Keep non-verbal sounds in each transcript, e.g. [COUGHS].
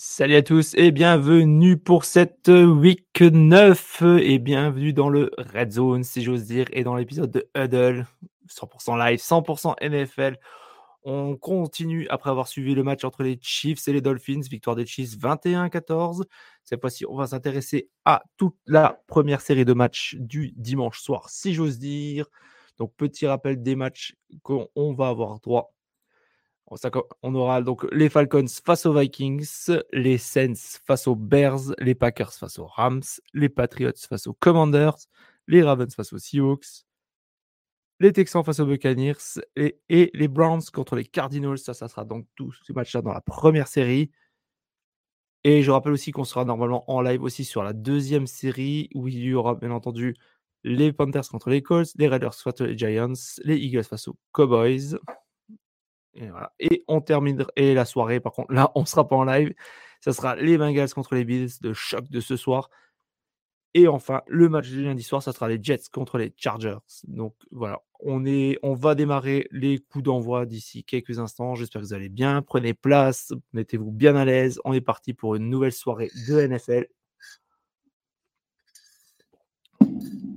Salut à tous et bienvenue pour cette week 9 et bienvenue dans le Red Zone si j'ose dire et dans l'épisode de Huddle 100% live, 100% NFL. On continue après avoir suivi le match entre les Chiefs et les Dolphins, victoire des Chiefs 21-14. Cette fois-ci, on va s'intéresser à toute la première série de matchs du dimanche soir si j'ose dire. Donc petit rappel des matchs qu'on va avoir droit on aura donc les Falcons face aux Vikings, les Saints face aux Bears, les Packers face aux Rams, les Patriots face aux Commanders, les Ravens face aux Seahawks, les Texans face aux Buccaneers et, les Browns contre les Cardinals. Ça, ça sera donc tous ces matchs-là dans la première série. Et je rappelle aussi qu'on sera normalement en live aussi sur la deuxième série où il y aura bien entendu les Panthers contre les Colts, les Raiders face aux Giants, les Eagles face aux Cowboys. Et, on termine et la soirée, par contre, là, on ne sera pas en live. Ça sera les Bengals contre les Bills, de choc de ce soir. Et enfin, le match du lundi soir, ça sera les Jets contre les Chargers. Donc voilà, on, on va démarrer les coups d'envoi d'ici quelques instants. J'espère que vous allez bien. Prenez place, mettez-vous bien à l'aise. On est parti pour une nouvelle soirée de NFL.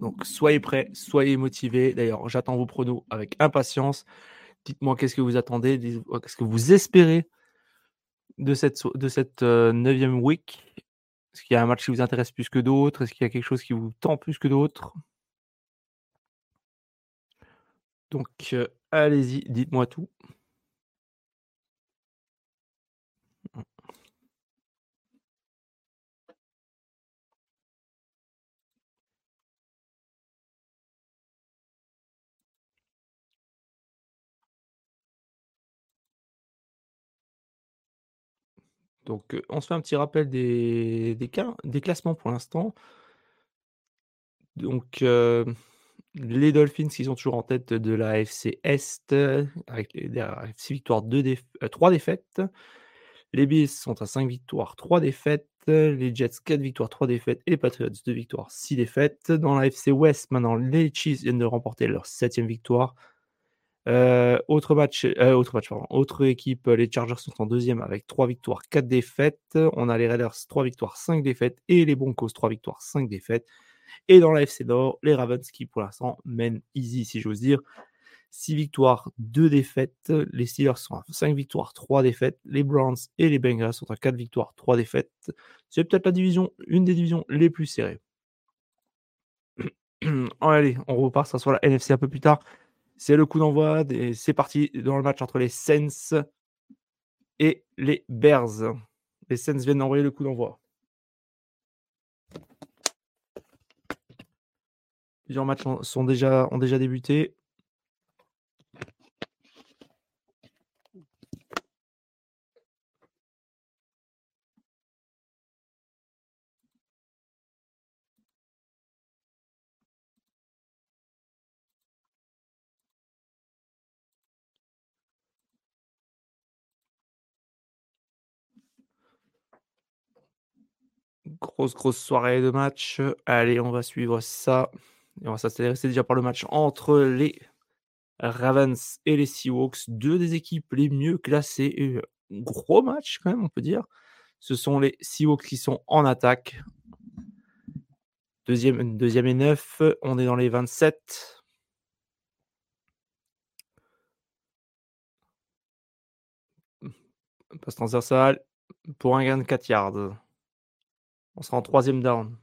Donc soyez prêts, soyez motivés. D'ailleurs, j'attends vos pronos avec impatience. Dites-moi qu'est-ce que vous attendez, qu'est-ce que vous espérez de cette, cette neuvième week? Est-ce qu'il y a un match qui vous intéresse plus que d'autres? Est-ce qu'il y a quelque chose qui vous tend plus que d'autres? Donc, allez-y, dites-moi tout. Donc, on se fait un petit rappel des, classements pour l'instant. Donc, les Dolphins qui sont toujours en tête de la FC Est avec 6 victoires, 3 défaites. Les Bills sont à 5 victoires, 3 défaites. Les Jets, 4 victoires, 3 défaites. Et les Patriots, 2 victoires, 6 défaites. Dans la FC West, maintenant, les Chiefs viennent de remporter leur 7 victoire. Euh, autre match, euh, autre match, pardon. Autre équipe, les Chargers sont en deuxième avec 3 victoires, 4 défaites. On a les Raiders 3 victoires, 5 défaites et les Broncos 3 victoires, 5 défaites. Et dans la FC Nord, les Ravens qui pour l'instant mènent easy si j'ose dire. 6 victoires, 2 défaites. Les Steelers sont à 5 victoires, 3 défaites. Les Browns et les Bengals sont à 4 victoires, 3 défaites. C'est peut-être la division, une des divisions les plus serrées. [CLEARS THROAT] Allez, on repart, ça la NFC un peu plus tard. C'est le coup d'envoi. C'est parti dans le match entre les Saints et les Bears. Les Saints viennent d'envoyer le coup d'envoi. Plusieurs matchs ont déjà débuté. Grosse, grosse soirée de match. Allez, on va suivre ça. Et on va s'intéresser déjà par le match entre les Ravens et les Seahawks, deux des équipes les mieux classées. gros match quand même, on peut dire. Ce sont les Seahawks qui sont en attaque. Deuxième, deuxième et neuf, on est dans les 27. Passe transversale pour un gain de 4 yards. On sera en troisième down.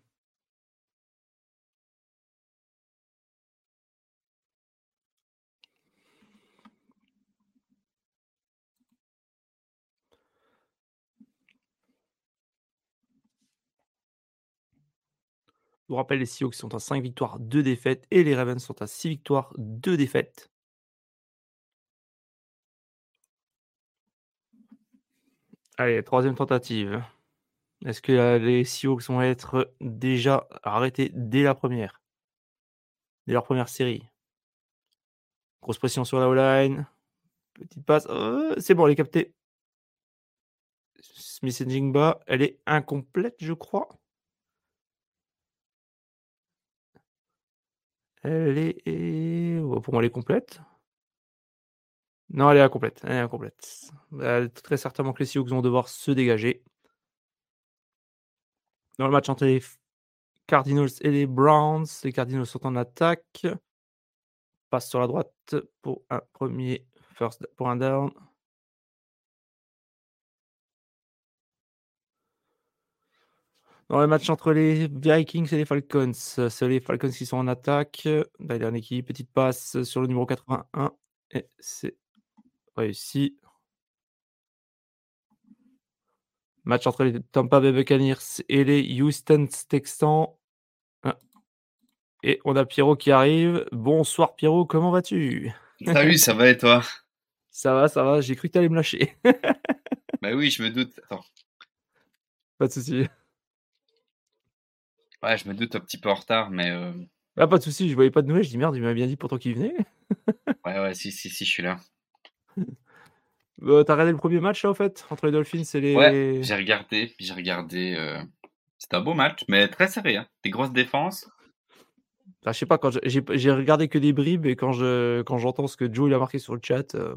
Je vous rappelle, les Seahawks sont à 5 victoires, 2 défaites et les Ravens sont à 6 victoires, 2 défaites. Allez, troisième tentative. Est-ce que euh, les Seahawks vont être déjà arrêtés dès la première? Dès leur première série? Grosse pression sur la O-line. Petite passe. Oh, c'est bon, elle est captée. Smith Jingba, elle est incomplète, je crois. Elle est. Pour moi, elle est complète. Non, elle est incomplète. Elle est incomplète. Bah, très certainement que les Seahawks vont devoir se dégager. Dans le match entre les Cardinals et les Browns, les Cardinals sont en attaque. Passe sur la droite pour un premier first pour un down. Dans le match entre les Vikings et les Falcons, c'est les Falcons qui sont en attaque. Dernière équipe, petite passe sur le numéro 81. Et c'est réussi. Match entre les Tampa Bay Buccaneers et les Houston Texans. Ah. Et on a Pierrot qui arrive. Bonsoir Pierrot, comment vas-tu? Salut, ça va et toi? Ça va, ça va. J'ai cru que tu allais me lâcher. [LAUGHS] bah oui, je me doute. Attends. Pas de souci. Ouais, je me doute un petit peu en retard, mais. Euh... Ah, pas de souci, je voyais pas de nouvelles. Je dis merde, il m'a bien dit pourtant qu'il venait. ouais, ouais, si, si, si, je suis là. [LAUGHS] Euh, T'as regardé le premier match là, en fait, entre les Dolphins et les. Ouais, j'ai regardé, j'ai regardé. Euh... C'était un beau match, mais très serré. Hein. Des grosses défenses. Enfin, je sais pas, quand j'ai regardé que des bribes et quand je quand j'entends ce que Joe il a marqué sur le chat. Euh...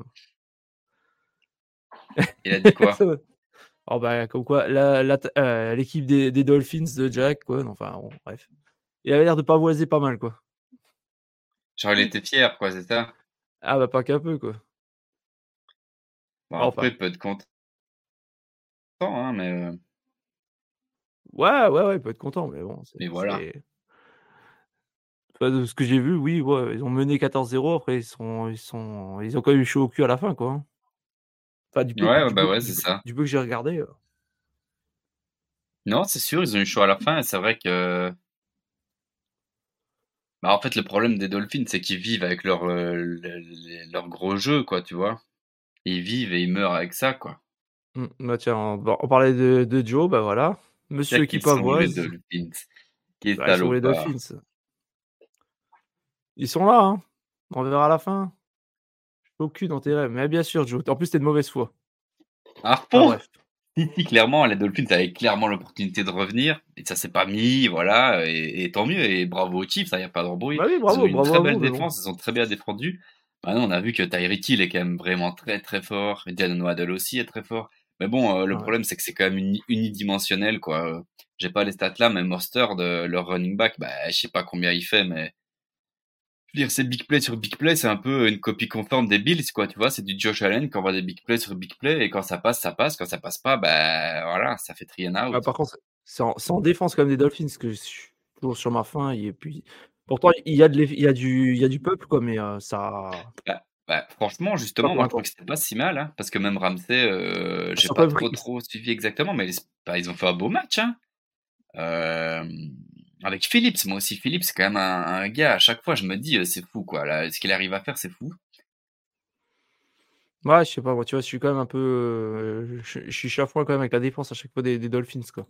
[LAUGHS] Il a dit quoi? [LAUGHS] Oh bah, comme quoi, l'équipe des, des, Dolphins de Jack, quoi. Enfin, bon, bref. Il avait l'air de pas voiser pas mal, quoi. Genre, il était fier, quoi, c'est ça? Ah bah, pas qu'un peu, quoi. Bon, après, il peut être content, hein, mais. Euh ouais, ouais, ouais, il peut être content, mais bon. Mais voilà. de ce que j'ai vu, oui, ouais, ils ont mené 14-0, après, ils, sont, ils, sont, ils ont quand même eu chaud au cul à la fin, quoi. Hein du peu, ouais, bah ouais, c'est ça. Du peu que j'ai regardé. Euh. Non, c'est sûr, ils ont eu chaud à la fin et c'est vrai que. Bah, en fait, le problème des Dolphins, c'est qu'ils vivent avec leur, euh, leur gros jeu, quoi, tu vois. Ils vivent et ils meurent avec ça, quoi. Mmh, bah tiens, on, parlait de, de, Joe, bah voilà. Monsieur qui voix. Les Dolphins. Qui est bah, les Dolphins. Ils sont là, hein. On verra à la fin. Aucune intérêt. Mais bien sûr, Joe. En plus, t'es de mauvaise foi. Ah, bon? si, clairement, les Dolphins avaient clairement l'opportunité de revenir. Et ça s'est pas mis, voilà. Et, tant mieux. Et bravo aux Chiefs, il n'y a pas de rebrouille. Bah oui, bravo, ils ont une très belle défense, ils ont très bien défendu. Maintenant, on a vu que Tyreek Hill est quand même vraiment très très fort. Jalen Waddle aussi est très fort. Mais bon, euh, le problème, c'est que c'est quand même unidimensionnel, quoi. J'ai pas les stats là, mais Monster, de leur running back, bah, je sais pas combien il fait, mais dire, c'est big play sur big play, c'est un peu une copie conforme des Bills, quoi, tu vois, c'est du Josh Allen qui envoie des big play sur big play, et quand ça passe, ça passe, quand ça passe pas, ben voilà, ça fait three and out. Ah, par contre, c'est en, défense comme des Dolphins que je suis toujours sur ma fin, et puis pourtant, il y a, de il y a, du, il y a du peuple, quoi, mais euh, ça. Bah, bah, franchement, justement, moi je trouve que c'était pas si mal, hein, parce que même Ramsey, euh, j'ai pas, trop, trop suivi exactement, mais bah, ils ont fait un beau match, hein. Euh, avec Philips, moi aussi, Philips, c'est quand même un, gars, à chaque fois, je me dis, c'est fou, quoi. Là, ce qu'il arrive à faire, c'est fou. Ouais, je sais pas, moi, tu vois, je suis quand même un peu. Je, suis chafouin quand même avec la défense à chaque fois des, Dolphins, quoi.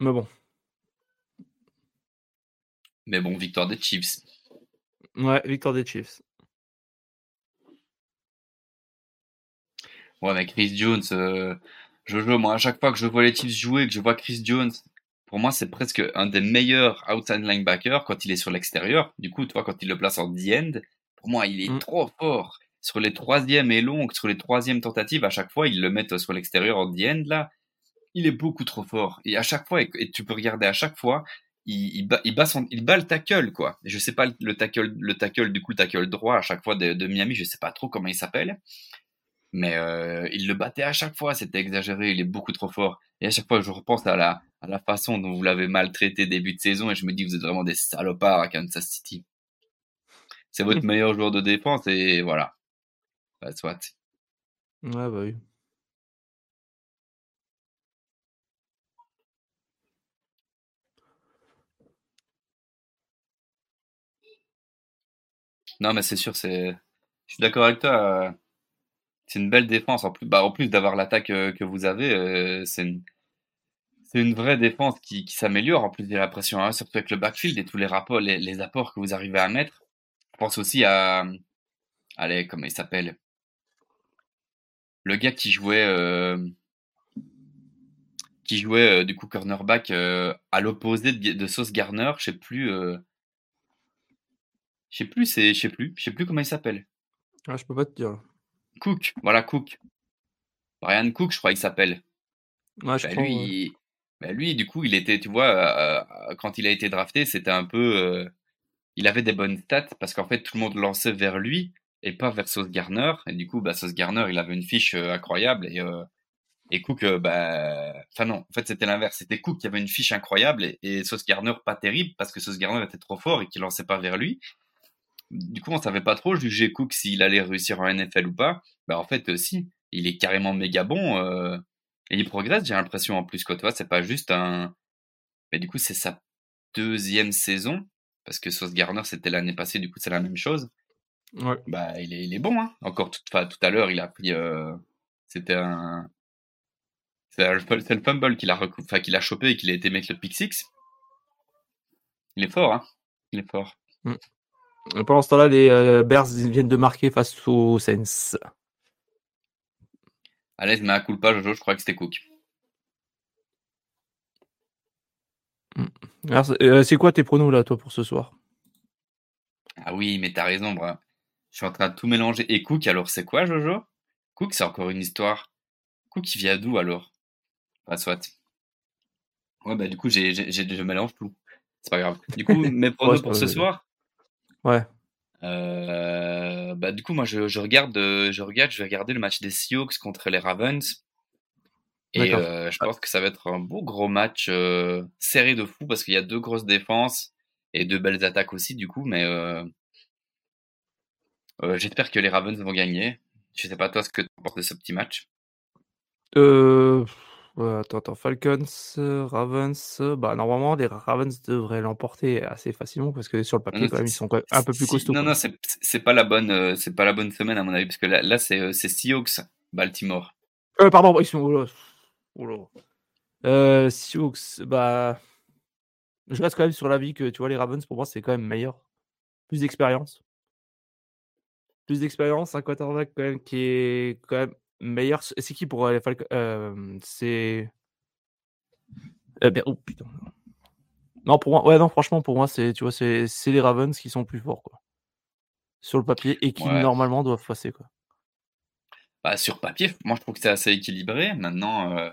Mais bon. Mais bon, victoire des Chiefs. Ouais, victoire des Chiefs. Ouais, mais Chris Jones, euh, je joue, moi, à chaque fois que je vois les Chiefs jouer, que je vois Chris Jones, pour moi, c'est presque un des meilleurs outside linebackers quand il est sur l'extérieur. Du coup, toi, quand il le place en the end, pour moi, il est mm. trop fort. Sur les troisièmes et longues, sur les troisièmes tentatives, à chaque fois, ils le mettent sur l'extérieur en the end, là. Il est beaucoup trop fort. Et à chaque fois, et, tu peux regarder à chaque fois, il, il, bat, il, bat son, il bat le tackle, quoi. Je sais pas le tackle, le tackle, du coup, le tackle droit à chaque fois de, de Miami, je sais pas trop comment il s'appelle. Mais euh, il le battait à chaque fois, c'était exagéré, il est beaucoup trop fort. Et à chaque fois, je repense à la, à la façon dont vous l'avez maltraité début de saison et je me dis, vous êtes vraiment des salopards à Kansas City. C'est votre [LAUGHS] meilleur joueur de défense et voilà. Bah, soit. Ouais, bah oui. Non, mais c'est sûr, c'est. Je suis d'accord avec toi. c'est une belle défense. En plus, bah, d'avoir l'attaque euh, que vous avez, euh, c'est une, vraie défense qui, s'améliore. En plus de la pression, hein, surtout avec le backfield et tous les rapports, les, apports que vous arrivez à mettre. Je pense aussi à, allez, comment il s'appelle? Le gars qui jouait, euh, qui jouait euh, du coup cornerback euh, à l'opposé de, de Sauce Garner. Je sais plus. Je sais plus, c'est, je sais plus, je sais plus comment il s'appelle. Ah, je peux pas te dire. Cook, voilà Cook. Brian Cook, je crois qu'il s'appelle. Ouais, je Bah, crois, lui, ouais. il- bah, lui, du coup, il était, tu vois, euh, quand il a été drafté, c'était un peu, euh, il avait des bonnes stats parce qu'en fait, tout le monde lançait vers lui et pas vers Sauce Garner. Et du coup, bah, Sauce Garner, il avait une fiche euh, incroyable et, et Cook, bah, enfin non, en fait, c'était l'inverse. C'était Cook qui avait une fiche incroyable et, et Sauce Garner pas terrible parce que Sauce Garner était trop fort et qu'il lançait pas vers lui. Du coup, on savait pas trop juger Cook s'il allait réussir en NFL ou pas. Bah, en fait, euh, si, il est carrément méga bon. euh, et il progresse, j'ai l'impression en plus que toi, c'est pas juste un. Mais du coup, c'est sa deuxième saison parce que Sauce Garner c'était l'année passée, du coup c'est la même chose. Ouais. Bah, il est, il est bon, hein. Encore tout, tout à l'heure, il a pris. euh, C'était un. C'est un- fumble qu'il a, recou- enfin, qu'il a chopé et qu'il a été mettre le pick six. Il est fort, hein. Il est fort. Et Pendant ce temps-là, les euh, Bears viennent de marquer face aux Saints. À l'aise, mais à culpa, Jojo, je crois que c'était Cook. C'est euh, c'est quoi tes pronos là, toi, pour ce soir? Ah oui, mais t'as raison, bras. Je suis en train de tout mélanger. Et Cook, alors c'est quoi, Jojo? Cook, c'est encore une histoire. Cook, il vient d'où alors? Enfin, soit. Ouais, bah du coup, j'ai, je mélange tout. C'est pas grave. Du coup, [LAUGHS] mes pronos pour pas ce soir? Ouais. euh, Bah du coup, moi, je, je regarde, euh, je regarde, je vais regarder le match des Seahawks contre les Ravens. Et euh, je pense que ça va être un beau gros match euh, serré de fou parce qu'il y a deux grosses défenses et deux belles attaques aussi du coup. Mais j'espère que les Ravens vont gagner. Je sais pas toi ce que tu penses de ce petit match? Euh... attends, attends. Falcons, euh, Ravens. euh, Bah, normalement, les Ravens devraient l'emporter assez facilement parce que sur le papier, non, quand même, ils sont quand même un peu plus si- costauds. Non quoi. non c'est c'est pas la bonne euh, c'est pas la bonne semaine à mon avis parce que là, là c'est euh, c'est Seahawks Baltimore. Euh, pardon, ils sont. Oh là. Oh là. Euh, Sioux, bah. Je reste quand même sur l'avis que, tu vois, les Ravens, pour moi, c'est quand même meilleur. Plus d'expérience. Plus d'expérience, un quarterback quand même qui est quand même meilleur. C'est qui pour euh, les Falcons euh, C'est. Euh, ben- oh putain. Non, pour moi, ouais, non, franchement, pour moi, c'est, tu vois, c'est les Ravens qui sont plus forts, quoi. Sur le papier et qui, Ouais. normalement, doivent passer, quoi. Bah, sur papier, moi je trouve que c'est assez équilibré. Maintenant, euh,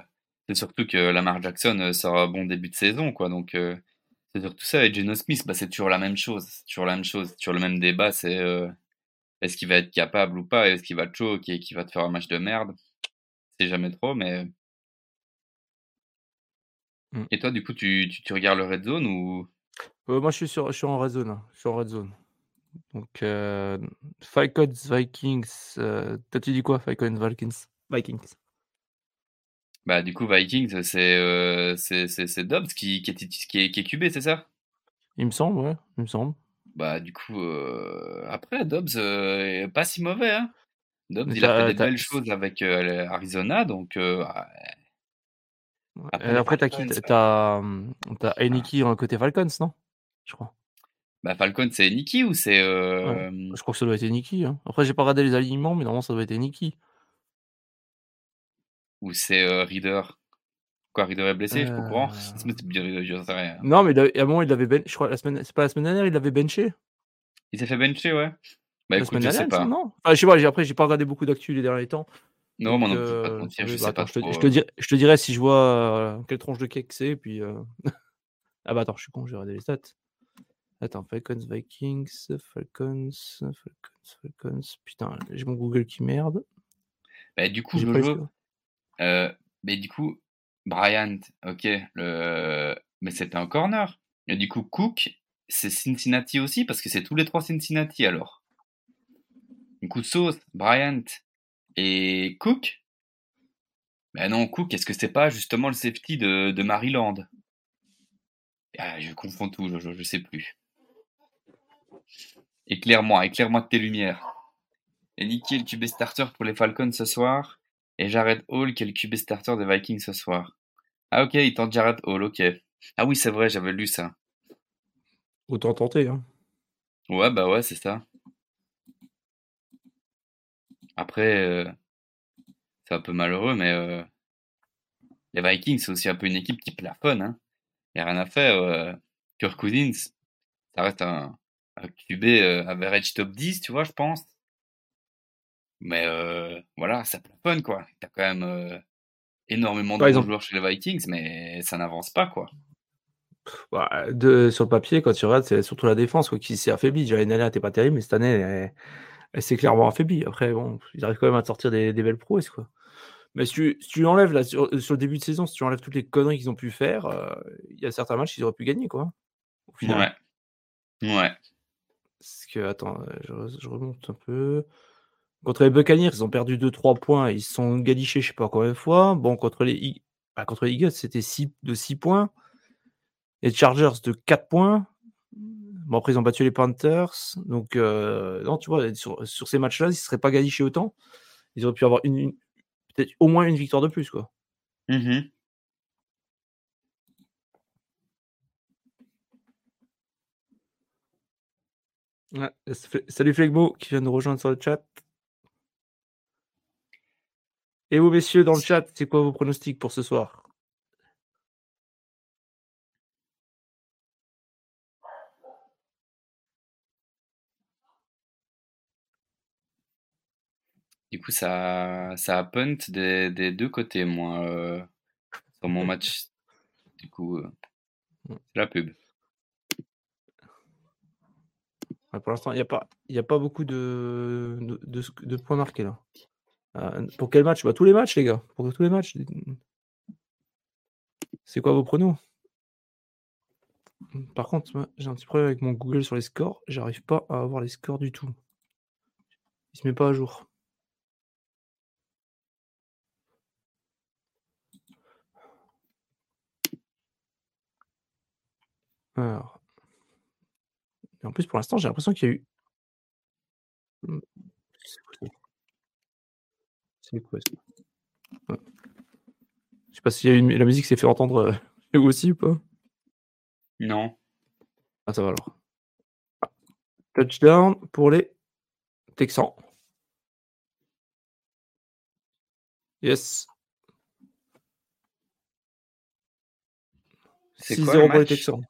c'est surtout que Lamar Jackson sort un bon début de saison, quoi. Donc, c'est surtout ça. Et Geno Smith, bah, c'est toujours la même chose. C'est toujours la même chose. Toujours le même débat. C'est est-ce qu'il va être capable ou pas Est-ce qu'il va te choquer et qu'il va te faire un match de merde? C'est jamais trop, mais. Mm. Et toi, du coup, tu, tu, tu regardes le Red Zone ou? Euh, moi, je suis, sur, je suis en red zone. hein. Je suis en red zone. Donc, euh, Falcons, Vikings. euh, toi, tu dis quoi, Falcons, Vikings? Vikings. Bah, du coup, Vikings, c'est euh, c'est c'est- c'est Dobbs qui, qui, est, qui, est, qui est QB, c'est ça? Il me semble, ouais, il me semble. Bah, du coup, euh, après, Dobbs euh, est pas si mauvais, hein. Dobbs, il a fait des belles choses avec euh, Arizona, donc ah. Après, Après, t'as qui? T'as hum, t'as Heineke en côté Falcons, non? Je crois. bah, Falcon, c'est Nicky ou c'est. Euh, Je crois que ça doit être Heineke. Hein. Après, j'ai pas regardé les alignements, mais normalement, ça doit être Heineke. Ou c'est Reader? Quoi, Reader est blessé, je suis pas au courant. Euh. C'est bien, je sais rien. Non, mais il avait- à un moment, il l'avait ben... Je crois la semaine. C'est pas la semaine dernière, il l'avait benché. Il s'est fait bencher, ouais. Bah la écoute, semaine je dernière, sais pas. non? Enfin, je sais pas. j'ai- Après, j'ai pas regardé beaucoup d'actu les derniers temps. Non, pas te euh, mentir, je sais bah, pas je te, trop. je te euh. dirai, je te dirai si je vois euh, quelle tronche de cake c'est. Puis. euh, [LAUGHS] ah bah attends, je suis con, j'ai regardé les stats. Attends, Falcons, Vikings, Falcons, Falcons, Falcons. Putain, j'ai mon Google qui merde. Bah, du coup, Jojo, mais du coup, Bryant, ok, mais c'était un corner. Du coup, Cook, c'est Cincinnati aussi, parce que c'est tous les trois Cincinnati alors. Du coup, Sauce, Bryant et Cook. Ben non, Cook, est-ce que c'est pas justement le safety de, de Maryland? Ah, Je confonds tout, je, je, je sais plus. Éclaire-moi, éclaire-moi de tes lumières. Et est le QB starter pour les Falcons ce soir. Et Jared Hall qui est le QB starter des Vikings ce soir. Ah ok, il tente Jared Hall, ok. Ah oui, c'est vrai, j'avais lu ça. Autant tenter. Hein. Ouais, bah ouais, c'est ça. Après, euh, c'est un peu malheureux, mais euh, les Vikings, c'est aussi un peu une équipe qui plafonne. Hein. Il n'y a rien à faire. Euh, Kirk Cousins, ça reste un, un QB euh, average top 10, tu vois, je pense. Mais euh, voilà, ça plafonne, quoi. T'as quand même euh, énormément de joueurs chez les Vikings, mais ça n'avance pas, quoi. Bah, de, sur le papier, quand tu regardes, c'est surtout la défense quoi, qui s'est affaiblie. Déjà, l'année dernière, elle était pas terrible, mais cette année, elle, elle s'est clairement affaiblie. Après, bon, ils arrivent quand même à sortir des, des belles prouesses. Quoi. Mais si tu, si tu enlèves, là, sur, sur le début de saison, si tu enlèves toutes les conneries qu'ils ont pu faire, euh, il y a certains matchs qu'ils auraient pu gagner, quoi. Au final. Ouais. Ouais. Parce que, attends, je remonte un peu. Contre les Buccaneers, ils ont perdu 2-3 points. Ils se sont galichés, je sais pas combien de fois. Bon, contre les, bah, contre les Eagles, c'était 6, de 6 points. Les Chargers de 4 points. Bon, après, ils ont battu les Panthers. Donc, euh, non, tu vois, sur, sur ces matchs-là, ils ne seraient pas galichés autant. Ils auraient pu avoir une, une- peut-être au moins une victoire de plus, quoi. Mhm. Ouais, fait- Salut Flegmo qui vient de nous rejoindre sur le chat. Et vous, messieurs, dans le chat, c'est quoi vos pronostics pour ce soir? Du coup, ça, ça a punt des, des deux côtés, moi, euh, sur mon [LAUGHS] match. Du coup, euh, c'est la pub. Ouais, Pour l'instant, il n'y a, pas- il y a pas beaucoup de, de, de sc- de points marqués là. Euh, pour quel match? Bah, Tous les matchs, les gars. Pour tous les matchs. C'est quoi vos pronos? Par contre, j'ai un petit problème avec mon Google sur les scores. J'arrive pas à avoir les scores du tout. Il se met pas à jour. Alors. En plus, pour l'instant, j'ai l'impression qu'il y a eu. Hmm. C'est quoi ça Ouais. Je sais pas si la musique s'est fait entendre euh, [LAUGHS] vous aussi ou pas? Non. Ah, ça va alors. Touchdown pour les Texans. Yes. C'est 6-0 quoi le pour les Texans.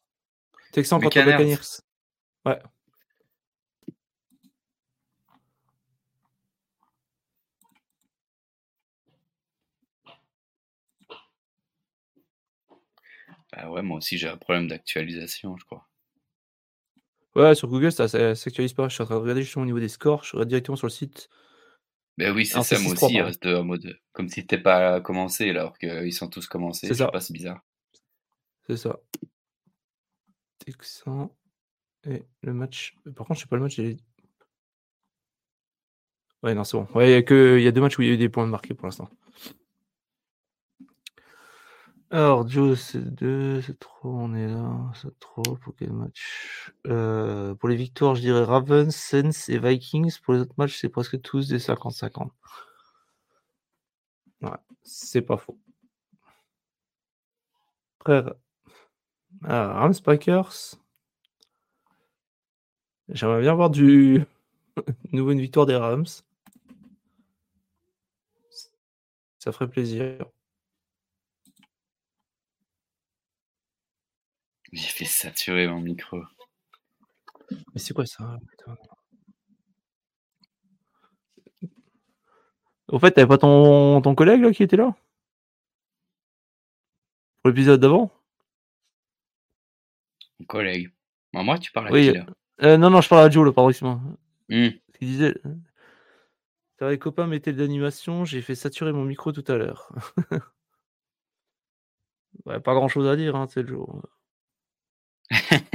Texans contre Buccaneers. Buccaneers. Ouais. Bah ouais, moi aussi j'ai un problème d'actualisation, je crois. Ouais, sur Google, ça, ça s'actualise pas. Je suis en train de regarder justement au niveau des scores. Je regarde directement sur le site. Ben oui, c'est ça, moi 6-3, aussi, il reste en mode comme si t'étais pas commencé alors qu'ils sont tous commencés. C'est ça. pas, c'est bizarre. C'est ça. Texans. Et le match. Par contre, je sais pas le match. Ouais, non, c'est bon. Ouais, il y, a que... il y a deux matchs où il y a eu des points marqués pour l'instant. Alors, Joe, c'est 2, c'est trop, on est là, c'est trop, pour quel match? Euh, Pour les victoires, je dirais Ravens, Saints et Vikings. Pour les autres matchs, c'est presque tous des 50-50. Ouais, c'est pas faux. Frère, ah, Rams Packers. J'aimerais bien voir du [LAUGHS] nouveau une victoire des Rams. Ça ferait plaisir. J'ai fait saturer mon micro. Mais c'est quoi ça Au fait, t'avais pas ton, ton collègue là qui était là? Pour l'épisode d'avant? Mon collègue. Bah, moi, tu parles à Oui. qui là? Euh, Non, non, je parle à Joe, là, pardon, excuse-moi. Hmm. Il disait. Va, les copains mettaient de l'animation, j'ai fait saturer mon micro tout à l'heure. [LAUGHS] ouais, pas grand chose à dire, hein, c'est le jour. [LAUGHS]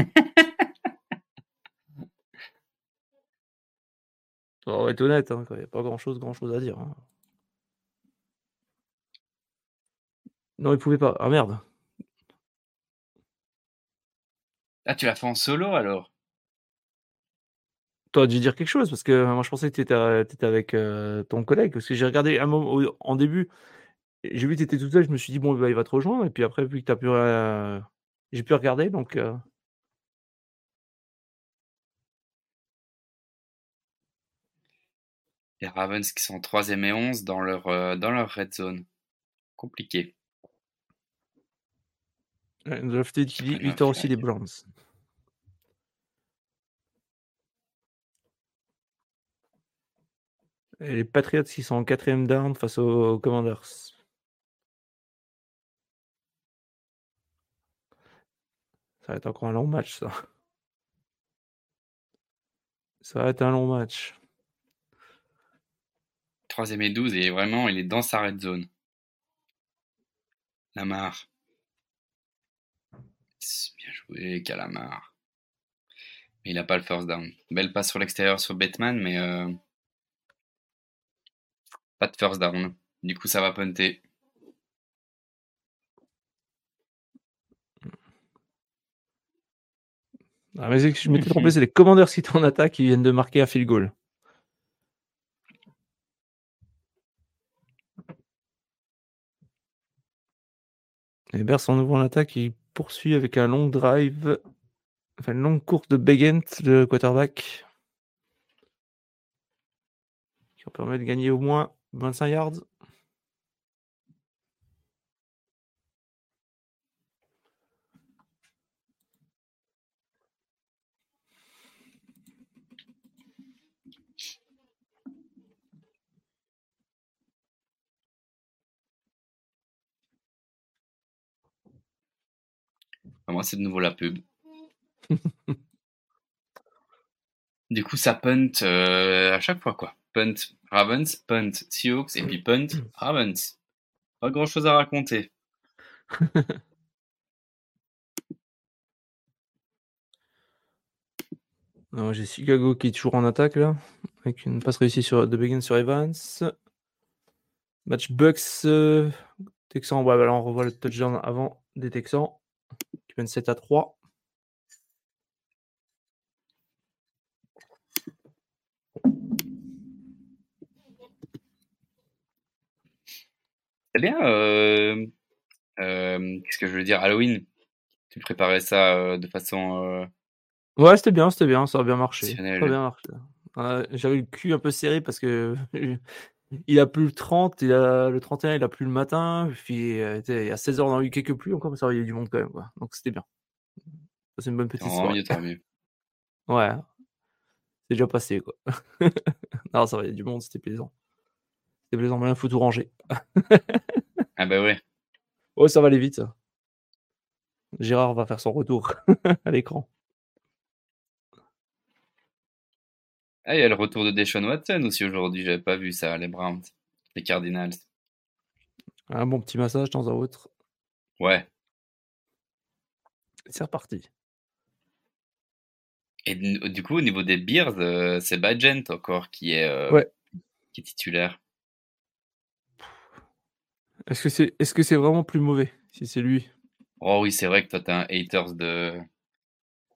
On va être honnête, hein, il n'y a pas grand chose, grand chose à dire. hein. Non, il pouvait pas. Ah merde. Ah, tu l'as fait en solo alors? Toi, dû dire quelque chose parce que moi, je pensais que tu étais, avec ton collègue. Parce que j'ai regardé un moment en début, j'ai vu que tu étais tout seul. Je me suis dit, bon, bah, il va te rejoindre. Et puis après, vu que tu as pu. J'ai pu regarder. Donc. Les Ravens qui sont 3 et 11 dans leur, dans leur red zone. Compliqué. Drafted qui dit 8 aussi les Browns. Et les Patriots qui sont en quatrième down face aux Commanders. Ça va être encore un long match, ça. Ça va être un long match. Troisième et 12, et vraiment, il est dans sa red zone. Lamar. Bien joué, Calamar. Mais il n'a pas le first down. Belle passe sur l'extérieur sur Batman, mais euh, pas de first down. Du coup, ça va punter. Ah, je m'étais trompé, c'est les commandeurs qui en attaque qui viennent de marquer un field goal. Les Bears sont nouveau en attaque, ils poursuivent avec un long drive, enfin une longue course de Begent, le quarterback, qui va permet de gagner au moins 25 yards. Moi, c'est de nouveau la pub. [LAUGHS] du coup, ça punt euh, à chaque fois, quoi. Punt Ravens, punt Seahawks et puis punt Ravens. Pas grand chose à raconter. [LAUGHS] J'ai Chicago qui est toujours en attaque là, avec une passe réussie sur, de Begin sur Evans. Match Bucks, euh, Texans. Ouais, bah on revoit le touchdown avant des Texans qui mènent 7 à 3. C'est bien. Euh, euh, qu'est-ce que je veux dire Halloween? Tu préparais ça euh, de façon. Ouais, c'était bien, c'était bien, ça a bien marché. Ça a bien marché. J'avais le cul un peu serré parce que [LAUGHS] il a plu le 30, il a, le 31, il a plu le matin. Puis il y a 16h, on a eu quelques pluies encore, mais ça va, il y a du monde quand même. Quoi. Donc c'était bien. C'est une bonne petite soirée. [LAUGHS] Ouais. C'est déjà passé, quoi. [LAUGHS] non, ça va, il y a du monde, c'était plaisant. C'était plaisant, mais il faut tout ranger. [LAUGHS] ah bah ouais. Oh, ça va aller vite, ça. Gérard va faire son retour à l'écran. Ah, il y a le retour de Deshaun Watson aussi aujourd'hui, j'avais pas vu ça, les Browns, les Cardinals. Un bon petit massage de temps à autre. Ouais. C'est reparti. Et du coup, au niveau des Bears, euh, c'est Badgent encore qui est, euh, qui est titulaire. Est-ce que c'est est -ce c'est vraiment plus mauvais si c'est lui? Oh oui, c'est vrai que toi, t'es un haters de,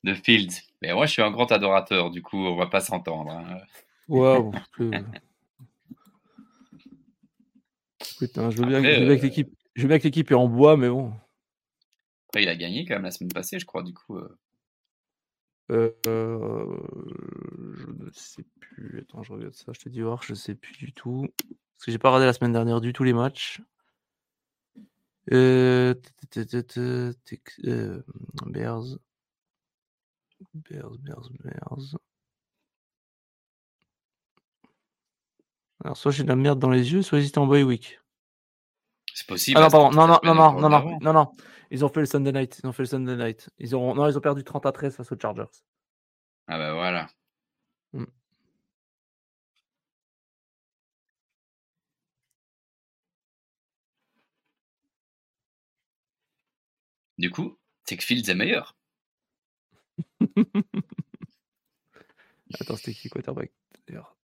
de Fields. Mais moi, je suis un grand adorateur, du coup, on va pas s'entendre. Hein. Waouh. [LAUGHS] Putain, je veux bien, que l'équipe. Je veux bien que l'équipe est en bois, mais bon. Après, il a gagné quand même la semaine passée, je crois, du coup. Euh. Euh, je ne sais plus. Attends, je regarde ça. Je te dis voir, je sais plus du tout. Parce que j'ai pas regardé la semaine dernière du tout les matchs. Euh... Bears. Bears, Bears, Bears. Alors, soit j'ai de la merde dans les yeux, soit ils étaient en boy week. C'est possible. Ah non, pardon, non, non, non, non, non, non, non, non. Ils ont fait le Sunday night. Ils ont fait le Sunday night. Ils ont, non, ils ont perdu 30 à 13 face aux Chargers. Ah bah voilà. Mmh. Du coup, c'est que Fields est meilleur. [LAUGHS] Attends, c'était qui quarterback d'ailleurs?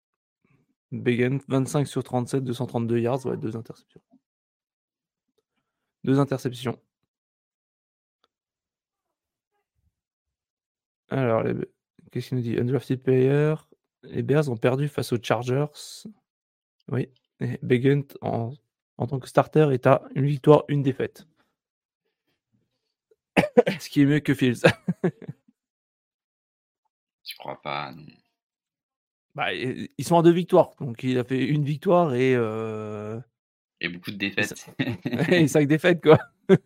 25 sur 37, 232 yards, ouais, deux interceptions. Deux interceptions. Alors, qu'est-ce qu'il nous dit? Undrafted player, Les Bears ont perdu face aux Chargers. Oui. Et Begant, en, en tant que starter, est à une victoire, une défaite. [COUGHS] Ce qui est mieux que Fields. [LAUGHS] Je crois pas. non. Bah, ils sont à deux victoires. Donc il a fait une victoire et, euh, Et beaucoup de défaites. et [LAUGHS] cinq défaites, quoi. [LAUGHS]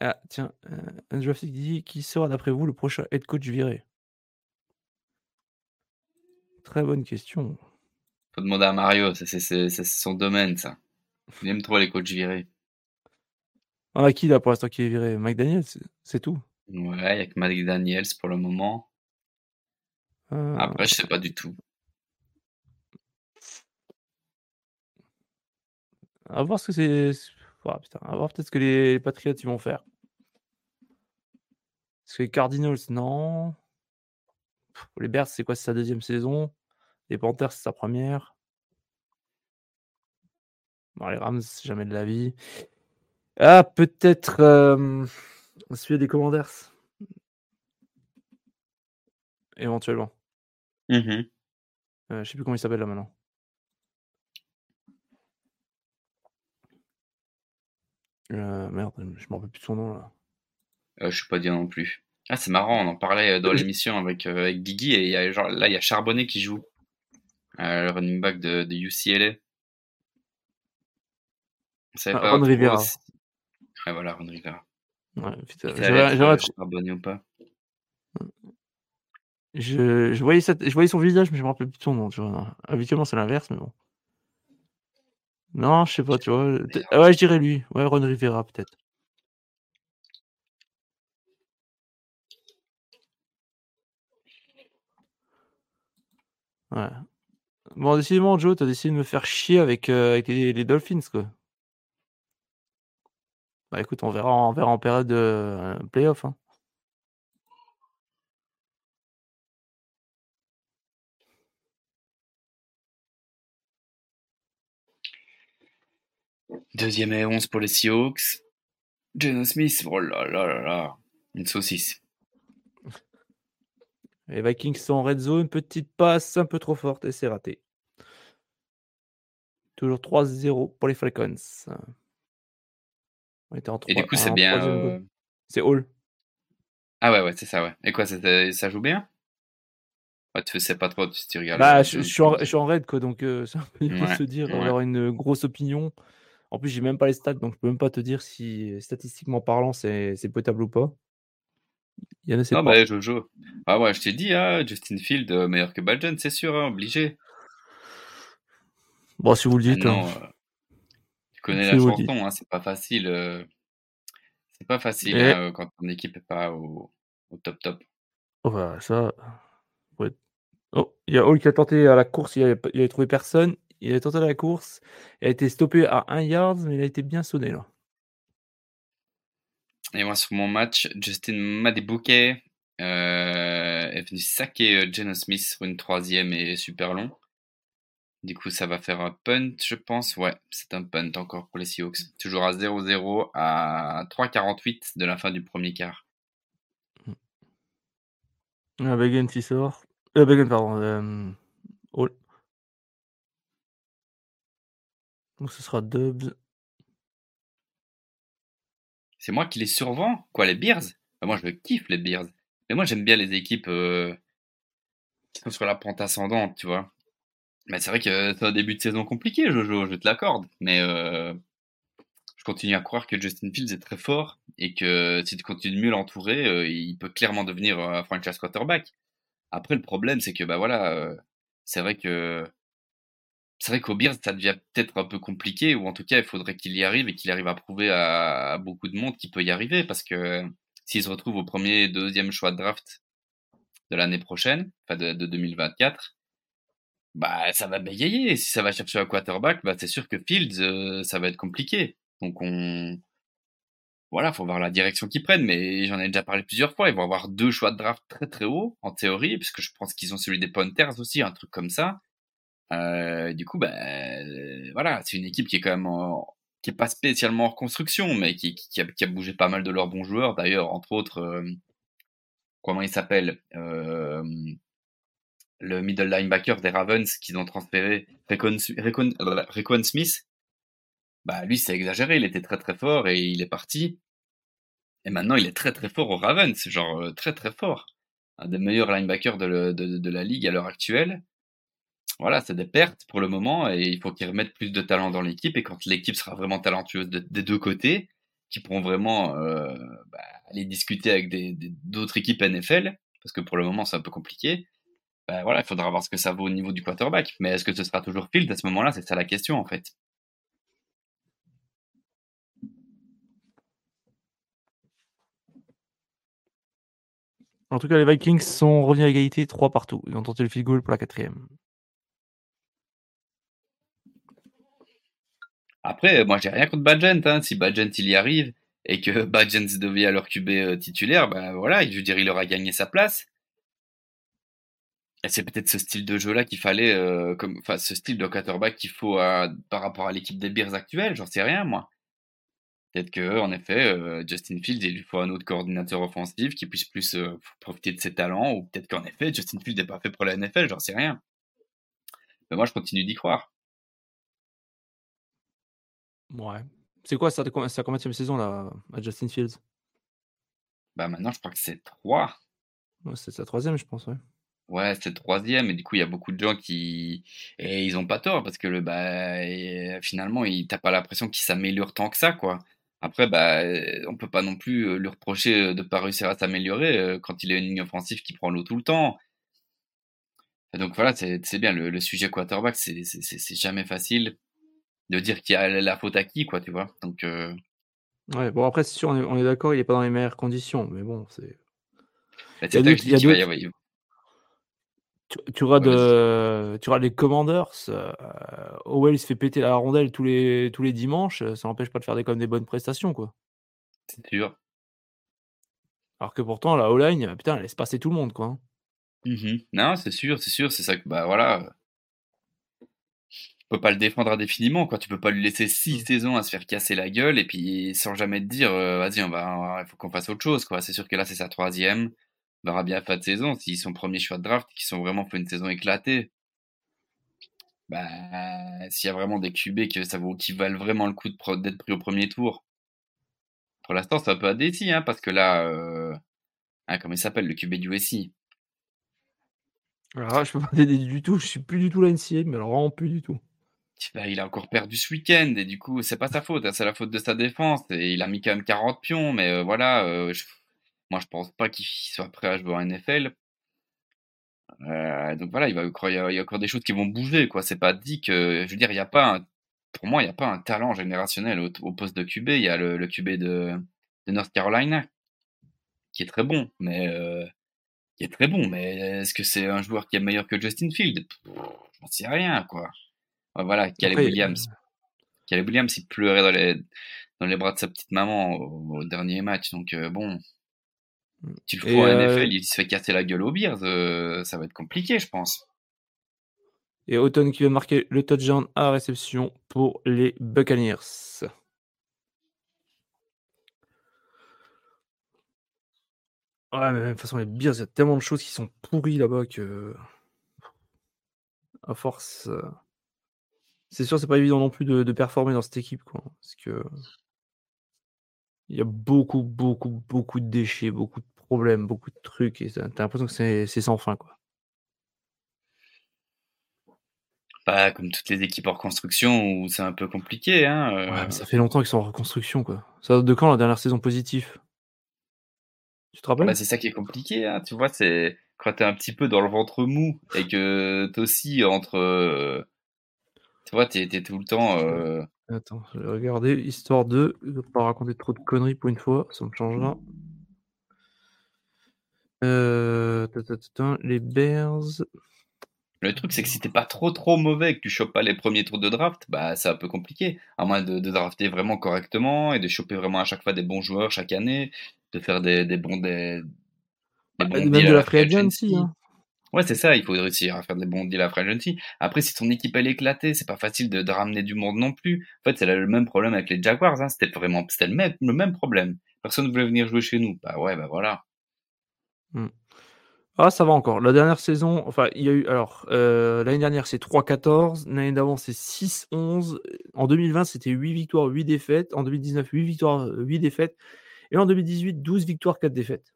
ah, tiens, euh, Undrafted dit qui sera d'après vous le prochain head coach viré? Très bonne question. Faut demander à Mario, c'est son domaine, ça. Il aime trop les coachs virés. On a qui là pour l'instant qui est viré? Mike Daniels, c'est tout. Ouais, il y a que Mike Daniels pour le moment. Euh, Après, je sais pas du tout. À voir ce que c'est. Ah, putain, à voir peut-être ce que les Patriots ils vont faire. Parce que les Cardinals, non. Pff, Les Bears, c'est quoi C'est sa deuxième saison. Les Panthers, c'est sa première. Bon, les Rams, jamais de la vie. Ah, peut-être euh, celui des Commanders. Éventuellement. Mhm. Euh, je sais plus comment il s'appelle là maintenant. Euh, merde, je m'en rappelle plus de son nom là. Euh, je suis pas dire non plus. Ah, c'est marrant, on en parlait euh, dans l'émission avec, euh, avec Guigui et il y a, genre, là, il y a Charbonnet qui joue. Euh, le running back de, de UCLA. On savait Ah, pas Ron Rivera. Ouais, voilà, Ron Rivera. Ouais, putain, ou pas? Je, je voyais cette- je voyais son visage, mais je me rappelle plus de son nom. Tu vois. Habituellement, c'est l'inverse, mais bon. Non, je sais pas, tu vois. Ah ouais, je dirais lui. Ouais, Ron Rivera, peut-être. Ouais. Bon, décidément, Joe, t'as décidé de me faire chier avec, euh, avec les, les Dolphins, quoi. Bah écoute, on verra, on verra en période de euh, playoff. Hein. Deuxième et 11 pour les Seahawks. Geno Smith, oh là là là là. Une saucisse. [LAUGHS] Les Vikings sont en red zone, petite passe un peu trop forte et c'est raté. Toujours 3-0 pour les Falcons. On était en Et du coup, c'est en bien. euh. C'est Hall. Ah ouais, ouais, c'est ça, ouais. Et quoi, ça joue bien? Ouais, tu sais pas trop si tu regardes. Bah, je, je suis en, je suis en raid, quoi, donc euh, [LAUGHS] c'est un peu difficile de Ouais, se dire, ouais. avoir une grosse opinion. En plus, j'ai même pas les stats, donc je peux même pas te dire si statistiquement parlant, c'est potable ou pas. Il y en a, c'est Ah bah, je joue. Ah ouais, je t'ai dit, hein, Justin Field euh, meilleur que Badgen, c'est sûr, hein, obligé. Bon, si vous le dites. Maintenant, hein. Euh, connais la chanson, hein, c'est pas facile. euh, c'est pas facile Et- hein, euh, quand ton équipe est pas au, au top top. Oh, bah, ça. ouais. Oh, il y a Hall qui a tenté à la course, il avait, il avait trouvé personne. Il a tenté à la course, il a été stoppé à 1 yard, mais il a été bien sonné là. Et moi, sur mon match, Justin Madibouquet euh, est venu saquer euh, Geno Smith sur une troisième et super long. Du coup, ça va faire un punt, je pense. Ouais, c'est un punt encore pour les Seahawks. Toujours à 0-0 à 3,48 de la fin du premier quart. Ah, Begin qui sort. Euh, Begin, pardon. Euh. Donc ce sera Dubs. C'est moi qui les survends, quoi, les Bears? Bah, moi, je le kiffe, les Bears. Mais moi, j'aime bien les équipes euh, qui sont sur la pente ascendante, tu vois. Mais c'est vrai que c'est un début de saison compliqué, Jojo, je te l'accorde. Mais euh, je continue à croire que Justin Fields est très fort et que si tu continues de mieux l'entourer, euh, il peut clairement devenir un franchise quarterback. Après, le problème, c'est que, bah voilà, euh, c'est vrai que c'est vrai qu'au Bears, ça devient peut-être un peu compliqué, ou en tout cas, il faudrait qu'il y arrive et qu'il arrive à prouver à, beaucoup de monde qu'il peut y arriver, parce que s'il se retrouve au premier, deuxième choix de draft de l'année prochaine, enfin de 2024, bah ça va bégayer. Si ça va chercher un quarterback, bah c'est sûr que Fields, euh, ça va être compliqué. Donc on, voilà, faut voir la direction qu'ils prennent. Mais j'en ai déjà parlé plusieurs fois. Ils vont avoir deux choix de draft très très hauts en théorie, puisque je pense qu'ils ont celui des Panthers aussi, un truc comme ça. Euh, du coup, bah, euh, voilà, c'est une équipe qui est quand même en- qui est pas spécialement en reconstruction, mais qui, qui, qui a, qui a bougé pas mal de leurs bons joueurs. D'ailleurs, entre autres, euh, comment il s'appelle euh, le middle linebacker des Ravens qu'ils ont transféré, Recon Smith, bah lui c'est exagéré, il était très très fort et il est parti. Et maintenant il est très très fort au Ravens, genre euh, très très fort. Un des meilleurs linebackers de, de, la ligue à l'heure actuelle. Voilà, c'est des pertes pour le moment et il faut qu'ils remettent plus de talent dans l'équipe et quand l'équipe sera vraiment talentueuse des deux côtés, qui pourront vraiment euh, bah, aller discuter avec des, d'autres équipes NFL, parce que pour le moment c'est un peu compliqué. Bah, voilà, il faudra voir ce que ça vaut au niveau du quarterback. Mais est-ce que ce sera toujours Field à ce moment-là? C'est ça la question en fait. En tout cas, les Vikings sont revenus à égalité 3 partout. Ils ont tenté le field goal pour la quatrième. Après, moi, j'ai rien contre Badgent. Hein. Si Badgent il y arrive et que [LAUGHS] Badgent devient leur QB euh, titulaire, ben voilà, je veux dire, il aura gagné sa place. C'est peut-être ce style de jeu-là qu'il fallait, euh, comme, enfin, ce style de quarterback qu'il faut par rapport à l'équipe des Bears actuelle. J'en sais rien, moi. Peut-être que, en effet, euh, Justin Fields, il lui faut un autre coordinateur offensif qui puisse plus profiter de ses talents, ou peut-être qu'en effet, Justin Fields n'est pas fait pour la NFL, j'en sais rien. Mais moi, je continue d'y croire. Ouais. C'est quoi la combienième saison là à Justin Fields? Bah maintenant, je crois que c'est 3. Ouais, c'est sa troisième, je pense, ouais. Ouais, c'est troisième, et du coup, il y a beaucoup de gens qui. Et ils ont pas tort, parce que le, bah, finalement, il... t'as pas l'impression qu'il s'améliore tant que ça, quoi. Après, bah, on peut pas non plus euh, lui reprocher euh, de pas réussir à s'améliorer euh, quand il a une ligne offensive qui prend l'eau tout le temps. Et donc voilà, c'est bien, le, le sujet quarterback, c'est jamais facile de dire qu'il y a la faute à qui, quoi, tu vois. Donc. Euh... Ouais, bon après c'est sûr, on est, d'accord, il est pas dans les meilleures conditions, mais bon, c'est. Bah, il y a, tu, tu, auras de, tu auras les Commanders. Euh, Owell il se fait péter la rondelle tous les tous les dimanches, ça n'empêche pas de faire des comme des bonnes prestations, quoi. C'est sûr. Alors que pourtant la O-line, putain, elle laisse passer tout le monde, quoi. Hein. Mmh non, c'est sûr, c'est sûr, c'est ça que bah voilà peux pas le défendre indéfiniment, quoi. Tu peux pas lui laisser six mmh. saisons à se faire casser la gueule et puis sans jamais te dire, euh, vas-y, on va, il faut qu'on fasse autre chose, quoi. C'est sûr que là, c'est sa troisième. Verra bien fin de saison. S'ils sont premiers choix de draft, qui sont vraiment fait une saison éclatée, bah, s'il y a vraiment des QB que ça vaut, qui valent vraiment le coup d'être pris au premier tour. Pour l'instant, c'est un peu indécis, hein, parce que là, euh, hein, comment il s'appelle, le QB du SI? Alors je peux pas t'aider du tout, je suis plus du tout là mais alors vraiment plus du tout. Bah, il a encore perdu ce week-end et du coup, c'est pas sa faute, hein, c'est la faute de sa défense. Et il a mis quand même 40 pions, mais euh, voilà, euh, moi je pense pas qu'il soit prêt à jouer en NFL. Euh, donc voilà, il, va, il, y a, encore des choses qui vont bouger, quoi. C'est pas dit que, je veux dire, il y a pas, pour moi, il n'y a pas un talent générationnel au, poste de QB. Il y a le, QB de, de, North Carolina qui est très bon, mais qui est très bon, mais est-ce que c'est un joueur qui est meilleur que Justin Field? J'en sais rien, quoi voilà, Caleb Williams. Euh, Caleb Williams, il pleurait dans les, dans les bras de sa petite maman au, dernier match. Donc, euh, bon. Tu le fous en euh, NFL, il se fait casser la gueule aux Bears. ça va être compliqué, je pense. Et Auton qui de marquer le touchdown à réception pour les Buccaneers. Ouais, mais de toute façon, les Bears, il y a tellement de choses qui sont pourries là-bas que. À force. C'est sûr, c'est pas évident non plus de, performer dans cette équipe, quoi. Parce que il y a beaucoup, beaucoup, beaucoup de déchets, beaucoup de problèmes, beaucoup de trucs, et t'as l'impression que c'est sans fin, quoi. Pas comme toutes les équipes en reconstruction où c'est un peu compliqué, hein. Ouais, mais euh. ça fait longtemps qu'ils sont en reconstruction, quoi. Ça date de quand la dernière saison positive? Tu te rappelles? Bah, C'est ça qui est compliqué, hein. Tu vois, c'est quand t'es un petit peu dans le ventre mou et que t'es aussi entre euh, tu vois, t'es tout le temps. Euh... Attends, je vais regarder, histoire de ne pas raconter trop de conneries pour une fois, ça me changera. Euh... Les Bears. Le truc, c'est que si t'es pas trop trop mauvais et que tu chopes pas les premiers tours de draft, bah c'est un peu compliqué. À moins de, drafter vraiment correctement et de choper vraiment à chaque fois des bons joueurs chaque année, de faire des, des bons des, des bons même de la free agency. Hein. Ouais, c'est ça, il faut réussir à faire des bons deals à free. Après, si ton équipe elle est éclatée, c'est pas facile de, ramener du monde non plus. En fait, c'est le même problème avec les Jaguars, hein. c'était vraiment le même, problème. Personne ne voulait venir jouer chez nous. Bah ouais, bah voilà. Mmh. Ah, ça va encore. La dernière saison, enfin, il y a eu. Alors, euh, l'année dernière, c'est 3-14. L'année d'avant, c'est 6-11. En 2020, c'était 8 victoires, 8 défaites. En 2019, 8 victoires, 8 défaites. Et en 2018, 12 victoires, 4 défaites.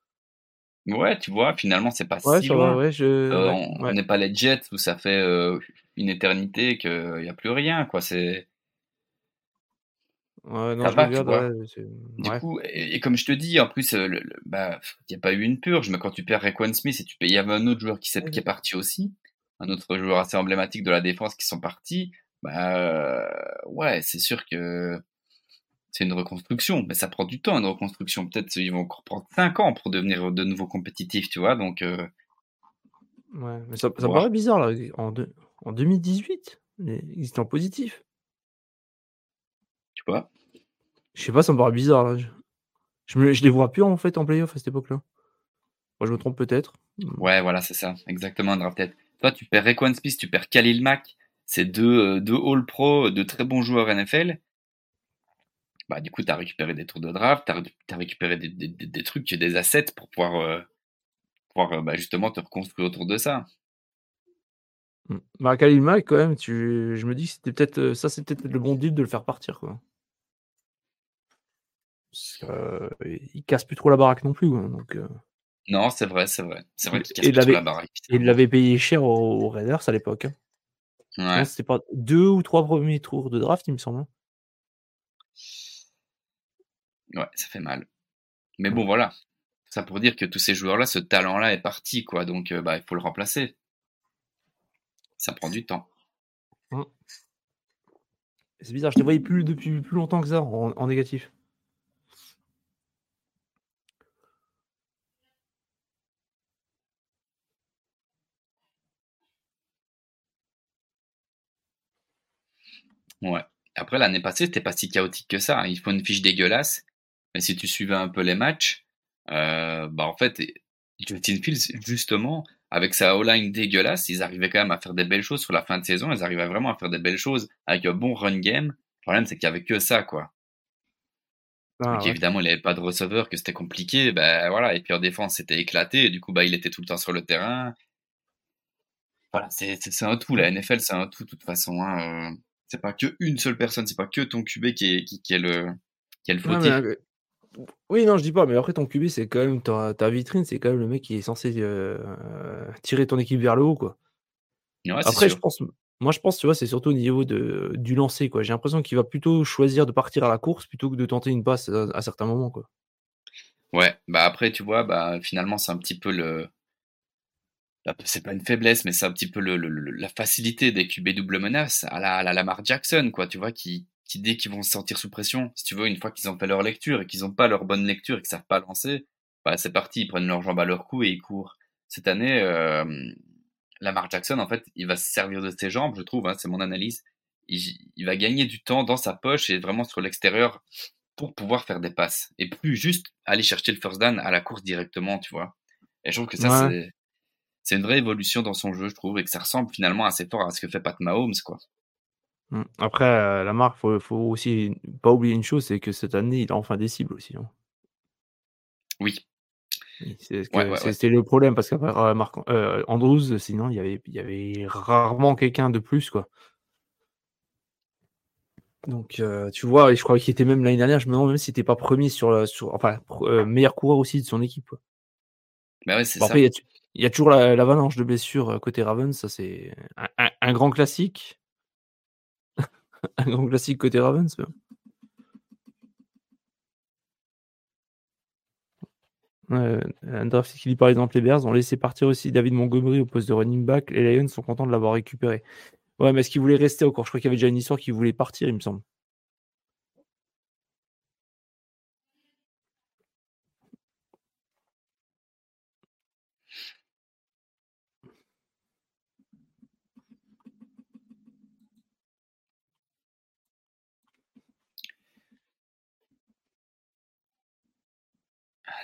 Ouais, tu vois, finalement, c'est pas Ouais, si ça va, loin. ouais, je... Euh, ouais, on n'est pas les Jets où ça fait euh, une éternité qu'il n'y a plus rien, quoi. C'est, Ouais, non, je va, regarde, c'est- Du coup, et, et comme je te dis, en plus, euh, le, le- bah, il n'y a pas eu une purge, mais quand tu perds Raekwon Smith et tu il y avait un autre joueur qui, s'est- qui est parti aussi, un autre joueur assez emblématique de la défense qui sont partis, bah, euh, ouais, c'est sûr que c'est une reconstruction, mais ça prend du temps, une reconstruction. Peut-être ils vont encore prendre 5 ans pour devenir de nouveau compétitifs, tu vois, donc, euh, Ouais, mais ça, ça me voir. paraît bizarre, là. En, deux- en 2018, les- ils étaient en positif. Tu vois? Je sais pas, ça me paraît bizarre, là. Je, je, me- je les vois plus, en fait, en playoff à cette époque-là. Moi, je me trompe peut-être. Ouais, voilà, c'est ça, exactement, drafted. Toi, tu perds Raekwon Smith, tu perds Khalil Mack, c'est deux, euh, deux All-Pro, de très bons joueurs NFL. Bah, du coup, tu as récupéré des tours de draft, tu as, récupéré des, des, des, trucs, des assets pour pouvoir, euh, pouvoir euh, bah, justement te reconstruire autour de ça. Mm. Bah, Khalil Mack, quand même, tu... je me dis que c'était peut-être euh, ça, c'était peut-être le bon deal de le faire partir, quoi. Euh, il casse plus trop la baraque non plus, quoi, donc. euh, Non, c'est vrai, c'est vrai. C'est vrai qu'il casse Et il plus trop l'avait la baraque. et il l'avait payé cher aux, aux Raiders à l'époque. hein. Ouais. C'était pas deux ou trois premiers tours de draft, il me semble. Ouais, ça fait mal. Mais bon, voilà. Ça pour dire que tous ces joueurs-là, ce talent-là est parti, quoi. Donc, euh, bah, il faut le remplacer. Ça prend du temps. C'est bizarre, je te voyais plus depuis plus longtemps que ça en, en négatif. Ouais. Après, l'année passée, c'était pas si chaotique que ça. hein. Il faut une fiche dégueulasse. Mais si tu suivais un peu les matchs, euh, bah en fait, Justin Fields, justement, avec sa O-line dégueulasse, ils arrivaient quand même à faire des belles choses sur la fin de saison. Ils arrivaient vraiment à faire des belles choses avec un bon run game. Le problème, c'est qu'il y avait que ça, quoi. Ah, Donc ouais. évidemment, il avait pas de receveur, que c'était compliqué. Ben voilà. Et puis en défense, c'était éclaté. Et du coup, bah, il était tout le temps sur le terrain. Voilà, c'est c'est- c'est un tout. La NFL, c'est un tout, de toute façon. Hein. euh, C'est pas que une seule personne, c'est pas que ton QB qui est, qui, qui est le, qui est le fautif. Oui, non, je dis pas, mais après ton QB, c'est quand même ta, ta vitrine, c'est quand même le mec qui est censé euh, euh, tirer ton équipe vers le haut, quoi. Ouais, Après, je pense, moi, je pense, tu vois, c'est surtout au niveau de, du lancer, quoi. J'ai l'impression qu'il va plutôt choisir de partir à la course plutôt que de tenter une passe à, à certains moments, quoi. Ouais, bah après, tu vois, bah finalement, c'est un petit peu le. la- C'est pas une faiblesse, mais c'est un petit peu le- la facilité des QB double menace à la, à la Lamar Jackson, quoi, tu vois, qui, qui dès qu'ils vont se sentir sous pression, si tu veux, une fois qu'ils ont fait leur lecture et qu'ils ont pas leur bonne lecture et qu'ils savent pas lancer, bah c'est parti, ils prennent leurs jambes à leur cou et ils courent. Cette année, euh, Lamar Jackson, en fait, il va se servir de ses jambes, je trouve, hein, c'est mon analyse. Il, il va gagner du temps dans sa poche et vraiment sur l'extérieur pour pouvoir faire des passes et plus juste aller chercher le first down à la course directement, tu vois. Et je trouve que ça, Ouais. c'est une vraie évolution dans son jeu, je trouve, et que ça ressemble finalement assez fort à ce que fait Pat Mahomes, quoi. Mm. Après, euh, la marque, faut, faut aussi pas oublier une chose, c'est que cette année, il a enfin des cibles aussi. hein. Oui, Ouais, ouais, ouais. C'était le problème parce qu'après euh, Marc euh, Andrews, sinon il y avait, il y avait rarement quelqu'un de plus quoi. Donc euh, tu vois, et je crois qu'il était même l'année dernière, je me demande même s'il n'était pas premier sur, la- sur enfin euh, meilleur coureur aussi de son équipe. quoi. bah Bon, ça. après il y a, y toujours la- l'avalanche de blessures côté Ravens, ça c'est un, un- un grand classique. [LAUGHS] un grand classique côté Ravens. un draft qui par exemple les Bears ont laissé partir aussi David Montgomery au poste de running back. Les Lions sont contents de l'avoir récupéré. Ouais, mais est-ce qu'il voulait rester encore? Je crois qu'il y avait déjà une histoire qu'il voulait partir, il me semble.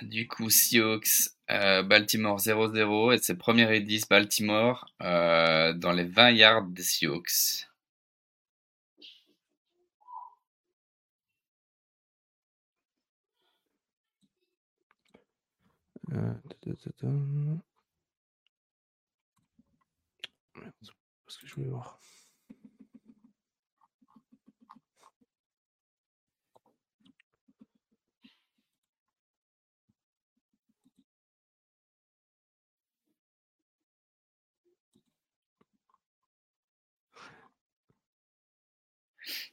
Du coup, Seahawks, euh, Baltimore 0-0, et c'est premier et 10 Baltimore euh, dans les 20 yards des Seahawks. Euh. Parce que je voulais voir.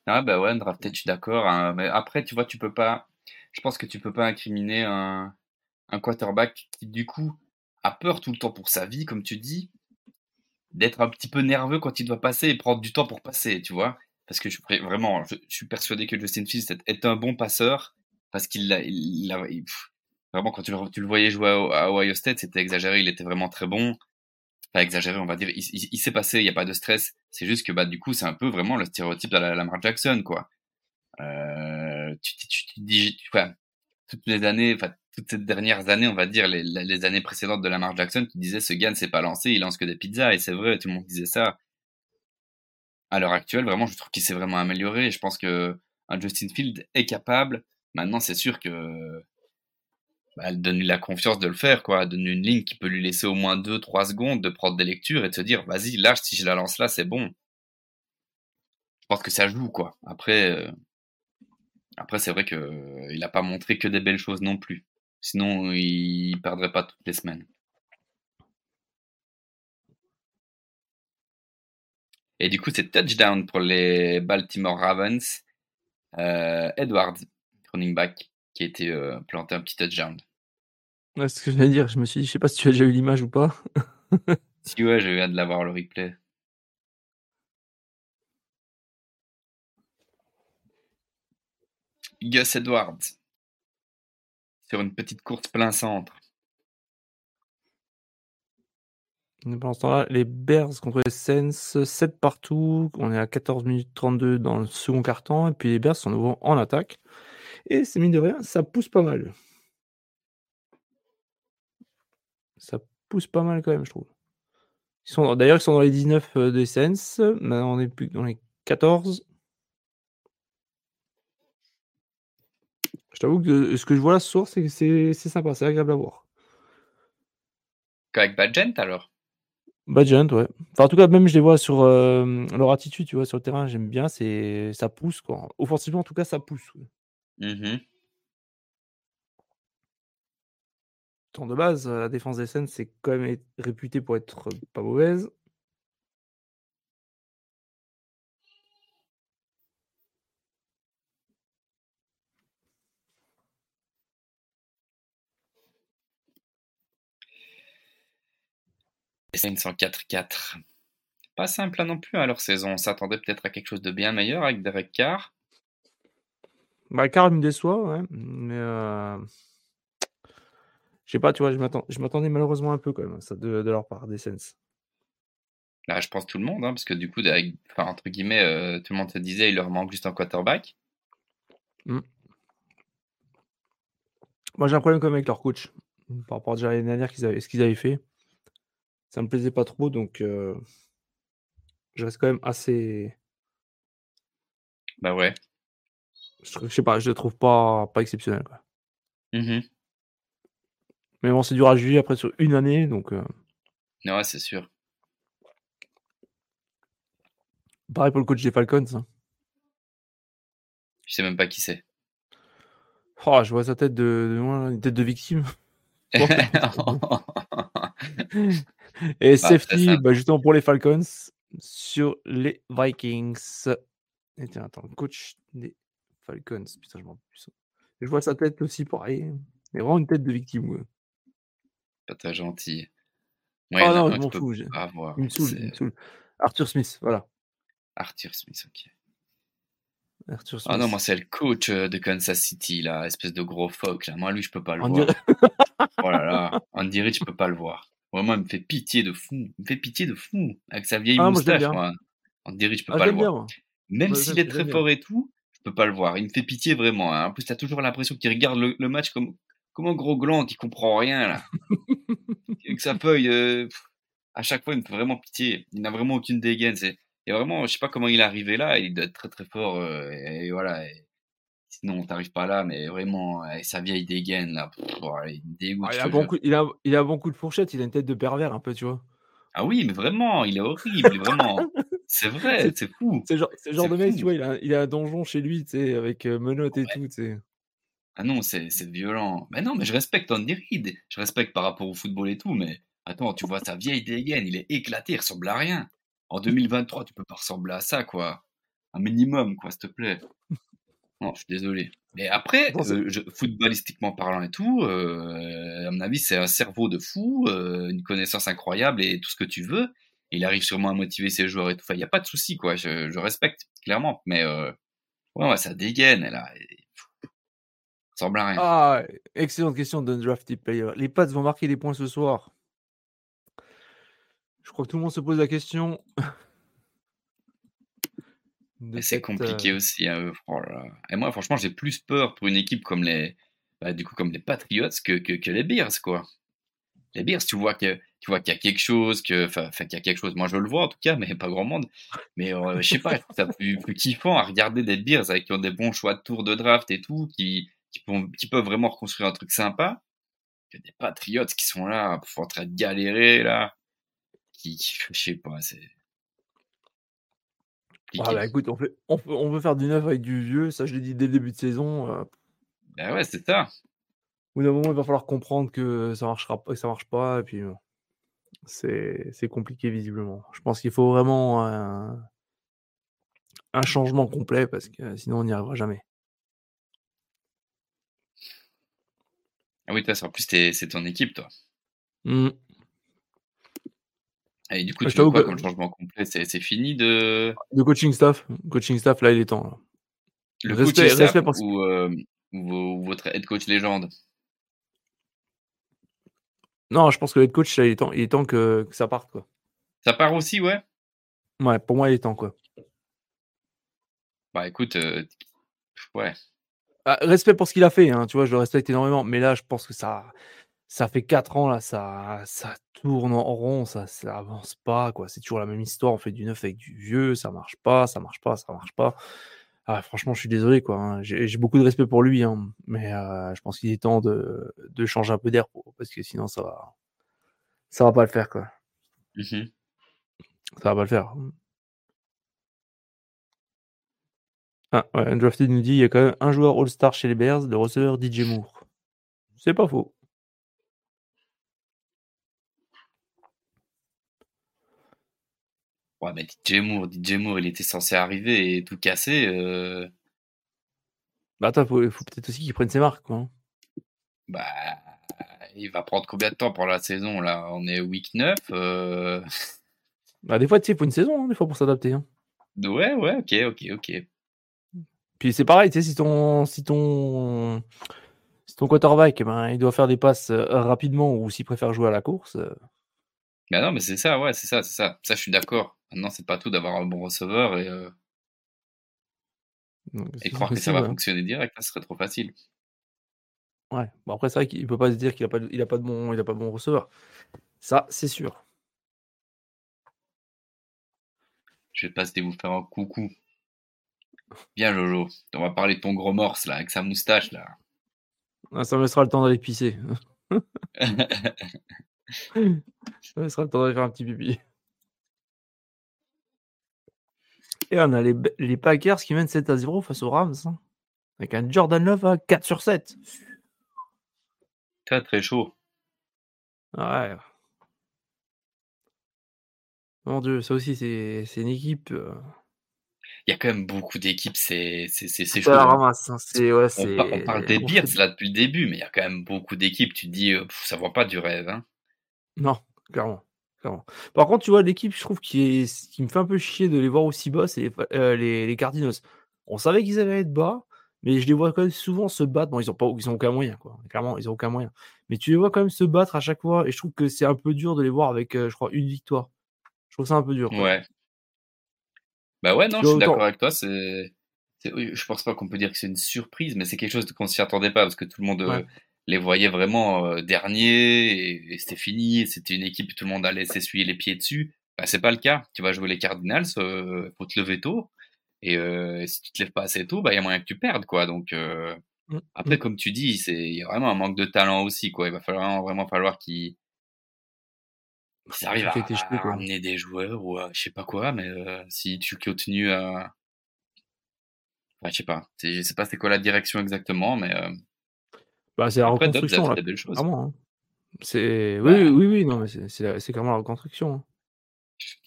Ah bah ouais, drafté, je suis d'accord. hein, mais après, tu vois, tu peux pas. Je pense que tu peux pas incriminer un, quarterback qui, du coup, a peur tout le temps pour sa vie, comme tu dis, d'être un petit peu nerveux quand il doit passer et prendre du temps pour passer, tu vois. Parce que je, vraiment, je, suis persuadé que Justin Fields est, un bon passeur parce qu'il a, il vraiment quand tu le, tu le voyais jouer à Ohio State, c'était exagéré, il était vraiment très bon. Exagéré, on va dire. Il, s'est passé, il n'y a pas de stress. C'est juste que bah du coup, c'est un peu vraiment le stéréotype de la Lamar Jackson, quoi. Euh, enfin, toutes les années, enfin toutes ces dernières années, on va dire les, années précédentes de Lamar Jackson, tu disais ce gars ne s'est pas lancé, il lance que des pizzas, et c'est vrai, tout le monde disait ça. À l'heure actuelle, vraiment, je trouve qu'il s'est vraiment amélioré. Je pense que un Justin Field est capable. Maintenant, c'est sûr que bah, donne-lui la confiance de le faire, quoi. Donne une ligne qui peut lui laisser au moins 2-3 secondes de prendre des lectures et de se dire, vas-y, lâche, si je la lance là, c'est bon. Je pense que ça joue, quoi. Après, euh, après c'est vrai que euh, il a pas montré que des belles choses non plus. Sinon, il perdrait pas toutes les semaines. Et du coup, c'est touchdown pour les Baltimore Ravens. Euh, Edwards, running back, qui a été euh, planté un petit touchdown. Ouais, c'est ce que je vais dire. Je me suis dit, je sais pas si tu as déjà eu l'image ou pas. [LAUGHS] Si ouais, je viens de l'avoir le replay. Gus Edwards. Sur une petite course plein centre. Pendant ce temps-là, les Bears contre les Saints, 7 partout. On est à 14 minutes 32 dans le second quart-temps. Et puis les Bears sont nouveau en attaque. Et c'est mine de rien, ça pousse pas mal. Ça pousse pas mal quand même, je trouve. Ils sont, d'ailleurs, ils sont dans les 19 euh, des Saints. Maintenant, on est plus dans les 14. Je t'avoue que ce que je vois là ce soir, c'est que c'est c'est sympa, c'est agréable à voir. Avec Badgent alors? Badgent, ouais. Enfin, en tout cas, même je les vois sur euh, leur attitude, tu vois, sur le terrain, j'aime bien, c'est ça pousse, quoi. Offensivement, en tout cas, ça pousse. ouais. Mhm. Tant de base, euh, la défense des Saints, c'est quand même réputé pour être pas mauvaise. Les Saints en 4-4. Pas simple là non plus à leur saison. On s'attendait peut-être à quelque chose de bien meilleur avec Derek Carr. Bah, Carl me déçoit, ouais. Mais euh... je sais pas, tu vois, je m'attendais malheureusement un peu quand même ça de, de leur part des Saints. Là, je pense tout le monde, hein, parce que du coup, avec- enfin, entre guillemets, euh, tout le monde se disait il leur manque juste un quarterback. Moi, j'ai un problème quand même avec leur coach. Par rapport déjà à l'année dernière, qu'ils avaient, ce qu'ils avaient fait. Ça me plaisait pas trop, donc euh, je reste quand même assez. Bah ouais. Je, je sais pas, je le trouve pas, pas exceptionnel. Quoi. Mhm. Mais bon, c'est dur à juger après sur une année, donc euh, Ouais, c'est sûr. pareil pour le coach des Falcons. hein. Je sais même pas qui c'est. Oh, je vois sa tête de, de loin, une tête de victime. [LAUGHS] [LAUGHS] Et très safety, bah, justement pour les Falcons sur les Vikings. Et tiens, attends, coach des Falcons. Putain, je m'en plus. Je vois sa tête aussi, pareil. Mais vraiment une tête de victime. ouais. pas très gentil. Ah Ouais, il y en a non, je m'en fous. Il me saoule, il c'est me saoule. Arthur Smith, voilà. Arthur Smith, ok. Arthur Smith. Ah non, moi c'est le coach euh, de Kansas City, là, espèce de gros phoque, là. Moi, lui, je peux pas le On voir. Oh là là, Andy Reid, je peux pas le voir. Vraiment, il me fait pitié de fou. Il me fait pitié de fou. Avec sa vieille Ah, moi, moustache, bien. moi. Andy Reid, je peux Ah, pas le bien, voir. moi. Même s'il est très bien. fort et tout, peux pas le voir. Il me fait pitié vraiment. hein. En plus, t'as toujours l'impression qu'il regarde le, le match comme, comme un gros gland qui comprend rien, là. [LAUGHS] Avec sa feuille, euh, à chaque fois, il me fait vraiment pitié. Il n'a vraiment aucune dégaine. C'est, et vraiment, je sais pas comment il est arrivé là. Il doit être très très fort. euh, et, et voilà. Et sinon, t'arrives pas là, mais vraiment, avec sa vieille dégaine, là, pff, oh, il me dégoûte. Ah, il, a bon coup, il, a, il a un bon coup de fourchette, il a une tête de pervers un peu, tu vois. Ah oui, mais vraiment, il est horrible, vraiment. [LAUGHS] C'est vrai, c'est fou. C'est genre, c'est genre de mec, tu vois, il a, il a un donjon chez lui, tu sais, avec euh, menottes et tout, tu sais. Ah non, c'est c'est violent. Mais non, mais je respecte Andy Reid. Je respecte par rapport au football et tout, mais attends, tu vois sa vieille dégaine, il est éclaté, il ressemble à rien. En 2023, tu peux pas ressembler à ça, quoi. Un minimum, quoi, s'il te plaît. Non, je suis désolé. Mais après, euh, je- footballistiquement parlant et tout, euh, à mon avis, c'est un cerveau de fou, euh, une connaissance incroyable et tout ce que tu veux. Il arrive sûrement à motiver ses joueurs et tout. Enfin, il n'y a pas de souci, quoi. Je, je respecte, clairement. Mais euh, ouais, ouais, ça dégaine, là. Et- Ça ressemble à rien. Ah, excellente question d'Undrafted Player. Les Pats vont marquer des points ce soir. Je crois que tout le monde se pose la question. [LAUGHS] c'est cette, compliqué euh, aussi. hein, oh. Et moi, franchement, j'ai plus peur pour une équipe comme les, bah, du coup, comme les Patriots que, que, que les Bears, quoi. Les Bears, tu vois que, tu vois qu'il y a quelque chose, que, enfin, qu'il y a quelque chose. Moi, je le vois en tout cas, mais pas grand monde. Mais euh, je sais pas, ça plus, plus kiffant à regarder des Bears avec qui ont des bons choix de tour de draft et tout, qui, qui, peuvent, qui peuvent vraiment reconstruire un truc sympa, que des Patriots qui sont là, en train de galérer là, qui, qui je sais pas, c'est. Ah bah écoute, on, fait, on, on veut faire du neuf avec du vieux, ça je l'ai dit dès le début de saison. euh, Ben ouais, c'est ça. au bout d'un moment, il va falloir comprendre que ça marchera pas, que ça marche pas, et puis bon, c'est compliqué visiblement. Je pense qu'il faut vraiment un, un changement complet parce que sinon on n'y arrivera jamais. Ah oui, toi, en plus, c'est ton équipe, toi. Hmm. Et du coup, Je tu t'avoue quoi que- comme changement complet? C'est fini de De coaching staff, coaching staff là il est temps. là. le Respect- coaching staff respect ou, euh, ou vo- votre head coach légende? Non, je pense que le coach là, il est temps, il est temps que, que ça parte quoi. Ça part aussi, ouais? Ouais, pour moi il est temps quoi. Bah écoute, euh, ouais. Ah, respect pour ce qu'il a fait, hein, tu vois, je le respecte énormément, mais là je pense que ça, ça fait 4 ans là, ça, ça tourne en rond, ça, ça avance pas quoi. C'est toujours la même histoire, on fait du neuf avec du vieux, ça marche pas, ça marche pas, ça marche pas. Ah, franchement, je suis désolé quoi. hein. J'ai beaucoup de respect pour lui, hein, mais euh, je pense qu'il est temps de, de changer un peu d'air pour- parce que sinon ça va, ça va pas le faire quoi. Mhm. Ça va pas le faire. Ah, ouais, Undrafted nous dit il y a quand même un joueur All-Star chez les Bears, le receveur DJ Moore. C'est pas faux. Ouais, mais DJ Moore, DJ Moore, il était censé arriver et tout casser. euh, Bah attends, faut, faut peut-être aussi qu'il prenne ses marques, quoi. hein. bah, il va prendre combien de temps pour la saison là? On est week 9 euh, Bah des fois, tu sais, il faut une saison, hein, des fois, pour s'adapter. hein. Ouais, ouais, ok, ok, ok. Puis c'est pareil, tu sais, si ton, si ton, si ton quarterback, eh ben, il doit faire des passes euh, rapidement ou s'il préfère jouer à la course, euh, Bah non, mais c'est ça, ouais, c'est ça, c'est ça. Ça, je suis d'accord. Maintenant, c'est pas tout d'avoir un bon receveur et, euh, donc, et c'est croire que ça va ouais. fonctionner direct, ce serait trop facile. Ouais. Bon, après, c'est vrai qu'il peut pas se dire qu'il a pas, de- il a pas de bon, il a pas de bon receveur. Ça, c'est sûr. Je vais passer vous faire un coucou. Bien, Jojo. On va parler de ton gros morse, là, avec sa moustache, là. Ah, ça me laissera le temps d'aller pisser. [LAUGHS] Ça me laissera le temps d'aller faire un petit pipi. Et on a les, les Packers qui mènent 7 à 0 face aux Rams. hein. Avec un Jordan Love à 4 sur 7. très, très chaud. Ouais. Mon dieu, ça aussi, c'est c'est une équipe. euh, Il y a quand même beaucoup d'équipes, c'est chaud. hein. ramasse. hein, ouais, On, parle des Bears, là, depuis le début, mais il y a quand même beaucoup d'équipes. Tu te dis, euh, pff, ça voit pas du rêve, hein. Non, clairement, clairement. Par contre, tu vois, l'équipe, je trouve, qui, est, qui me fait un peu chier de les voir aussi bas, c'est les, euh, les, les Cardinals. On savait qu'ils allaient être bas, mais je les vois quand même souvent se battre. Bon, ils ont, pas, ils ont aucun moyen, quoi. Clairement, ils ont aucun moyen. Mais tu les vois quand même se battre à chaque fois, et je trouve que c'est un peu dur de les voir avec, euh, je crois, une victoire. Je trouve ça un peu dur. quoi. Ouais. Bah ouais, non, je suis d'accord avec toi. C'est, je pense pas qu'on peut dire que c'est une surprise, mais c'est quelque chose qu'on s'y attendait pas parce que tout le monde euh, Ouais. Les voyait vraiment euh, derniers et, et c'était fini. C'était une équipe, tout le monde allait s'essuyer les pieds dessus. Bah, c'est pas le cas. Tu vas jouer les Cardinals, euh, faut te lever tôt. Et euh, si tu te lèves pas assez tôt, bah il y a moyen que tu perdes, quoi. Donc euh, Mm, après, mm. comme tu dis, c'est il y a vraiment un manque de talent aussi, quoi. Il va falloir vraiment falloir qu'ils Ils arrivent à, à ramener des joueurs ou à, je sais pas quoi, mais euh, si tu continues à. Enfin, je sais pas. Je sais pas c'est quoi la direction exactement, mais euh, Bah, c'est la après, reconstruction, fait là, des belles choses. clairement. hein. C'est oui, Bah, oui, oui, non, mais c'est c'est la- c'est clairement la reconstruction. hein.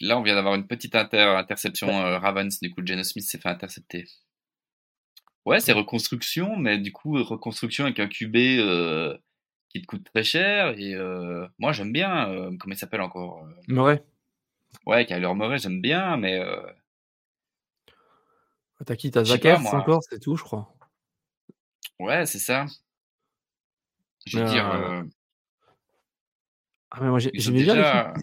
là, on vient d'avoir une petite inter interception. euh, Ravens, du coup, Geno Smith s'est fait intercepter. Ouais, c'est reconstruction, mais du coup, reconstruction avec un QB euh, qui te coûte très cher. Et euh, moi, j'aime bien. comment il s'appelle encore Murray, Ouais, Kyler Murray, j'aime bien, mais t'as qui? T'as Zach encore, c'est tout, je crois. Ouais, c'est ça. Je veux Mais, dire, euh, euh, Ah, mais moi, j'aimais bien.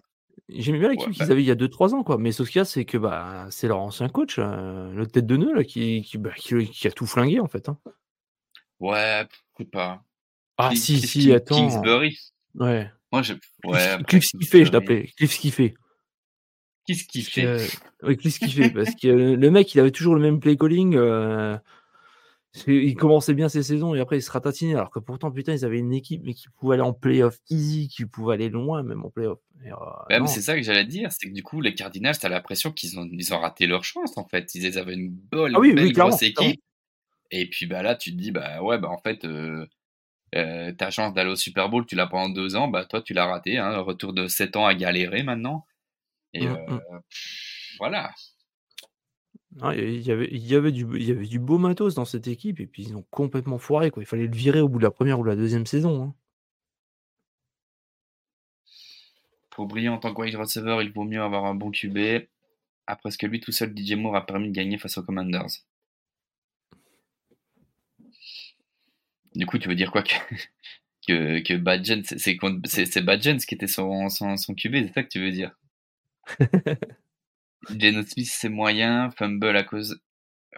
J'aimais bien l'équipe Ouais, qu'ils bah, avaient il y a 2-3 ans, quoi. Mais sauf qu'il y a, c'est que bah, c'est leur ancien coach, euh, le tête de nœud, là, qui, qui, bah, qui, qui a tout flingué, en fait. hein. ouais, sais pas. Ah, si, Cliff si, attends. Kingsbury. Ouais. Moi, je. Cliff, Ouais, Cliff Skiffé, je l'appelais. Cliff Skiffé. Fait que, ouais, Cliff Skiffé, parce que euh, le mec, il avait toujours le même play calling. Il commençait bien ses saisons et après il se ratatinait. Alors que pourtant, putain, ils avaient une équipe mais qui pouvait aller en playoff easy, qui pouvait aller loin, même en playoff. Euh, non. c'est ça que j'allais dire, c'est que du coup, les Cardinals, t'as l'impression qu'ils ont, ils ont raté leur chance, en fait. Ils avaient une bonne, Ah oui, belle grosse équipe. Et puis, bah là, tu te dis, bah ouais, bah en fait, euh, euh, ta chance d'aller au Super Bowl, tu l'as pendant deux ans, bah toi, tu l'as raté, hein. Retour de sept ans à galérer maintenant. Et Mm, euh, mm. pff, voilà. Il y, avait, il, y avait du, il y avait du beau matos dans cette équipe et puis ils ont complètement foiré. Quoi. Il fallait le virer au bout de la première ou la deuxième saison. hein. Pour briller en tant que wide receiver, il vaut mieux avoir un bon QB. Après ce que lui tout seul, DJ Moore a permis de gagner face aux Commanders. Du coup, tu veux dire quoi que, [LAUGHS] que, que c'est- Badgett qui était son, son, son QB, c'est ça que tu veux dire? [LAUGHS] Geno Smith, c'est moyen, fumble à cause,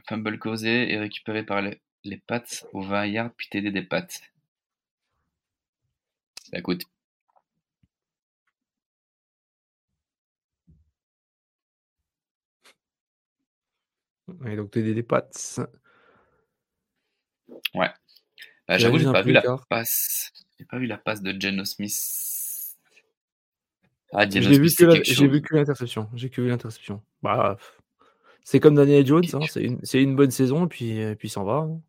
fumble causé et récupéré par les, les pattes au 20 yards, puis TD des pattes. Bah, écoute, Et donc t'es des, pattes. ouais. Bah, J'avoue, j'ai pas vu la l'écart. passe. J'ai pas vu la passe de Geno Smith. Ah, Je Geno l'ai vu Smith, que c'est la- quelque j'ai vu que l'interception. J'ai que vu l'interception. Bah, c'est comme Daniel Jones, hein, c'est une, une bonne saison et puis, et puis il s'en va. hein.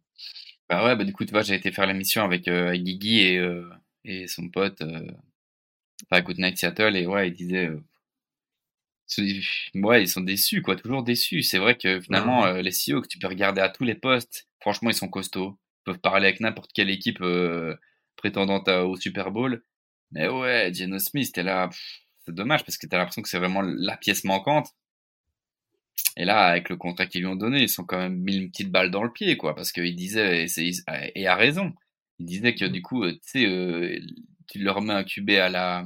Bah ouais, bah du coup, tu vois, j'ai été faire l'émission avec, euh, avec Guigui et, euh, et son pote, euh, enfin, Good Night Seattle, et ouais, il disait, euh, ouais, ils sont déçus, quoi, toujours déçus. C'est vrai que finalement, Ouais. euh, les CEO que tu peux regarder à tous les postes, franchement, ils sont costauds. Ils peuvent parler avec n'importe quelle équipe euh, prétendante à- au Super Bowl. Mais ouais, Geno Smith, t'es là, pff, dommage parce que t'as l'impression que c'est vraiment la pièce manquante. Et là, avec le contrat qu'ils lui ont donné, ils sont quand même mis une petite balle dans le pied, quoi, parce qu'il disait, et, et a raison, il disait que du coup, euh, tu sais, euh, tu leur mets un QB à la,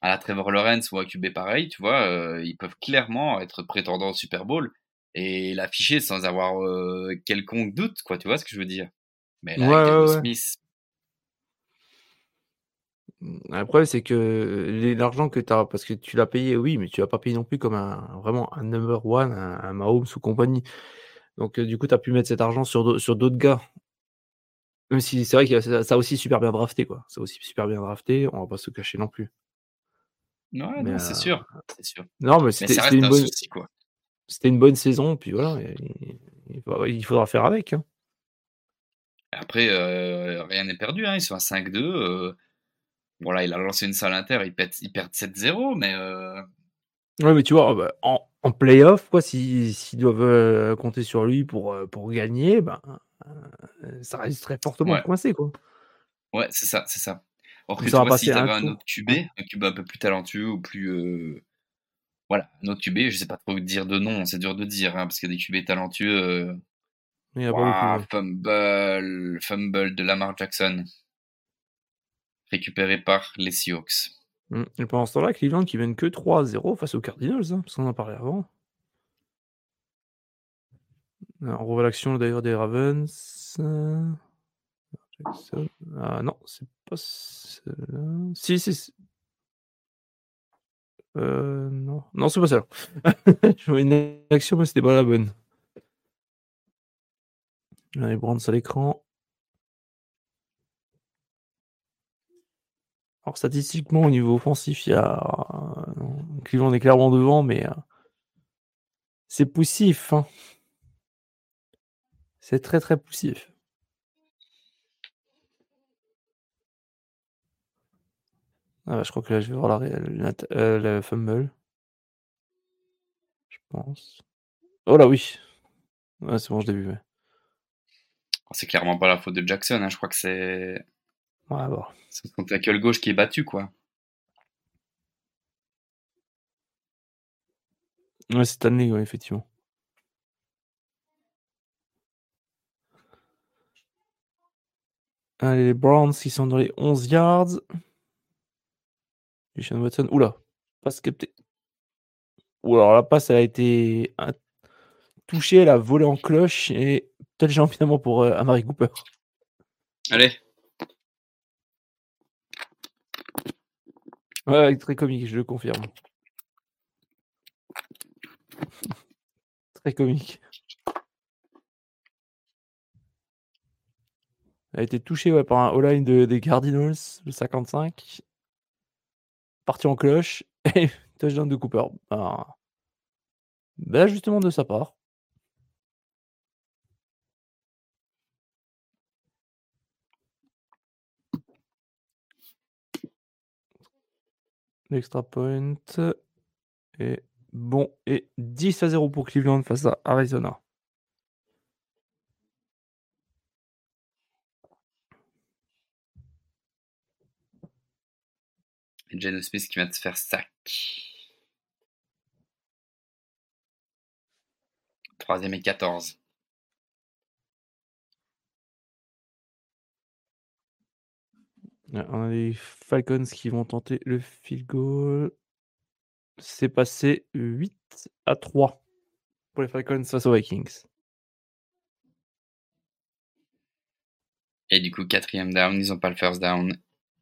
à la Trevor Lawrence ou un QB pareil, tu vois, euh, ils peuvent clairement être prétendants au Super Bowl et l'afficher sans avoir euh, quelconque doute, quoi, tu vois ce que je veux dire. Mais là, Ouais, avec Geno ouais, ouais. Smith, Après, c'est que l'argent que tu as, parce que tu l'as payé, oui, mais tu l'as pas payé non plus comme un vraiment un number one, un, un Mahomes ou compagnie. Donc, du coup, tu as pu mettre cet argent sur sur d'autres gars. Même si c'est vrai que ça, ça a aussi super bien drafté, quoi. Ça a aussi super bien drafté, on va pas se cacher non plus. ouais, non, c'est euh, sûr, c'est sûr. non, mais c'était une un bonne, une saison, puis voilà, il faudra- il faudra faire avec. hein. Après, euh, rien n'est perdu, hein, ils sont à 5-2. euh, voilà, il a lancé une salle inter, ils perdent, ils perdent 7-0, mais euh, Ouais, mais tu vois, bah, en, en playoff, quoi, si- s'ils doivent euh, compter sur lui pour, euh, pour gagner, ben, euh, ça reste très fortement ouais, coincé, quoi. ouais, c'est ça, c'est ça. Or que passer s'ils à un un autre QB, un QB un peu plus talentueux ou plus. voilà, un autre QB, je sais pas trop dire de nom, c'est dur de dire, hein, parce qu'il y a des QB talentueux. Il y a pas beaucoup. ouais. fumble, fumble de Lamar Jackson, récupéré par les Seahawks. Mm. Et pendant ce temps-là, Cleveland qui mène que 3-0 face aux Cardinals, hein, parce qu'on en parlait avant. On revoit l'action d'ailleurs des Ravens. Ah non, c'est pas celle-là. Si, si. Euh, non, non, c'est pas celle-là. [LAUGHS] Je vois une action, mais c'était pas la bonne. Allez, Brands à l'écran. Alors, statistiquement, au niveau offensif, il y a Cleveland est clairement devant, mais euh, c'est poussif. hein. C'est très très poussif. Ah bah, je crois que là, je vais voir la, euh, le fumble. Je pense. Oh là, oui. Ouais, c'est bon, je l'ai vu. ouais. C'est clairement pas la faute de Jackson. hein. Je crois que c'est Ouais, bon. C'est son tackle gauche qui est battu, quoi. Ouais, c'est Stanley, ouais, effectivement. Allez, les Browns qui sont dans les 11 yards. Christian Watson. Oula, passe capté. Oula, alors la passe, elle a été touchée, elle a volé en cloche et touchdown finalement pour euh, Amari Cooper. Allez, Ouais, très comique, je le confirme. [LAUGHS] très comique. Elle a été touchée ouais, par un all-line de- des Cardinals, le 55. Parti en cloche [LAUGHS] et touchdown de Cooper. Ben, ben, justement de sa part. L'extra point est bon et 10 à 0 pour Cleveland face à Arizona. Et Jalen Smith qui vient de faire sac. Troisième et 14. Ouais, On a les Falcons qui vont tenter le field goal. C'est passé 8 à 3 pour les Falcons face aux Vikings. Et du coup, quatrième down, ils ont pas le first down.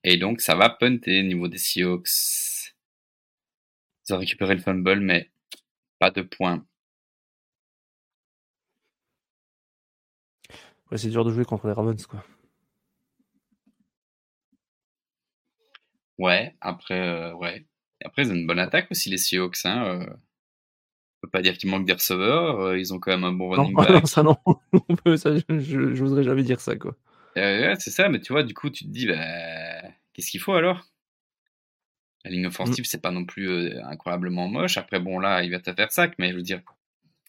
Et donc, ça va punter au niveau des Seahawks. Ils ont récupéré le fumble, mais pas de points. Ouais, c'est dur de jouer contre les Ravens, quoi. Ouais, après, euh, ouais. Et après, ils ont une bonne attaque aussi, les Seahawks. Hein, euh. On peut pas dire qu'il manque des receveurs. euh, ils ont quand même un bon Non, running [LAUGHS] back. ça non. [LAUGHS] ça, je- j'oserais jamais dire ça, quoi. Euh, c'est ça, mais tu vois, du coup, tu te dis, bah, qu'est-ce qu'il faut alors? La ligne offensive, c'est pas non plus euh, incroyablement moche. Après, bon, là, il va te faire sac, mais je veux dire,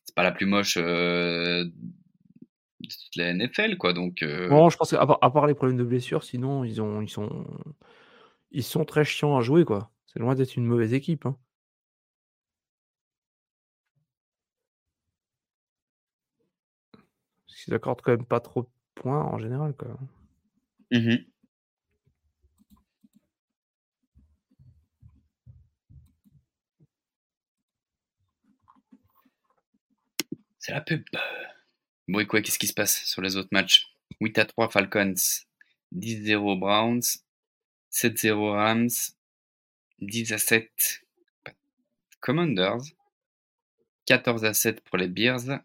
c'est pas la plus moche euh, de toute la NFL, quoi. Donc, Bon, je pense qu'à part les problèmes de blessure, sinon, ils, ont, ils, sont, ils sont très chiants à jouer, quoi. C'est loin d'être une mauvaise équipe. Hein. Parce qu'ils accordent quand même pas trop de points en général, quoi. mhm. c'est la pub. Bon, et quoi, qu'est-ce qui se passe sur les autres matchs? 8 à 3 Falcons, 10-0 Browns, 7-0 Rams, 10 à 7 Commanders, 14 à 7 pour les Bears.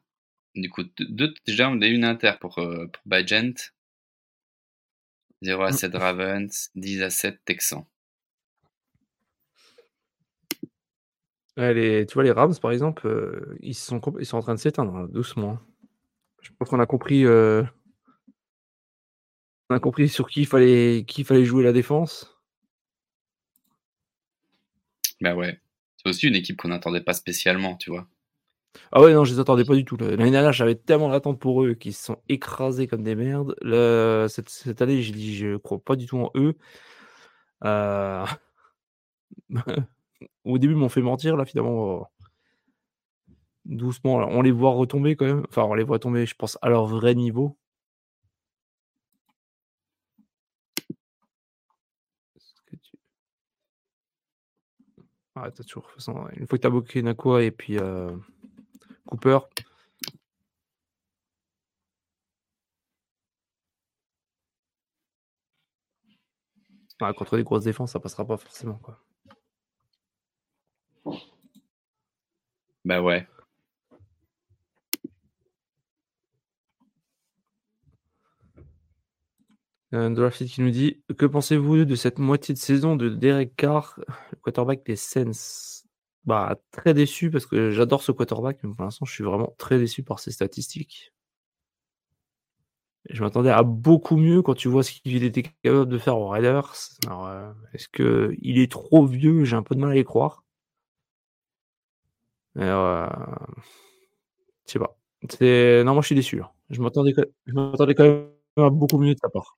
Du coup, deux- deux touchdowns et une inter pour, euh, pour Bygent. 0 à 7 Ravens, 10 à 7 Texans. Les- tu vois, les Rams, par exemple, euh, ils, sont, en train de s'éteindre, hein, doucement. Je pense qu'on a compris, euh, on a compris sur qui il fallait, qui fallait jouer la défense? Bah ouais. C'est aussi une équipe qu'on n'attendait pas spécialement, tu vois. Ah ouais, non, je les attendais pas du tout. L'année dernière, j'avais tellement d'attentes pour eux qu'ils se sont écrasés comme des merdes. Cette, cette année, j'ai dit, je crois pas du tout en eux. Euh, [LAUGHS] Au début, ils m'ont fait mentir, là, finalement. euh, Doucement, là, on les voit retomber quand même. Enfin, on les voit tomber, je pense, à leur vrai niveau. Est-ce que tu- Toujours. une fois que t'as bloqué Nakua et puis euh, Cooper, contre des grosses défenses, ça passera pas forcément. Quoi. Bah ouais. Drafted qui nous dit Que pensez-vous de cette moitié de saison de Derek Carr, le quarterback des Saints? Bah, très déçu parce que j'adore ce quarterback, mais pour l'instant, je suis vraiment très déçu par ses statistiques. Je m'attendais à beaucoup mieux quand tu vois ce qu'il était capable de faire aux Raiders. Alors, euh, est-ce qu'il est trop vieux? J'ai un peu de mal à y croire. Euh, je sais pas. Non, moi je suis déçu. Je m'attendais quand même à beaucoup mieux de sa part.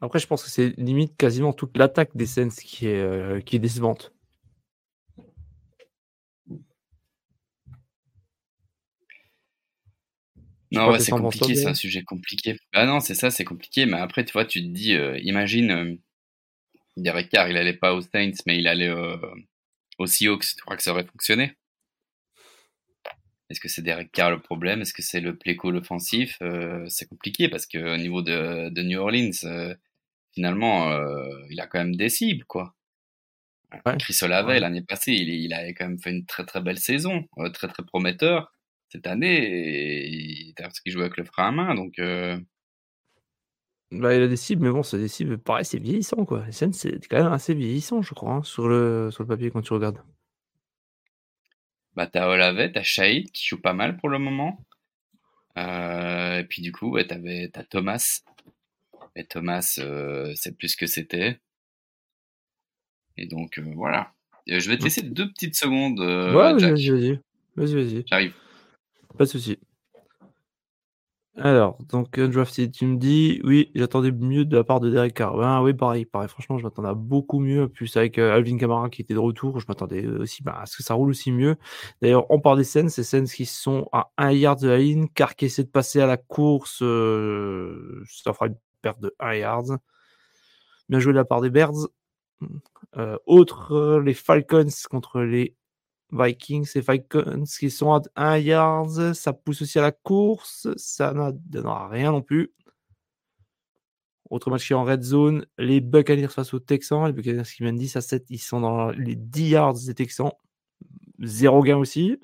Après, je pense que c'est limite quasiment toute l'attaque des Sens qui est, euh, qui est décevante. non, ouais, c'est compliqué, c'est un sujet compliqué. Bah non, c'est ça, c'est compliqué. Mais après, tu vois, tu te dis, euh, imagine, euh, Derek Carr, il allait pas aux Saints, mais il allait euh, aux Seahawks. Tu crois que ça aurait fonctionné? Est-ce que c'est Derek Carr le problème? Est-ce que c'est le play call offensif? C'est compliqué parce qu'au niveau de, de, New Orleans, finalement, il a quand même des cibles, quoi. Chris Olave, l'année passée, il, il avait quand même fait une très très belle saison, très très prometteur cette année, il, parce qu'il jouait avec le frein à main, donc. Euh bah, il a des cibles, mais bon, c'est des cibles, pareil, c'est vieillissant, quoi. scènes, c'est quand même assez vieillissant, je crois, hein, sur, le, sur le papier quand tu regardes. Bah, t'as Olave, t'as Shahid qui joue pas mal pour le moment. Euh, et puis du coup, ouais, t'avais, t'as Thomas. Et Thomas, euh, c'est plus que c'était. Et donc, voilà. je vais te laisser deux petites secondes. ouais, vas-y, vas-y. Vas-y, vas-y. J'arrive. Pas de souci. Alors, donc Undrafted, tu me dis, oui, j'attendais mieux de la part de Derek Carr. Ben, oui, pareil, pareil. Franchement, je m'attendais à beaucoup mieux. Plus avec euh, Alvin Kamara qui était de retour, je m'attendais aussi bah, à ce que ça roule aussi mieux. D'ailleurs, on parle des scènes, ces scènes qui sont à 1 yard de la ligne. Carr qui essaie de passer à la course, euh, ça fera une de 1 yard. Bien joué de la part des Bears. Euh, autre, les Falcons contre les Vikings et Falcons qui sont à 1 yard, ça pousse aussi à la course, ça ne donnera rien non plus. Autre match qui est en red zone, les Buccaneers face aux Texans, les Buccaneers qui mènent 10 à 7, ils sont dans les 10 yards des Texans. Zéro gain aussi.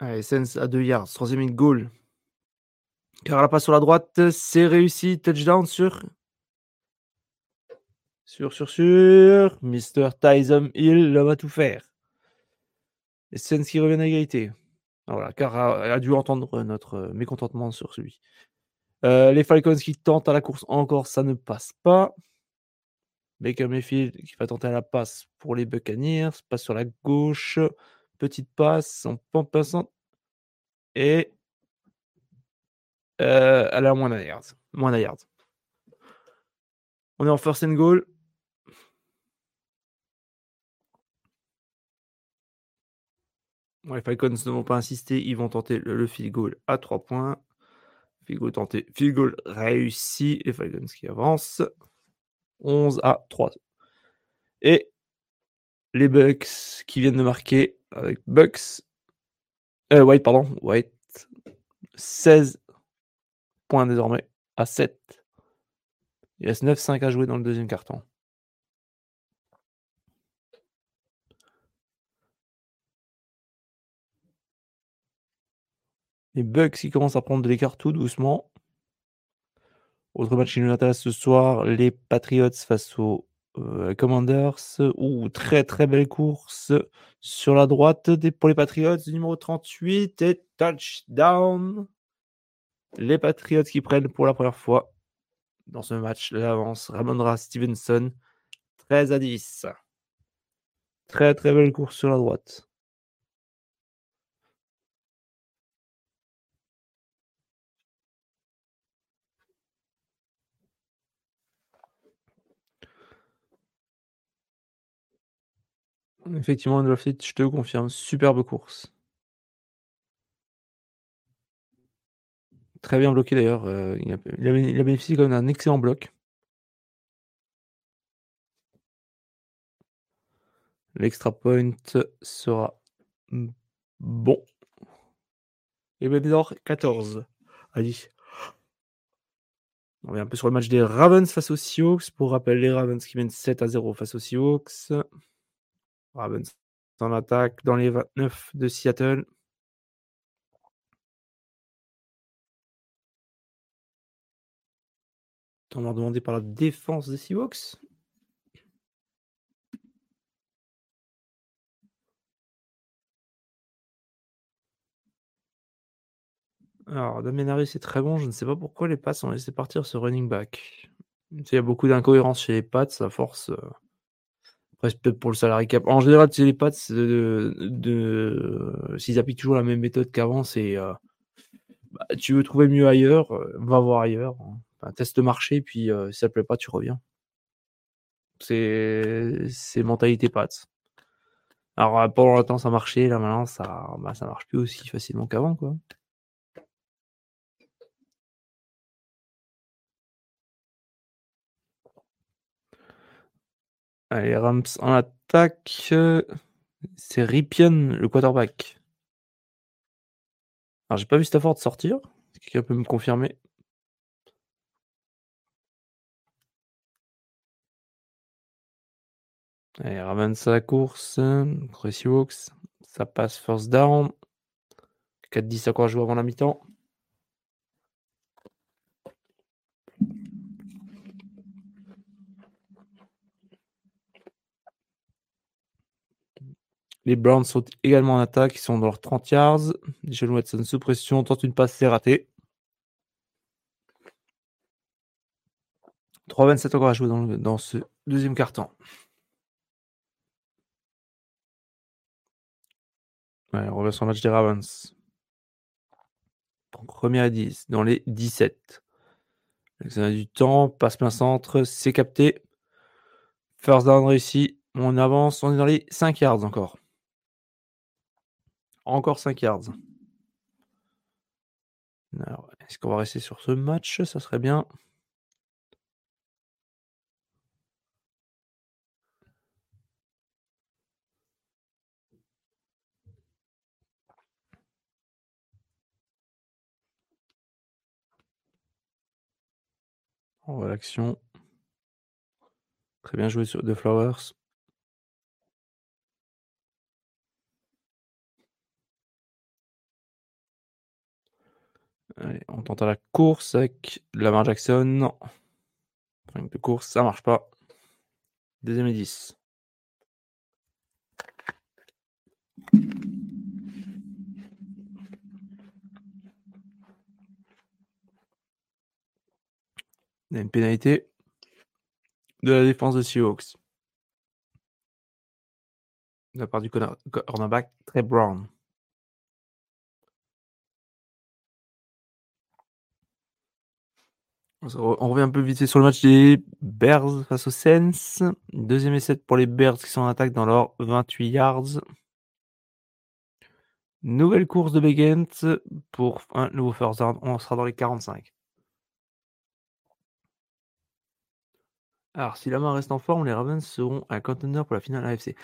Allez, Sens à 2 yards, troisième goal. Car la passe sur la droite, c'est réussi. Touchdown sur sur, sur, sur. Mr. Tyson Hill, à tout faire. Et Sens qui reviennent à égalité. Ah, voilà, car a, a, dû entendre notre mécontentement sur celui. Euh, les Falcons qui tentent à la course encore, ça ne passe pas. Baker Mayfield qui va tenter la passe pour les Buccaneers. Passe sur la gauche. Petite passe en pompe passante. Et euh, elle à moins d'un yard. Moins d'un yard. On est en first and goal. les Falcons ne vont pas insister, ils vont tenter le, field goal à 3 points. Field goal tenté, field goal réussi. Les Falcons qui avancent. 11 à 3. Et les Bucks qui viennent de marquer avec Bucks. Euh, White, pardon. White. 16 points désormais à 7. Il reste 9-5 à jouer dans le deuxième carton. Les Bucks qui commencent à prendre de l'écart tout doucement. Autre match qui nous intéresse ce soir, les Patriots face aux euh, Commanders. Ouh, très très belle course sur la droite pour les Patriots, numéro 38 et touchdown. Les Patriots qui prennent pour la première fois dans ce match l'avance. Ramondra Stevenson, 13 à 10. Très très belle course sur la droite. Effectivement, je te confirme, superbe course. Très bien bloqué d'ailleurs. Euh, il, a, bénéficié d'un excellent bloc. L'extra point sera bon. Et Bénédor 14. Allez. On revient un peu sur le match des Ravens face aux Seahawks. Pour rappel, les Ravens qui mènent 7 à 0 face aux Seahawks. Ravens en attaque dans les 29 de Seattle. On m'a demandé par la défense des Seahawks. Alors, Damien Harris est très bon. Je ne sais pas pourquoi les Pats ont laissé partir ce running back. Il y a beaucoup d'incohérences chez les Pats, ça force. Euh, peut-être pour le salarié cap. En général, chez les Pats, de, s'ils appliquent toujours la même méthode qu'avant, c'est euh, bah, tu veux trouver mieux ailleurs, euh, va voir ailleurs. Enfin, teste marché, puis si ça ne plaît pas, tu reviens. C'est mentalité Pats. Alors, pendant longtemps, ça marchait, là maintenant, ça, bah, ça marche plus aussi facilement qu'avant, quoi. Allez, Rams en attaque. C'est Ripien, le quarterback. Alors, j'ai pas vu Stafford sortir. Quelqu'un peut me confirmer? Allez, Ravens à la course. Gracie Hawks. Ça passe first down. 4-10 à quoi jouer avant la mi-temps. Les Browns sont également en attaque, ils sont dans leurs 30 yards. John Watson sous pression, tente une passe, c'est raté. 3-27 encore à jouer dans, ce deuxième quart-temps. on revient sur le match des Ravens. Première et 10, dans les 17. Ça a du temps, passe plein centre, c'est capté. First down réussi. On avance, on est dans les 5 yards encore. Encore 5 yards. est-ce qu'on va rester sur ce match? Ça serait bien. On voit l'action. Très bien joué The Flowers. Allez, on tente à la course avec Lamar Jackson. Non. de course, ça marche pas. Deuxième et 10. Il y a une pénalité de la défense de Seahawks. De la part du cornerback très Brown. On revient un peu vite sur le match des Bears face aux Sens. Deuxième essai pour les Bears qui sont en attaque dans leurs 28 yards. Nouvelle course de Begent pour un nouveau first down. On sera dans les 45. Alors, si la main reste en forme, les Ravens seront un contender pour la finale AFC.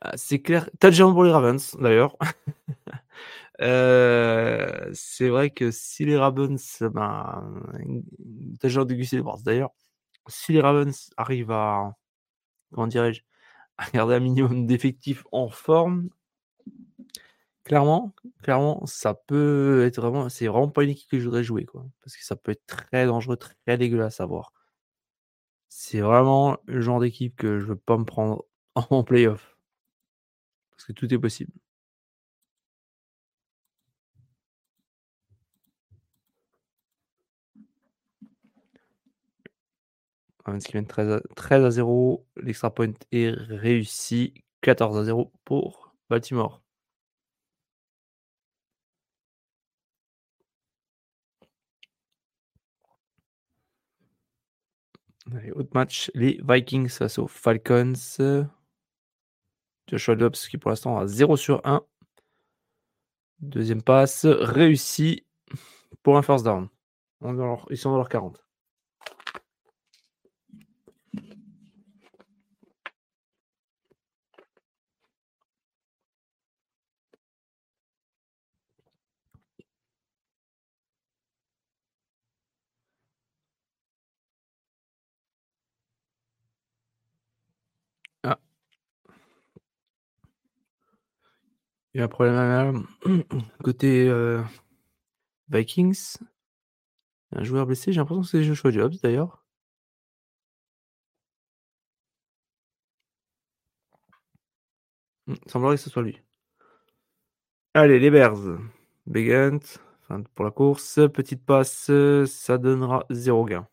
Ah, c'est clair. Touchdown pour les Ravens, d'ailleurs. [LAUGHS] Euh, c'est vrai que si les Ravens, ben, de Gus D'ailleurs, si les Ravens arrivent à, comment dirais-je, à garder un minimum d'effectifs en forme, clairement, clairement, ça peut être vraiment, c'est vraiment pas une équipe que je voudrais jouer, quoi. Parce que ça peut être très dangereux, très dégueulasse à voir. C'est vraiment le genre d'équipe que je veux pas me prendre [LAUGHS] en playoff. Parce que tout est possible. Ravens qui 13 à, 13 à 0. L'extra point est réussi. 14 à 0 pour Baltimore. Autre match, les Vikings face aux Falcons. Joshua Dobbs qui pour l'instant a 0 sur 1. Deuxième passe, réussi pour un first down. Ils sont dans leur 40. Il y a un problème euh, [CLEARS THROAT] côté euh, Vikings. Un joueur blessé, j'ai l'impression que c'est Joshua Jobs d'ailleurs. Hmm, Il semblerait que ce soit lui. Allez, les Bears. Fin pour la course. Petite passe, ça donnera 0 gain.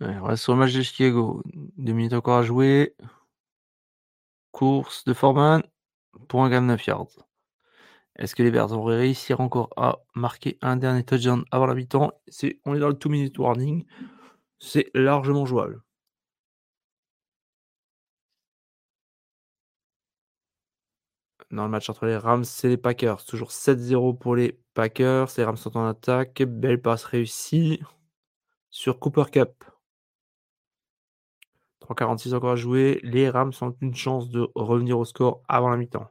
On reste sur le match de Chicago. Deux minutes encore à jouer. Course de Foreman pour un gain de 9 yards. Est-ce que les Bears auraient réussi encore à marquer un dernier touchdown avant la mi-temps? On est dans le 2 minute warning. C'est largement jouable. Dans le match entre les Rams et les Packers, toujours 7-0 pour les Packers. Les Rams sont en attaque. Belle passe réussie sur Cooper Cup. 3,46 encore à jouer. Les Rams ont une chance de revenir au score avant la mi-temps.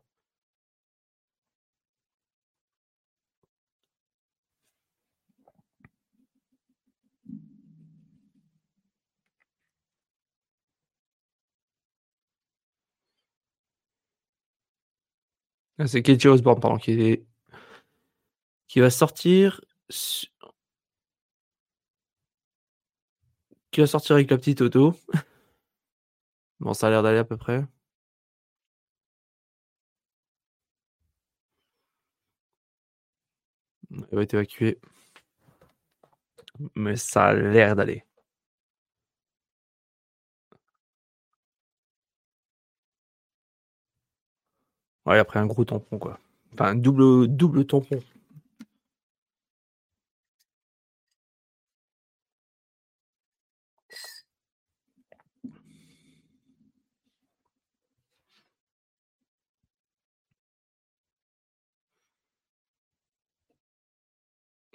Ah, C'est Katie Osborne, pardon, qui, est... qui va sortir. Qui va sortir avec la petite auto. Bon, ça a l'air d'aller à peu près. Elle va être évacuée. Mais ça a l'air d'aller. Ouais, après un gros tampon, quoi. Enfin, double, double tampon.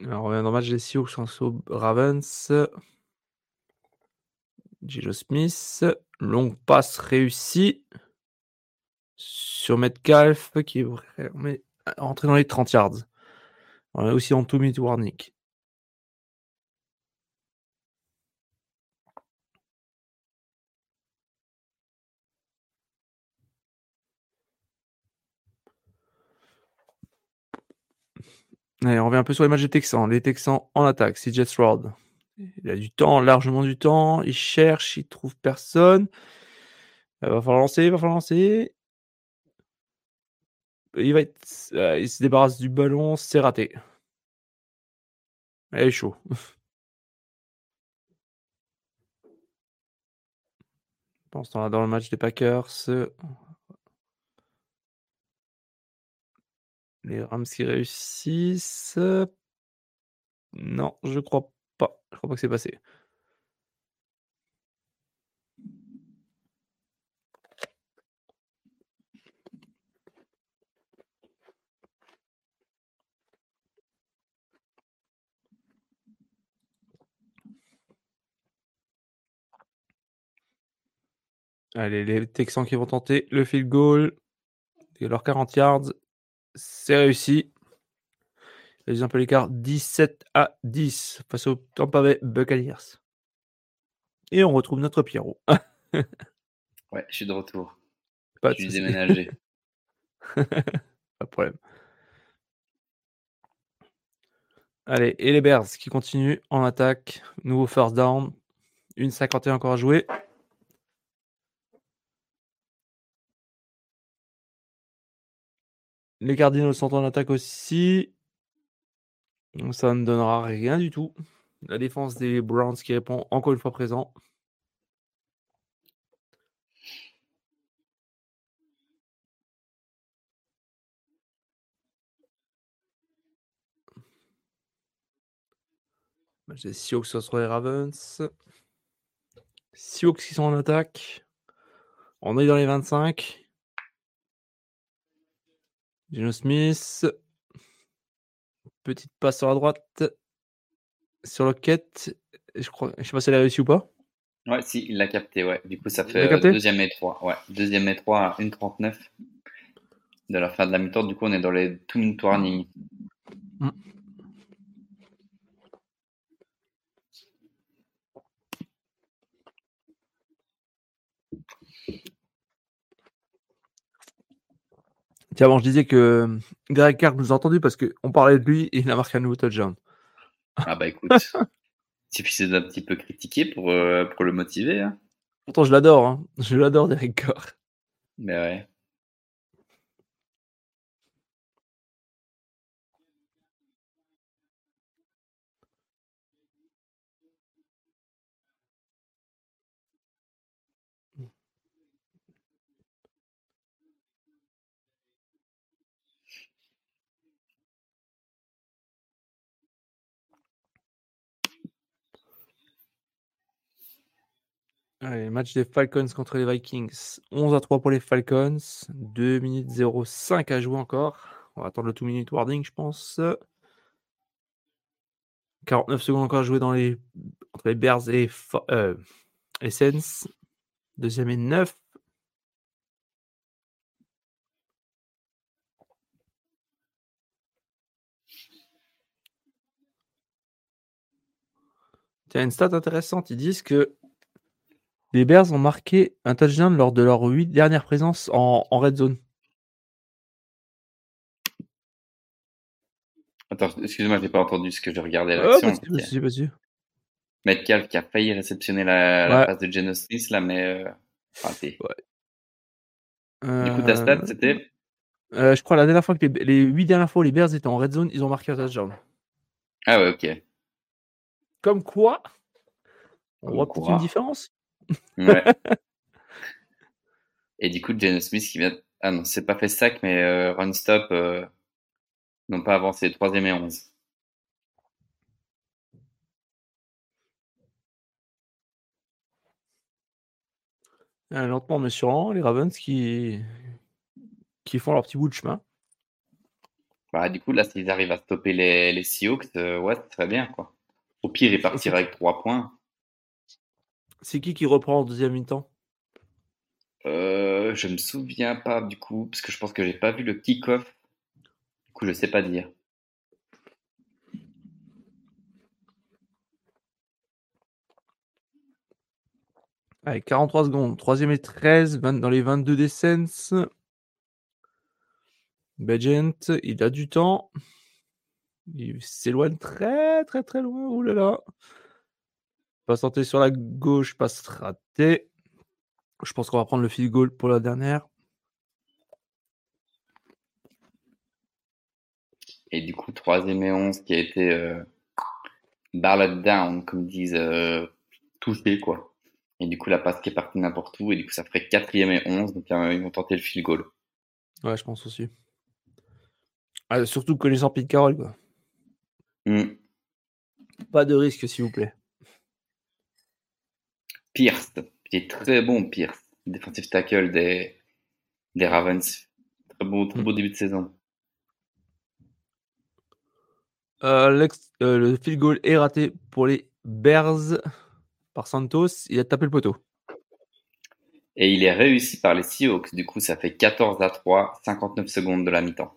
Alors, on revient dans le match des Sioux aux Ravens. Gino Smith. Longue passe réussie. Sur Metcalf qui est rentré dans les 30 yards. On est aussi en 2 Allez, on revient un peu sur les matchs des Texans. Les Texans en attaque. C'est Jets Rod. Il a du temps, largement du temps. Il cherche, il trouve personne. Il va falloir lancer, il va falloir lancer. Va euh, il se débarrasse du ballon, c'est raté. Elle est chaud. [LAUGHS] Pendant ce temps-là, dans le match des Packers, les Rams qui réussissent. Non, je crois pas. Je crois pas que c'est passé. Allez, les Texans qui vont tenter le field goal. Et leurs 40 yards, c'est réussi. Ils ont un peu l'écart 17 à 10 face au Tampa Bay Buccaneers. Et on retrouve notre Pierrot. [LAUGHS] Ouais, je suis de retour. Pas Je de suis déménagé. [LAUGHS] Pas de problème. Allez, et les Bears qui continuent en attaque. Nouveau first down. Une 51 encore à jouer. Les Cardinals sont en attaque aussi. Donc Ça ne donnera rien du tout. La défense des Browns qui répond encore une fois présent. Match des Seahawks sur les Ravens. Seahawks qui sont en attaque. On est dans les 25. Geno Smith. Petite passe sur la droite. Sur Lockett. Je crois, je sais pas si elle a réussi ou pas. Ouais, si, il l'a capté, ouais. Du coup, ça fait deuxième et 3. Ouais, deuxième et 3 à 1,39 de la fin de la mi-temps. Du coup, on est dans les two minute warning. Mm. Tiens, bon, je disais que Greg Carr nous a entendu parce qu'on parlait de lui et il a marqué un nouveau touchdown. Ah bah écoute, [LAUGHS] suffit d'un petit peu critiquer pour, euh, pour le motiver. Hein. Pourtant, je l'adore. Hein. Je l'adore, Derek Carr. Mais ouais. Allez, match des Falcons contre les Vikings. 11 à 3 pour les Falcons. 2 minutes 05 à jouer encore. On va attendre le 2 minute warding, je pense. 49 secondes encore à jouer dans les... entre les Bears et euh. Deuxième et 9. Tiens, une stat intéressante. Ils disent que les Bears ont marqué un touchdown lors de leur huit dernières présences en, en red zone. Attends, excuse-moi, j'ai pas entendu ce que je regardais Oh, l'action. pas de souci. Metcalf qui a failli réceptionner la, la Ouais. passe de Geno Smith là, mais euh, raté. Du coup, Euh, ta stat, c'était euh, je crois la dernière fois que les, les huit dernières fois où les Bears étaient en red zone, ils ont marqué un touchdown. Ah ouais, ok. Comme quoi, on voit peut-être une différence. Ouais. [LAUGHS] Et du coup, Geno Smith qui vient. Ah non, c'est pas fait sac, mais euh, run stop euh, n'ont pas avancé. Troisième et 11. Euh, lentement mais sûrement, les Ravens qui, qui font leur petit bout de chemin. Bah, du coup, là, s'ils arrivent à stopper les, les Seahawks, euh, ouais, c'est très bien, quoi. Au pire, ils partiraient avec trois points. C'est qui qui reprend en deuxième mi-temps? Euh, je me souviens pas, du coup, parce que je pense que j'ai pas vu le kick-off. Du coup, je sais pas dire. Allez, 43 secondes. Troisième et 13, 20 dans les 22 des Saints. Bagent, il a du temps. Il s'éloigne très très très loin. Ouh là là. Passe tenté sur la gauche, passe raté. Je pense qu'on va prendre le field goal pour la dernière. Et du coup, troisième et 11 qui a été euh, down, comme disent, euh, touché, quoi. Et du coup, la passe qui est partie n'importe où. Et du coup, ça ferait quatrième et 11. Donc, euh, ils vont tenter le field goal. Ouais, je pense aussi. Ah, surtout connaissant Pete Carroll, quoi. Hmm. Pas de risque, s'il vous plaît. Pierce, qui est très bon, Pierce. Defensive tackle des, des Ravens. Très beau, très beau début de saison. Euh, euh, le field goal est raté pour les Bears par Santos. Il a tapé le poteau. Et il est réussi par les Seahawks. Du coup, ça fait 14 à 3, 59 secondes de la mi-temps.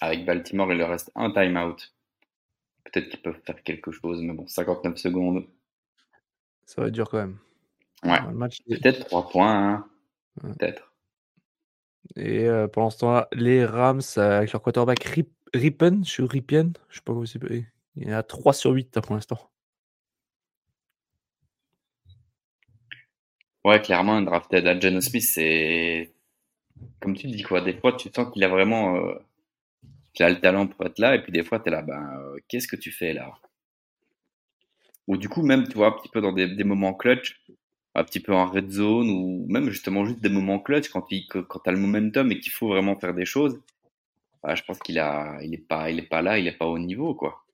Avec Baltimore, il leur reste un timeout. Peut-être qu'ils peuvent faire quelque chose, mais bon, 59 secondes. Ça va être dur quand même. Ouais. Le match Peut-être 3 points, hein. Ouais. Peut-être. Et euh, pendant ce temps-là, les Rams euh, avec leur quarterback Rip- Rippen, je suis Ripien, je sais pas comment c'est. Il est à 3 sur 8 là, pour l'instant. Ouais, clairement, un drafted à Geno Smith, c'est. Comme tu dis, quoi. Des fois, tu sens qu'il a vraiment. euh, qu'il a le talent pour être là, et puis des fois, tu es là, ben, euh, qu'est-ce que tu fais là? Ou du coup, même, tu vois, un petit peu dans des, moments clutch, un petit peu en red zone, ou même justement juste des moments clutch, quand tu quand as le momentum et qu'il faut vraiment faire des choses, bah, je pense qu'il a, il pas, pas là, il est pas au niveau, quoi.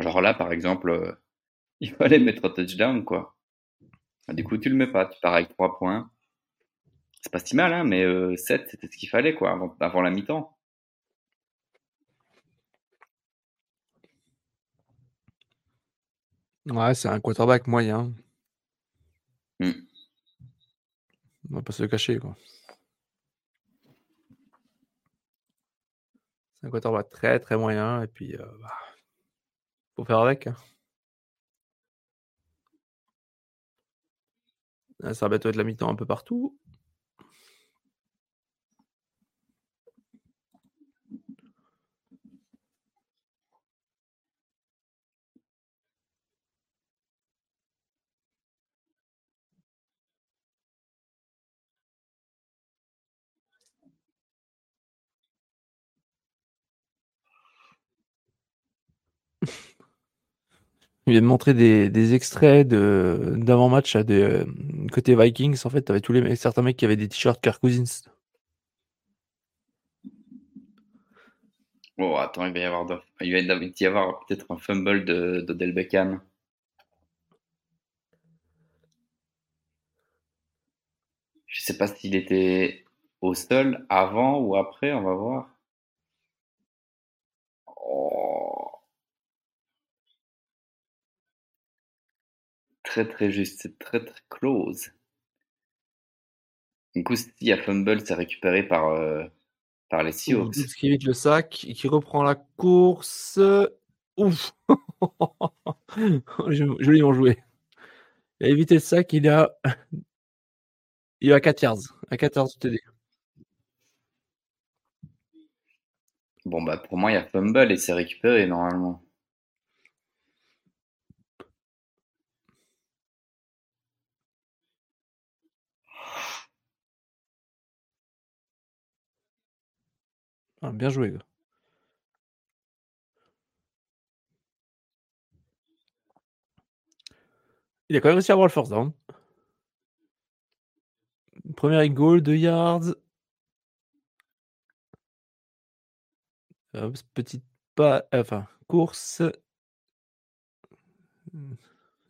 Genre là, par exemple, euh, [LAUGHS] il fallait mettre un touchdown, quoi. Bah, du coup, tu le mets pas, tu pars avec 3 points. C'est pas si mal, hein, mais 7, c'était ce qu'il fallait, quoi, avant la mi-temps. Ouais, c'est un quarterback moyen. Hmm. On va pas se le cacher, quoi. C'est un quarterback très très moyen et puis euh, bah, faut faire avec. hein. Ça va bientôt être la mi-temps un peu partout. Il vient de montrer des, des extraits de d'avant-match euh, côté Vikings. En fait, t'avais tous les certains mecs qui avaient des t-shirts Kirk Cousins. Oh, attends, il va y avoir, de- avoir peut-être un fumble de d'Odell Beckham. Je sais pas s'il était au sol avant ou après, on va voir. Oh. Très très juste, c'est très très close. Du coup, y a fumble, c'est récupéré par, euh, par les Seahawks. Qui évite le sac et qui reprend la course. Ouf [LAUGHS] Joliment joué. Il a évité le sac, il a il à 4 yards. À 4 yards TD. Bon, bah pour moi, il y a fumble et c'est récupéré normalement. Ah, bien joué. Il a quand même réussi à avoir le first down. Premier goal, 2 yards. Petite pas, enfin, course.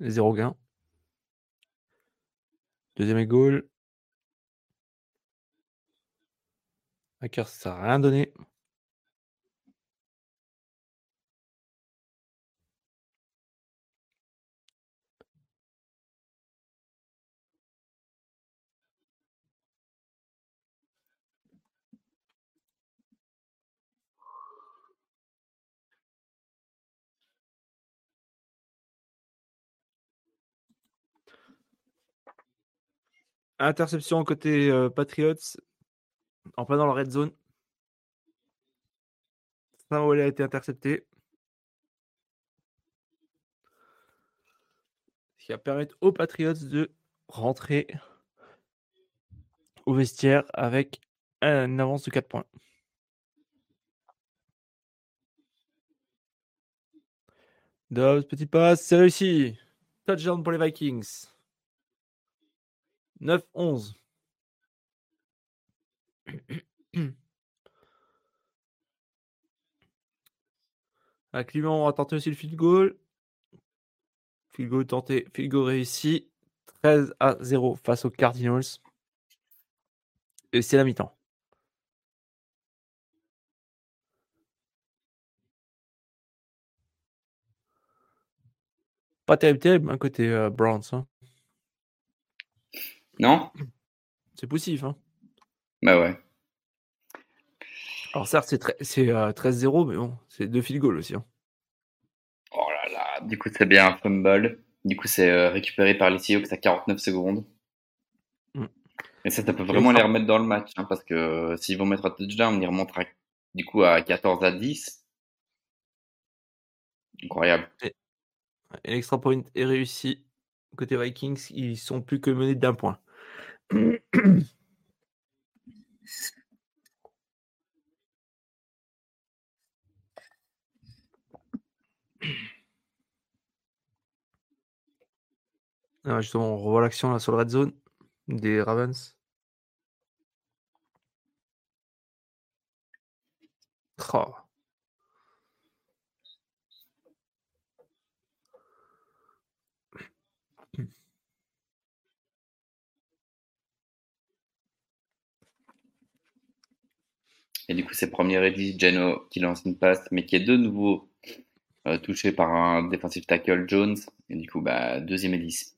Zéro gain. Deuxième goal. Hacker, ça n'a rien donné. Interception côté euh, Patriots. En plein dans la red zone. Samuel a été intercepté. Ce qui va permettre aux Patriots de rentrer au vestiaire avec une avance de 4 points. Dobbs, petit passe, c'est réussi. Touchdown pour les Vikings. 9-11. À Clément, on va tenter aussi le field goal. Field goal tenté, field goal réussi. 13 à 0 face aux Cardinals. Et c'est la mi-temps. Pas terrible, terrible, un côté euh, Browns. hein. Non? C'est poussif. Hein. Bah ouais. Alors certes, c'est tre- c'est, euh, 13-0, mais bon, c'est deux field goals aussi. hein. Oh là là, du coup, c'est bien un fumble. Du coup, c'est euh, récupéré par les Seahawks à 49 secondes. Mm. Et ça, ça peut vraiment les remettre dans le match, hein, parce que euh, s'ils vont mettre un touchdown, ils remontent à- du coup à 14 à 10. Incroyable. Et l'extra point est réussi. Côté Vikings, ils sont plus que menés d'un point. [CLEARS THROAT] Ah, justement, on revoit l'action là sur le red zone des Ravens. Oh. Et du coup, c'est premier et Geno qui lance une passe, mais qui est de nouveau euh, touché par un defensive tackle Jones. Et du coup, bah, deuxième et 10.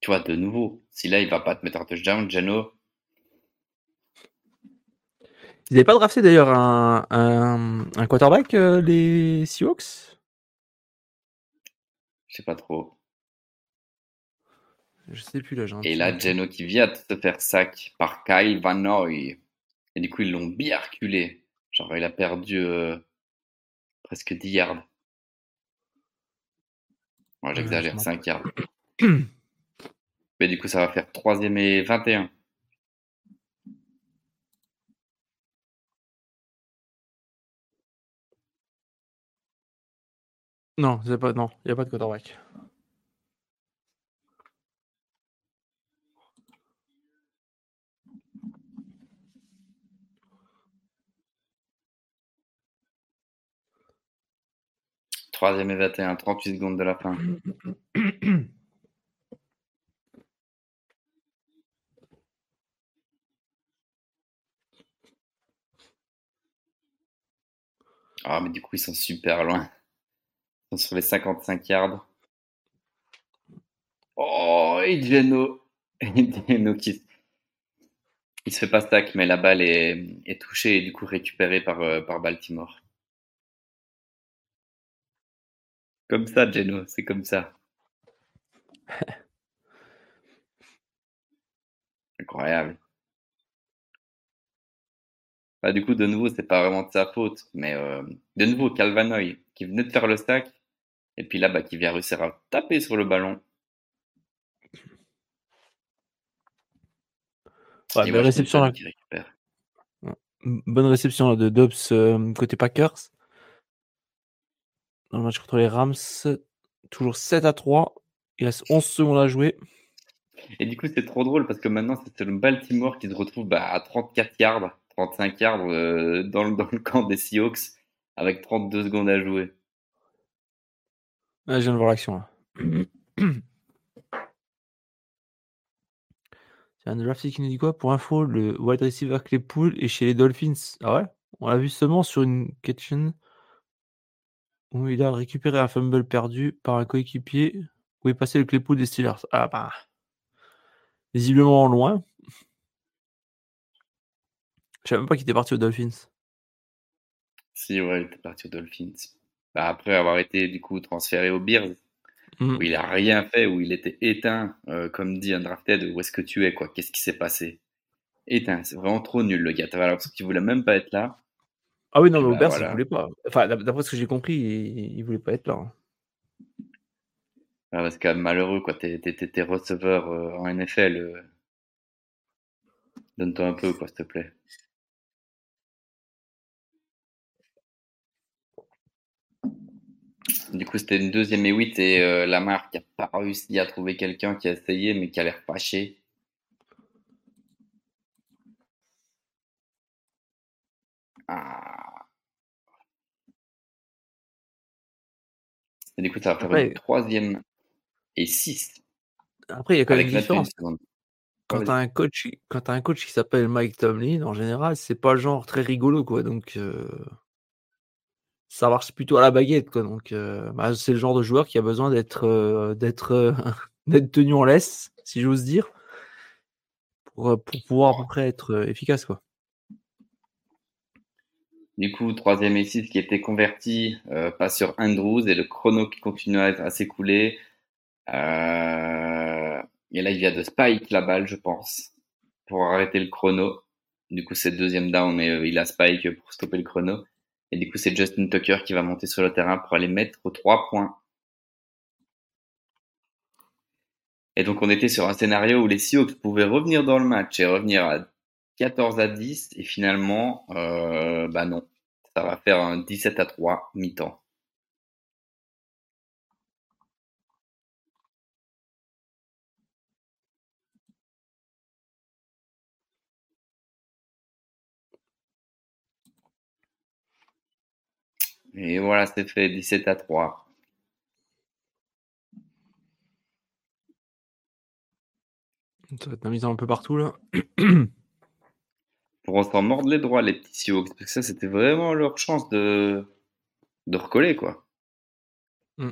Tu vois, de nouveau, si là, il va pas te mettre un touchdown, Geno. Ils n'avaient pas drafté d'ailleurs un, un, quarterback, euh, les Seahawks? Je sais pas trop. Je sais plus là. Et là, Geno qui vient de se faire sac par Kyle Van Noy. Et du coup, ils l'ont bien reculé. Genre, il a perdu euh, presque 10 yards. Moi, j'exagère, 5 yards. Mais du coup, ça va faire 3 et 21. Non, il n'y a pas de quarterback. Troisième et 21, 38 secondes de la fin. [CLEARS THROAT] Ah, mais du coup, ils sont super loin. Ils sont sur les 55 yards. Oh, et [LAUGHS] qui. Il se fait pas stack, mais la balle est, touchée et du coup récupérée par, euh, par Baltimore. Comme ça, Geno, c'est comme ça. [LAUGHS] Incroyable. Bah, du coup, de nouveau, c'est pas vraiment de sa faute, mais euh, de nouveau, Calvanoy, qui venait de faire le stack, et puis là, bah, qui vient réussir à taper sur le ballon. bonne réception là. Bonne réception de Dobbs euh, côté Packers dans le match contre les Rams. Toujours 7 à 3. Il reste 11 secondes à jouer. Et du coup, c'est trop drôle parce que maintenant, c'est le Baltimore qui se retrouve bah, à 34 yards, 35 yards euh, dans, le, [LAUGHS] dans, le, camp des Seahawks avec 32 secondes à jouer. je viens de voir l'action là. [CLEARS THROAT] C'est un drafting qui nous dit quoi? Pour info, le wide receiver Claypool est chez les Dolphins. Ah ouais? On l'a vu seulement sur une kitchen où il a récupéré un fumble perdu par un coéquipier où est passé le Claypool des Steelers. Ah bah. Visiblement loin. Je savais même pas qu'il était parti aux Dolphins. Si, ouais, il était parti aux Dolphins. Bah, après avoir été du coup transféré aux Bears, mmh. où il a rien fait, où il était éteint, euh, comme dit Undrafted, où est-ce que tu es, quoi? Qu'est-ce qui s'est passé? Éteint, c'est vraiment trop nul le gars. T'avais l'impression qu'il voulait même pas être là. Ah oui, non, mais Aubert, bah, voulait pas. Enfin, d'après ce que j'ai compris, il, il voulait pas être là. Hein. Ah, c'est quand même malheureux, quoi. T'es, t'es, receveur euh, en NFL. Euh. Donne-toi un peu, quoi, s'il te plaît. Du coup, c'était une deuxième et huit et euh, la marque n'a pas réussi à trouver quelqu'un qui a essayé mais qui a l'air fâché. Ah. Et du coup, ça va faire une troisième et six. Après, il y a quand même une différence. Quand tu as un coach, quand as un coach qui s'appelle Mike Tomlin, en général, c'est pas le genre très rigolo, quoi. Donc, euh, ça marche plutôt à la baguette, quoi. Donc, euh, bah, c'est le genre de joueur qui a besoin d'être, euh, d'être, [LAUGHS] d'être tenu en laisse, si j'ose dire, pour, pour pouvoir à peu près être efficace, quoi. Du coup, troisième et qui était converti, euh, pas sur Andrews et le chrono qui continue à, s'écouler. Euh, et là, il vient de spike la balle, je pense, pour arrêter le chrono. Du coup, c'est deuxième down, mais euh, il a spike pour stopper le chrono. Et du coup, c'est Justin Tucker qui va monter sur le terrain pour aller mettre aux trois points. Et donc, on était sur un scénario où les Seahawks pouvaient revenir dans le match et revenir à 14 à 10 et finalement, euh, bah non, ça va faire un 17 à 3 mi-temps. Et voilà, c'est fait 17 à 3. Ça va être un un peu partout là. [CLEARS THROAT] pour s'en mordre les droits, les petits Seahawks. Parce que ça, c'était vraiment leur chance de, recoller, quoi. Mm.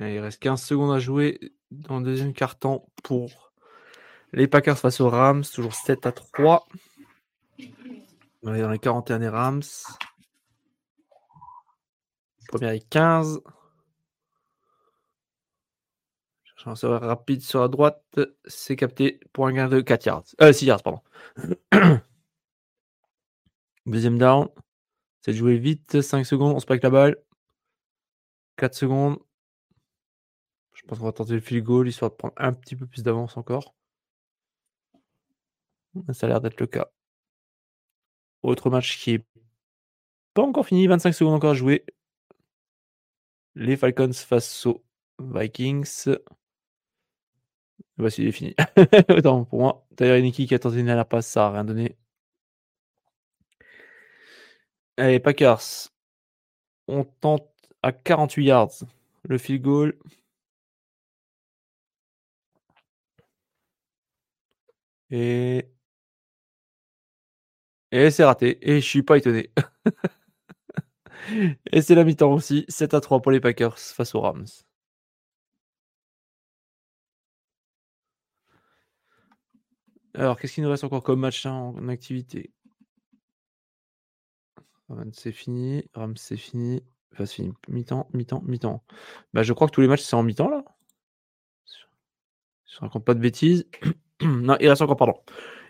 il reste 15 secondes à jouer dans le deuxième quart-temps pour les Packers face aux Rams, toujours 7 à 3. On est dans les 41 des Rams. Première et 15. Serveur rapide sur la droite. C'est capté pour un gain de 4 yards. Euh, 6 yards, pardon. [COUGHS] Deuxième down. C'est de jouer vite. 5 secondes. On spike la balle. 4 secondes. Je pense qu'on va tenter le field goal histoire de prendre un petit peu plus d'avance encore. Ça a l'air d'être le cas. Autre match qui est pas encore fini. 25 secondes encore à jouer. Les Falcons face aux Vikings. Voici, il est fini. [LAUGHS] Attends, pour moi, d'ailleurs, Niki qui a tenté une dernière passe, ça n'a rien donné. Allez, Packers. On tente à 48 yards le field goal. Et. Et c'est raté. Et je suis pas étonné. [LAUGHS] Et c'est la mi-temps aussi. 7 à 3 pour les Packers face aux Rams. Alors, qu'est-ce qu'il nous reste encore comme match hein, en activité? C'est fini. Rams, c'est fini. Enfin, c'est fini. Mi-temps, mi-temps, mi-temps. Bah, je crois que tous les matchs, c'est en mi-temps, là. Je raconte pas de bêtises. [CLEARS THROAT] non, il reste encore, pardon.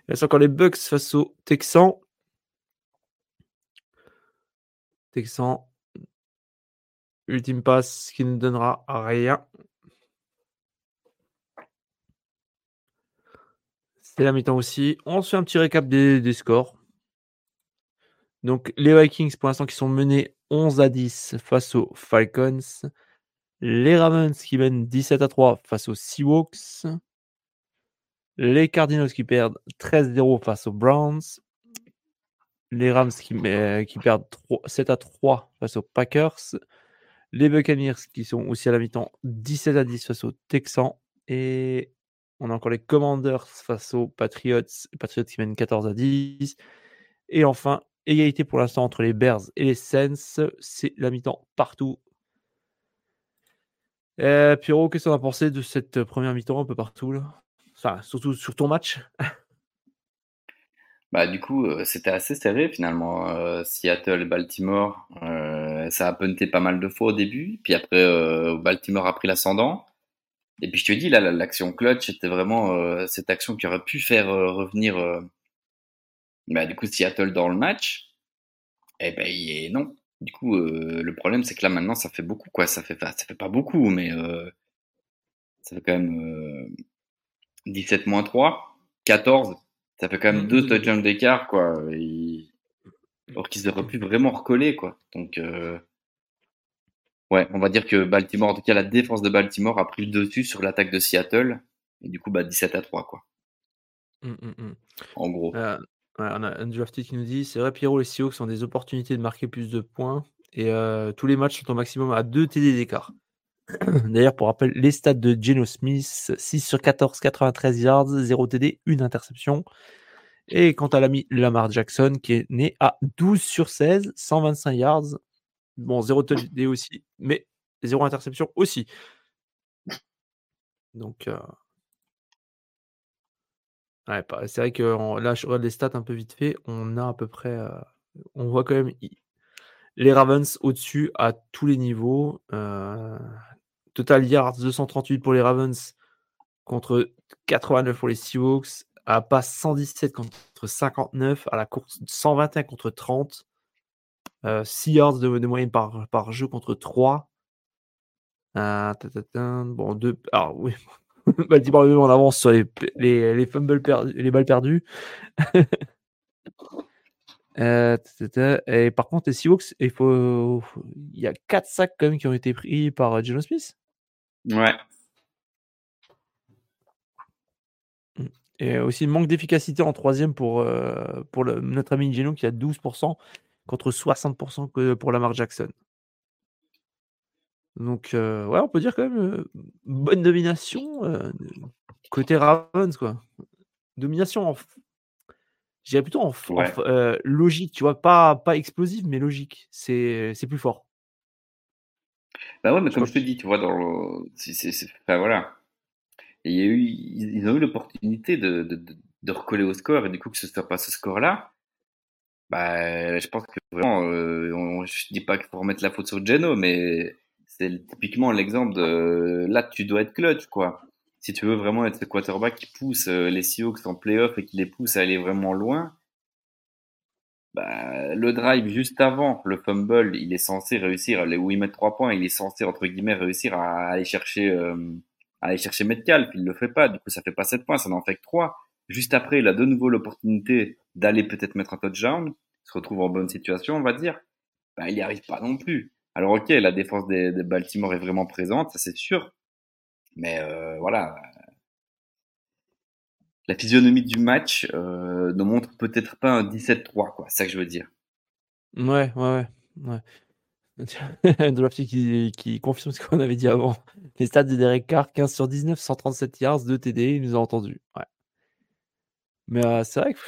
Il reste encore les Bucks face aux Texans. Texans. Ultime passe qui ne donnera rien. C'est la mi-temps aussi. On se fait un petit récap des, scores. Donc, les Vikings, pour l'instant, qui sont menés 11 à 10 face aux Falcons. Les Ravens qui mènent 17 à 3 face aux Seahawks. Les Cardinals qui perdent 13-0 face aux Browns. Les Rams qui, qui perdent 7 à 3 face aux Packers. Les Buccaneers qui sont aussi à la mi-temps 17 à 10 face aux Texans. Et on a encore les Commanders face aux Patriots. Patriots qui mènent 14 à 10. Et enfin, égalité pour l'instant entre les Bears et les Saints. C'est la mi-temps partout. Euh, Pierrot, qu'est-ce qu'on a pensé de cette première mi-temps un peu partout là? Enfin, surtout sur ton match? [LAUGHS] Bah, du coup, euh, c'était assez serré finalement. Euh, Seattle et Baltimore, euh, ça a punté pas mal de fois au début. Puis après, Baltimore a pris l'ascendant. Et puis je te dis, là, l'action clutch était vraiment cette action qui aurait pu faire revenir bah, du coup Seattle dans le match. Et ben et non. Du coup, le problème c'est que là maintenant ça fait beaucoup quoi. Ça fait, ça fait pas beaucoup, mais ça fait quand même 17 moins 3, 14. Ça fait quand même mmh, deux touchdowns d'écart, quoi. Alors qu'ils auraient pu vraiment recoller, quoi. Donc, euh, ouais, on va dire que Baltimore, en tout cas, la défense de Baltimore a pris le dessus sur l'attaque de Seattle. Et du coup, bah, 17 à 3, quoi. En gros. Euh, on a un drafted qui nous dit c'est vrai, Pierrot, les Seahawks ont des opportunités de marquer plus de points. Et euh, tous les matchs sont au maximum à 2 TD d'écart. [CLEARS THROAT] D'ailleurs, pour rappel, les stats de Geno Smith 6 sur 14, 93 yards, 0 TD, une interception. Et quant à l'ami Lamar Jackson, qui est né à 12 sur 16, 125 yards. Bon, 0 TD aussi, mais 0 interception aussi. Donc, euh... ouais, c'est vrai que là, je regarde les stats un peu vite fait. On a à peu près. Euh... On voit quand même les Ravens au-dessus à tous les niveaux. Euh, Total yards 238 pour les Ravens contre 89 pour les Seahawks. À passe 117 contre 59. À la course 121 contre 30. 6 euh, yards de, moyenne par, par, jeu contre 3. Euh, bon, deux. Alors, oui. [LAUGHS] Baltimore en avance sur les, les, les fumbles perdus, les balles perdues. [LAUGHS] Euh, et par contre, les Seahawks, il faut, il y a 4 sacs quand même qui ont été pris par Geno Smith. Ouais. Mmh. Et aussi manque d'efficacité en troisième pour, euh, pour notre ami Geno qui a 12% contre 60% que pour Lamar Jackson. Donc, euh, ouais, on peut dire quand même bonne domination. côté Ravens, quoi. Domination en. Je dirais plutôt en, euh, logique, tu vois, pas, pas explosive, mais logique. C'est plus fort. Bah ouais, mais Je comme je te dis, tu vois, dans le... enfin, voilà. Et il y a eu, ils ont eu l'opportunité de, de, de, de recoller au score, et du coup, que ce soit pas ce score-là, bah, je pense que vraiment, euh, on, je dis pas qu'il faut remettre la faute sur Geno, mais c'est typiquement l'exemple de, là, tu dois être clutch, quoi. Si tu veux vraiment être ce quarterback qui pousse euh, les Seahawks en playoff et qui les pousse à aller vraiment loin, bah, le drive juste avant le fumble, il est censé réussir, où il met trois points, il est censé, entre guillemets, réussir à aller chercher, euh, à aller chercher Metcalf. Il le fait pas, du coup, ça fait pas sept points, ça n'en fait que trois. Juste après, il a de nouveau l'opportunité d'aller peut-être mettre un touchdown, se retrouve en bonne situation, on va dire. Bah, il y arrive pas non plus. Alors, ok, la défense des, des Baltimore est vraiment présente, ça c'est sûr. Mais euh, voilà, la physionomie du match euh, ne montre peut-être pas un 17-3, quoi. C'est ça que je veux dire. Ouais, ouais, ouais. ouais. [LAUGHS] Drafty qui, qui confirme ce qu'on avait dit avant. Les stats de Derek Carr, 15 sur 19, 137 yards, 2 TD, il nous a entendu. Ouais. Mais c'est vrai que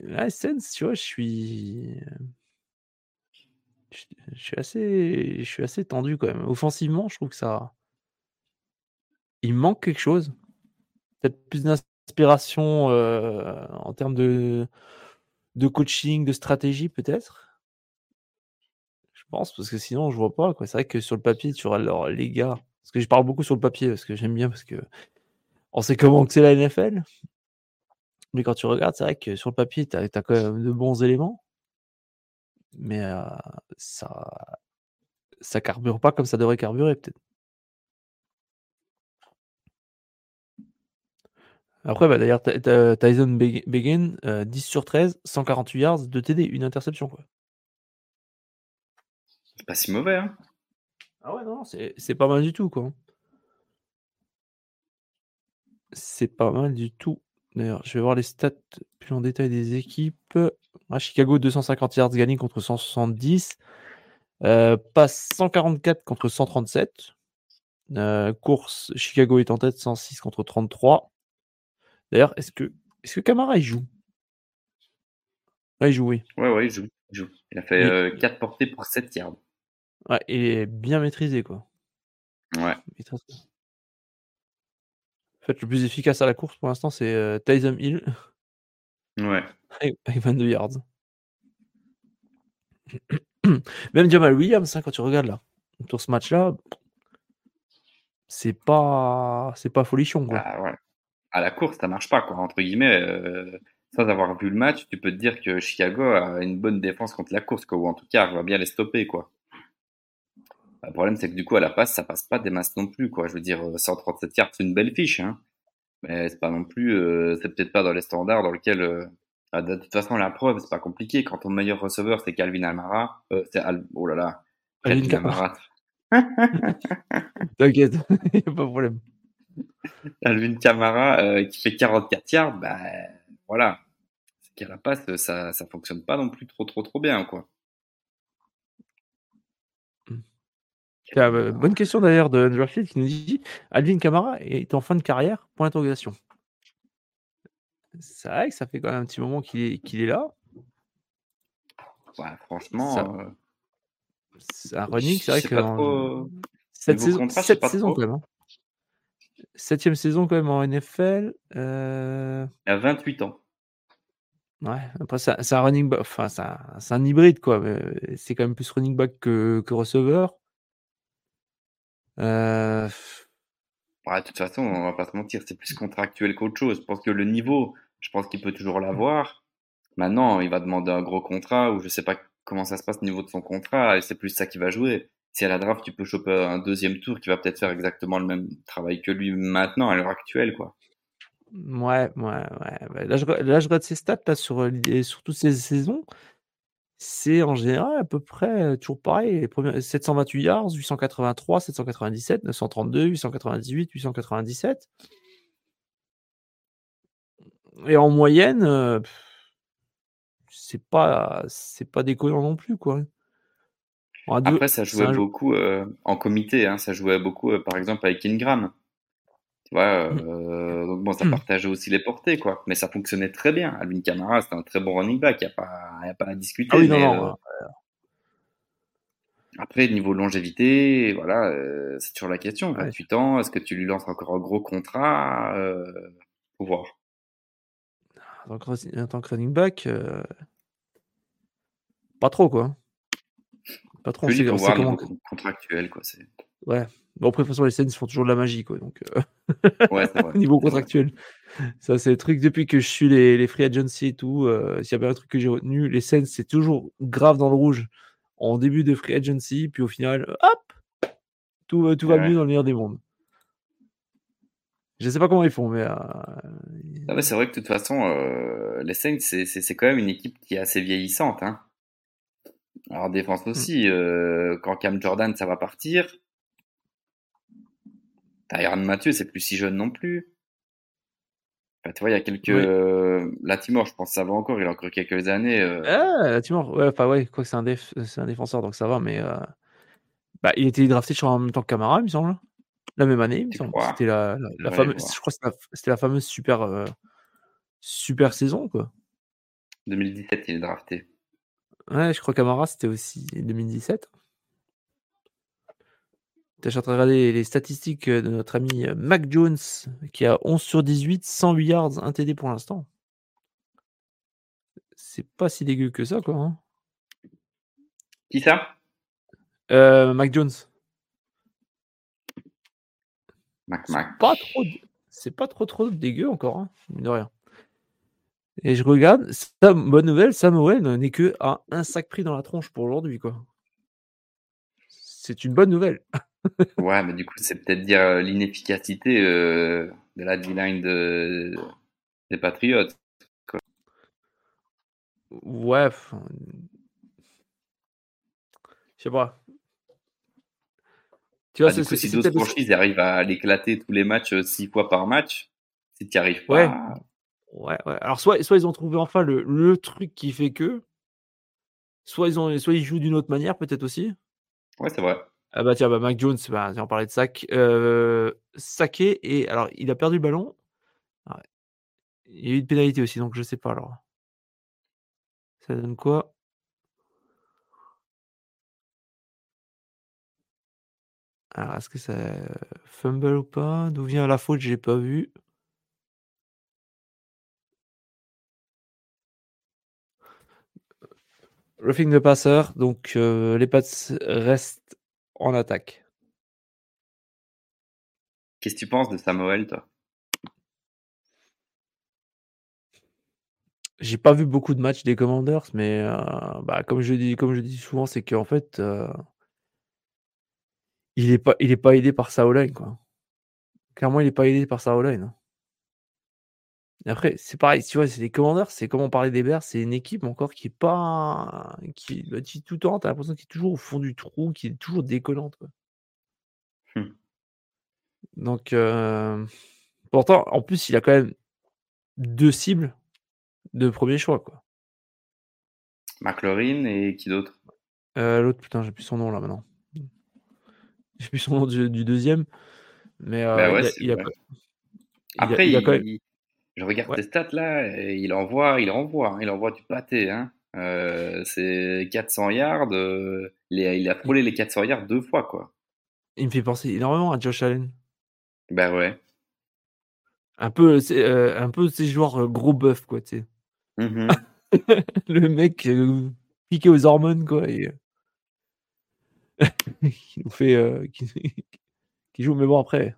la Sense, tu vois, je suis. Assez. Je suis assez tendu quand même. Offensivement, je trouve que ça. Il manque quelque chose. Peut-être plus d'inspiration en termes de, coaching, de stratégie, peut-être. Je pense, parce que sinon, je vois pas. C'est vrai que sur le papier, tu auras alors, les gars. Parce que je parle beaucoup sur le papier, parce que j'aime bien, parce que on sait comment c'est la NFL. Mais quand tu regardes, c'est vrai que sur le papier, tu as, quand même de bons éléments. Mais euh, ça ça carbure pas comme ça devrait carburer, peut-être. Après, bah, d'ailleurs, Ty- Ty- Tyson Beg- Begin, euh, 10 sur 13, 148 yards, 2 TD, une interception. Quoi. Pas si mauvais, hein. Ah ouais, non, c'est pas mal du tout. quoi. C'est pas mal du tout. D'ailleurs, je vais voir les stats plus en détail des équipes. Ah, Chicago, 250 yards gagnés contre 170. Euh, passe 144 contre 137. Euh, course, Chicago est en tête, 106 contre 33. D'ailleurs, est-ce que, est que Camara il joue? Ouais, il joue, oui. Ouais, ouais, il joue. Il, joue. il a fait Mais- euh, 4 portées pour 7 yards. Ouais, il est bien maîtrisé, quoi. Ouais. En fait, le plus efficace à la course pour l'instant, c'est euh, Tyson Hill Ouais. avec avec 22 yards. Même Jamal Williams, hein, quand tu regardes là, sur ce match-là, c'est pas, c'est pas folichon, quoi. Bah, ouais. À la course, ça marche pas, quoi. Entre guillemets, euh, sans avoir vu le match, tu peux te dire que Chicago a une bonne défense contre la course, quoi. Ou en tout cas, va bien les stopper, quoi. Le problème, c'est que du coup, à la passe, ça passe pas des masses non plus, quoi. Je veux dire, euh, 137 yards, c'est une belle fiche, hein. Mais c'est pas non plus, euh, c'est peut-être pas dans les standards dans lesquels, euh, ah, de toute façon, la preuve, c'est pas compliqué. Quand ton meilleur receveur, c'est Calvin Almara, euh, c'est Al... oh là là, Alvin Calvin. Almara, [LAUGHS] T'inquiète, [LAUGHS] y a pas de problème. Alvin Kamara, euh, qui fait 44 yards, bah, voilà. C'est qu'à la passe, ça, ça fonctionne pas non plus trop, trop, trop bien, quoi. Tiens, euh, bonne question d'ailleurs de Underfield qui nous dit Alvin Kamara est en fin de carrière Point d'interrogation. C'est vrai que ça fait quand même un petit moment qu'il est, là. Ouais, franchement, Ça- euh, C'est un running, c'est vrai que trop. cette saison, contrat, je sais sept pas saisons trop. quand même. hein. Septième saison quand même en NFL. euh, Il a 28 ans. Ouais, après c'est un- running back, enfin c'est un, hybride quoi. mais C'est quand même plus running back que, que receveur. Euh, Ouais, de toute façon, on va pas se mentir, c'est plus contractuel qu'autre chose. Je pense que le niveau, je pense qu'il peut toujours l'avoir. Maintenant, il va demander un gros contrat ou je sais pas comment ça se passe au niveau de son contrat et c'est plus ça qui va jouer. Si à la draft, tu peux choper un deuxième tour qui va peut-être faire exactement le même travail que lui maintenant à l'heure actuelle, quoi. Ouais, ouais, ouais. ouais. Là, je, là, je regarde ses stats là, sur, euh, sur toutes ces saisons. C'est en général à peu près euh, toujours pareil. Les premiers, 728 yards, 883, 797, 932, 898, 897. Et en moyenne, euh, c'est pas, c'est pas déconnant non plus, quoi. Bon, à deux- Après, ça jouait beaucoup euh, en comité, hein, ça jouait beaucoup, euh, par exemple, avec Ingram. Tu vois, euh, donc bon, ça Hmm. partageait aussi les portées, quoi. Mais ça fonctionnait très bien. Alvin Kamara, c'était un très bon running back. Il n'y a, pas- y a pas à discuter. Ah oui, non, mais, non. euh, euh, Après, niveau longévité, voilà, euh, c'est toujours la question. Ouais. 28 ans, est-ce que tu lui lances encore un gros contrat Faut voir. en, tant que, running back, pas trop, quoi. Pas trop. Le comment. contractuel, quoi. C'est... Ouais. Bon, après, de toute façon, les Saints font toujours de la magie, quoi. Donc, euh, Ouais, vrai. [LAUGHS] niveau contractuel. Ça, c'est le truc depuis que je suis les, les free agency et tout. euh, S'il y avait un truc que j'ai retenu, les Saints, c'est toujours grave dans le rouge en début de free agency. Puis au final, hop, tout, va- tout va Ouais. mieux dans le meilleur des mondes. Je sais pas comment ils font, mais. euh, Ah ouais, c'est vrai que de toute façon, euh, les Saints, c'est, quand même une équipe qui est assez vieillissante. Hein. Alors, défense Hmm. aussi, euh, quand Cam Jordan, ça va partir. Tyrann Mathieu, c'est plus si jeune non plus. Enfin, tu vois, il y a quelques. Oui. Euh, Latimore, je pense que ça va encore, il a encore quelques années. euh, Ah, Timor, ouais, enfin ouais, quoi que c'est un, déf- c'est un défenseur, donc ça va, mais euh, bah, il était drafté je crois, en même temps que Camara, il me semble. La même année, il me semble. C'était la, la, la Faudrait fameuse, je crois que c'était la, fameuse super, euh, super saison, quoi. 2017, il est drafté. Ouais, je crois que Camara, c'était aussi 2017. Je suis en train de regarder les statistiques de notre ami euh, Mac Jones, qui a 11 sur 18, 108 yards, 1 TD pour l'instant. C'est pas si dégueu que ça, quoi. hein. Qui ça? Euh, Mac Jones. Mac Mac. pas trop c'est pas trop trop dégueu encore hein, de rien et je regarde Sam- bonne nouvelle Samuel n'est que à un sac pris dans la tronche pour aujourd'hui quoi c'est une bonne nouvelle [LAUGHS] Ouais, mais du coup, c'est peut-être dire euh, l'inefficacité euh, de la D-line de, des Patriots. ouais enfin, je sais pas tu vois Ah, du c'est coup, si d'autres franchises arrivent à l'éclater tous les matchs euh, six fois par match, si tu n'y arrives pas, Ouais. ouais ouais alors soit soit ils ont trouvé enfin le, le truc qui fait que soit ils ont soit ils jouent d'une autre manière peut-être aussi ouais, c'est vrai. Ah bah tiens, bah Mac Jones, bah, on parlait de sac. Euh, saqué et alors il a perdu le ballon. Ah. Il y a eu une pénalité aussi, donc je sais pas alors. Ça donne quoi? Alors est-ce que ça fumble ou pas? D'où vient la faute? J'ai pas vu. Roughing de passeur, donc euh, les Pats restent en attaque. Qu'est-ce que tu penses de Samuel, toi? J'ai pas vu beaucoup de matchs des Commanders, mais euh, bah, comme je dis, comme je dis souvent, c'est qu'en fait, euh, il est pas, il est pas aidé par sa O-line, quoi. Clairement, il est pas aidé par sa O-line. hein. Et après, c'est pareil, tu vois, c'est les Commanders, c'est comme on parlait des Bears, c'est une équipe encore qui est pas, qui, bah, qui tout le temps, t'as l'impression qu'il est toujours au fond du trou, qui est toujours déconnante, quoi. Hmm. Donc, euh, pourtant, en plus, il a quand même deux cibles de premier choix, quoi. McLaurin et qui d'autre? Euh, L'autre, putain, j'ai plus son nom là maintenant. J'ai plus son nom du, du deuxième. Mais euh, Bah ouais, il, a, c'est il a vrai. quand- il a- Après, il a quand même. Je regarde Ouais. tes stats là, et il envoie, il envoie, hein, il envoie du pâté. Hein. Euh, c'est 400 yards, euh, les- il a frôlé les 400 yards deux fois, quoi. Il me fait penser énormément à Josh Allen. Bah ouais. Un peu, c'est, euh, un peu ces joueurs euh, gros buff, quoi, tu sais. Mhm. [LAUGHS] Le mec euh, piqué aux hormones, quoi. Et, euh, [LAUGHS] qui nous fait. euh, qui, [LAUGHS] qui joue, mais bon, après.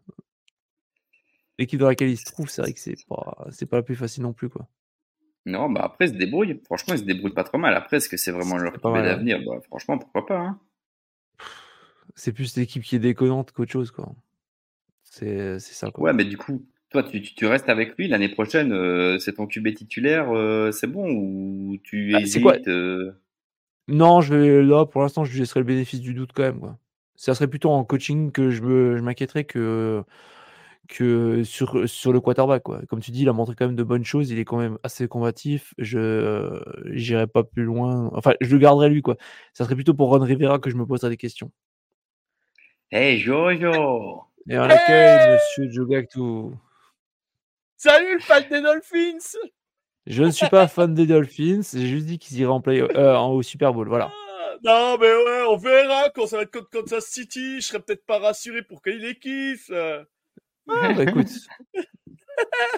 L'équipe dans laquelle il se trouve, c'est vrai que c'est pas, c'est pas la plus facile non plus, quoi. Non, bah après, ils se débrouillent. Franchement, ils se débrouillent pas trop mal. Après, est-ce que c'est vraiment leur ouais. d'avenir? Bah, Franchement, pourquoi pas hein. C'est plus l'équipe qui est déconnante qu'autre chose, quoi. C'est, ça, quoi. Ouais, mais du coup, toi, tu, tu, restes avec lui l'année prochaine. euh, c'est ton QB titulaire, euh, c'est bon Ou tu Bah, hésites quoi? euh, Non, je vais là pour l'instant, je lui laisserai le bénéfice du doute quand même. Quoi. Ça serait plutôt en coaching que je me, je m'inquiéterais que que sur sur le quarterback. Quoi. Comme tu dis, il a montré quand même de bonnes choses. Il est quand même assez combatif. Je euh, j'irai pas plus loin. Enfin, je le garderai lui. Quoi. Ça serait plutôt pour Ron Rivera que je me poserais des questions. Hey Jojo Et on accueille Monsieur Jogactu. Salut le fan des Dolphins Je ne suis pas fan des Dolphins, j'ai juste dit qu'ils iraient en play euh, en, au Super Bowl, voilà. Ah, Non, mais ouais, on verra quand ça va être contre Kansas City. Je serais peut-être pas rassuré pour qu'il les kiffe. Ah, bah, écoute.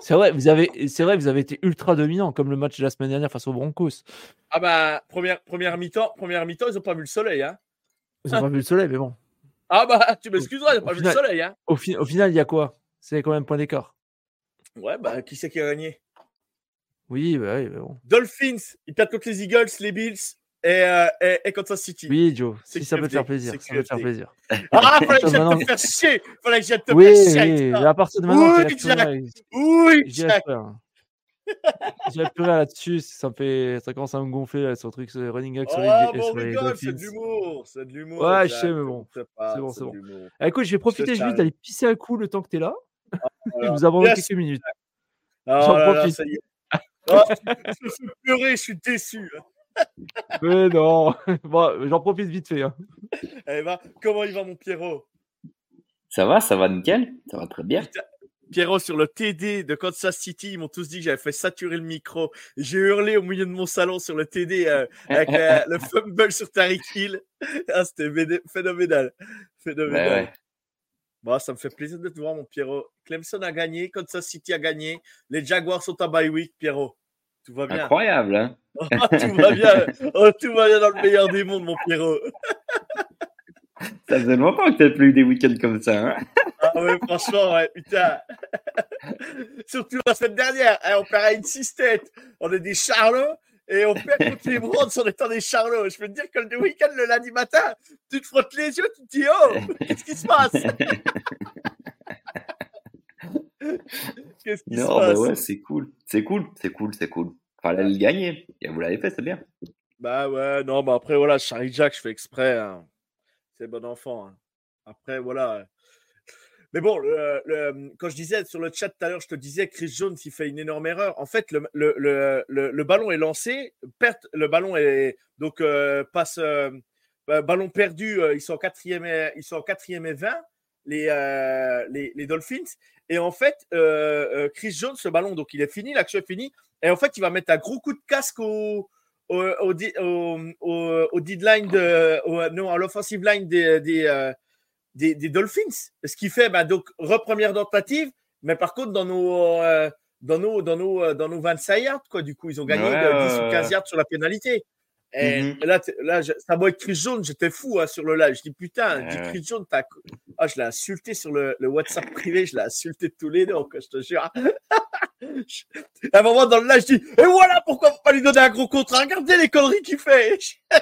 C'est vrai, vous avez, c'est vrai, vous avez été ultra dominant, comme le match de la semaine dernière face aux Broncos. Ah bah, première, première mi-temps, première mi-temps, ils ont pas vu le soleil, hein. Ils n'ont pas vu le soleil, mais bon. Ah bah, tu m'excuseras, ils ont Au pas vu le soleil, hein. Au, fi- au final, il y a quoi? C'est combien de points d'écart Ouais, bah, qui c'est qui a gagné? Oui, bah, oui, bah, bon. Dolphins, ils perdent contre les Eagles, les Bills et, euh, et, et Kansas City. Oui, Joe, si ça peut te faire plaisir, ça peut te faire plaisir. Ah, [LAUGHS] fallait que j'aille te faire chier Fallait que j'aille te Oui, faire chier oui, mais à partir de maintenant, Oui, Jack. Oui, Jack. J'irai plus rien là-dessus, ça me fait, ça commence à me gonfler là, sur le truc, sur les running les, Ah, et bon, rigole, c'est de l'humour, c'est de l'humour. Ouais, je sais, mais bon, c'est bon, c'est bon. Ah, écoute, je vais profiter juste d'aller pisser un coup le temps que t'es là. [LAUGHS] et Voilà. vous abandonner Yes. quelques minutes. Ah, J'en profite. [LAUGHS] Ah, je me fais pleurer, je suis déçu. hein. Mais non, [LAUGHS] bon, j'en profite vite fait. hein. Eh ben, comment il va, mon Pierrot? Ça va, ça va nickel, ça va très bien. Pierrot, sur le TD de Kansas City, ils m'ont tous dit que j'avais fait saturer le micro. J'ai hurlé au milieu de mon salon sur le TD euh, avec euh, [LAUGHS] le fumble sur Tariq Hill. Ah, C'était phénoménal. Phénoménal. Ouais. Bon, ça me fait plaisir de te voir, mon Pierrot. Clemson a gagné, Kansas City a gagné. Les Jaguars sont à bye week, Pierrot. Tout va bien. Incroyable, hein Ah, tout va bien. Oh, tout va bien dans le meilleur des mondes, mon Pierrot. Ça faisait longtemps que t'as plus eu des week-ends comme ça, hein Ah ouais, franchement, ouais, putain. Surtout la semaine dernière, hein, on perd à une six têtes. On est des charlots et on perd contre les Browns en étant des charlots. Je peux te dire que le week-end, le lundi matin, tu te frottes les yeux, tu te dis, oh, qu'est-ce qui se passe? [LAUGHS] Qu'est-ce qui se Non, bah passe? ouais, c'est cool. C'est cool, c'est cool, c'est cool. Fallait le gagner. Et vous l'avez fait, c'est bien. Bah ouais, non, bah après, voilà, Charlie Jack, je fais exprès. hein. C'est bon enfant. hein. Après, voilà. Mais bon, quand je disais sur le chat tout à l'heure, je te disais, Chris Jones, il fait une énorme erreur. En fait, le, le, ballon est lancé, perte, le ballon est donc euh, passe euh, bah, ballon perdu. euh, ils sont en quatrième, et, ils sont quatrième et 20, les, euh, les, les Dolphins. Et en fait, euh, euh, Chris Jones, ce ballon, donc il est fini, l'action est finie. Et en fait, il va mettre un gros coup de casque au, au, au, deadline de, non, à l'offensive line des, des, euh, des, des Dolphins. Ce qui fait, bah, donc, repremière tentative, mais par contre, dans nos, euh, dans nos, dans nos, dans nos 25 yards, quoi, du coup, ils ont gagné Ouais, de 10 ouais, ou 15 ouais. yards sur la pénalité. Et Mhm. là, t- là, je- ça être Chris Jones, j'étais fou hein, sur le live. Je dis putain, ouais. Chris Jones, t'as... Ah, je l'ai insulté sur le, le WhatsApp [LAUGHS] privé, je l'ai insulté de tous les noms, je te jure. [LAUGHS] À un moment dans le live, je dis, et voilà pourquoi faut pas lui donner un gros contrat. Regardez les conneries qu'il fait. [LAUGHS]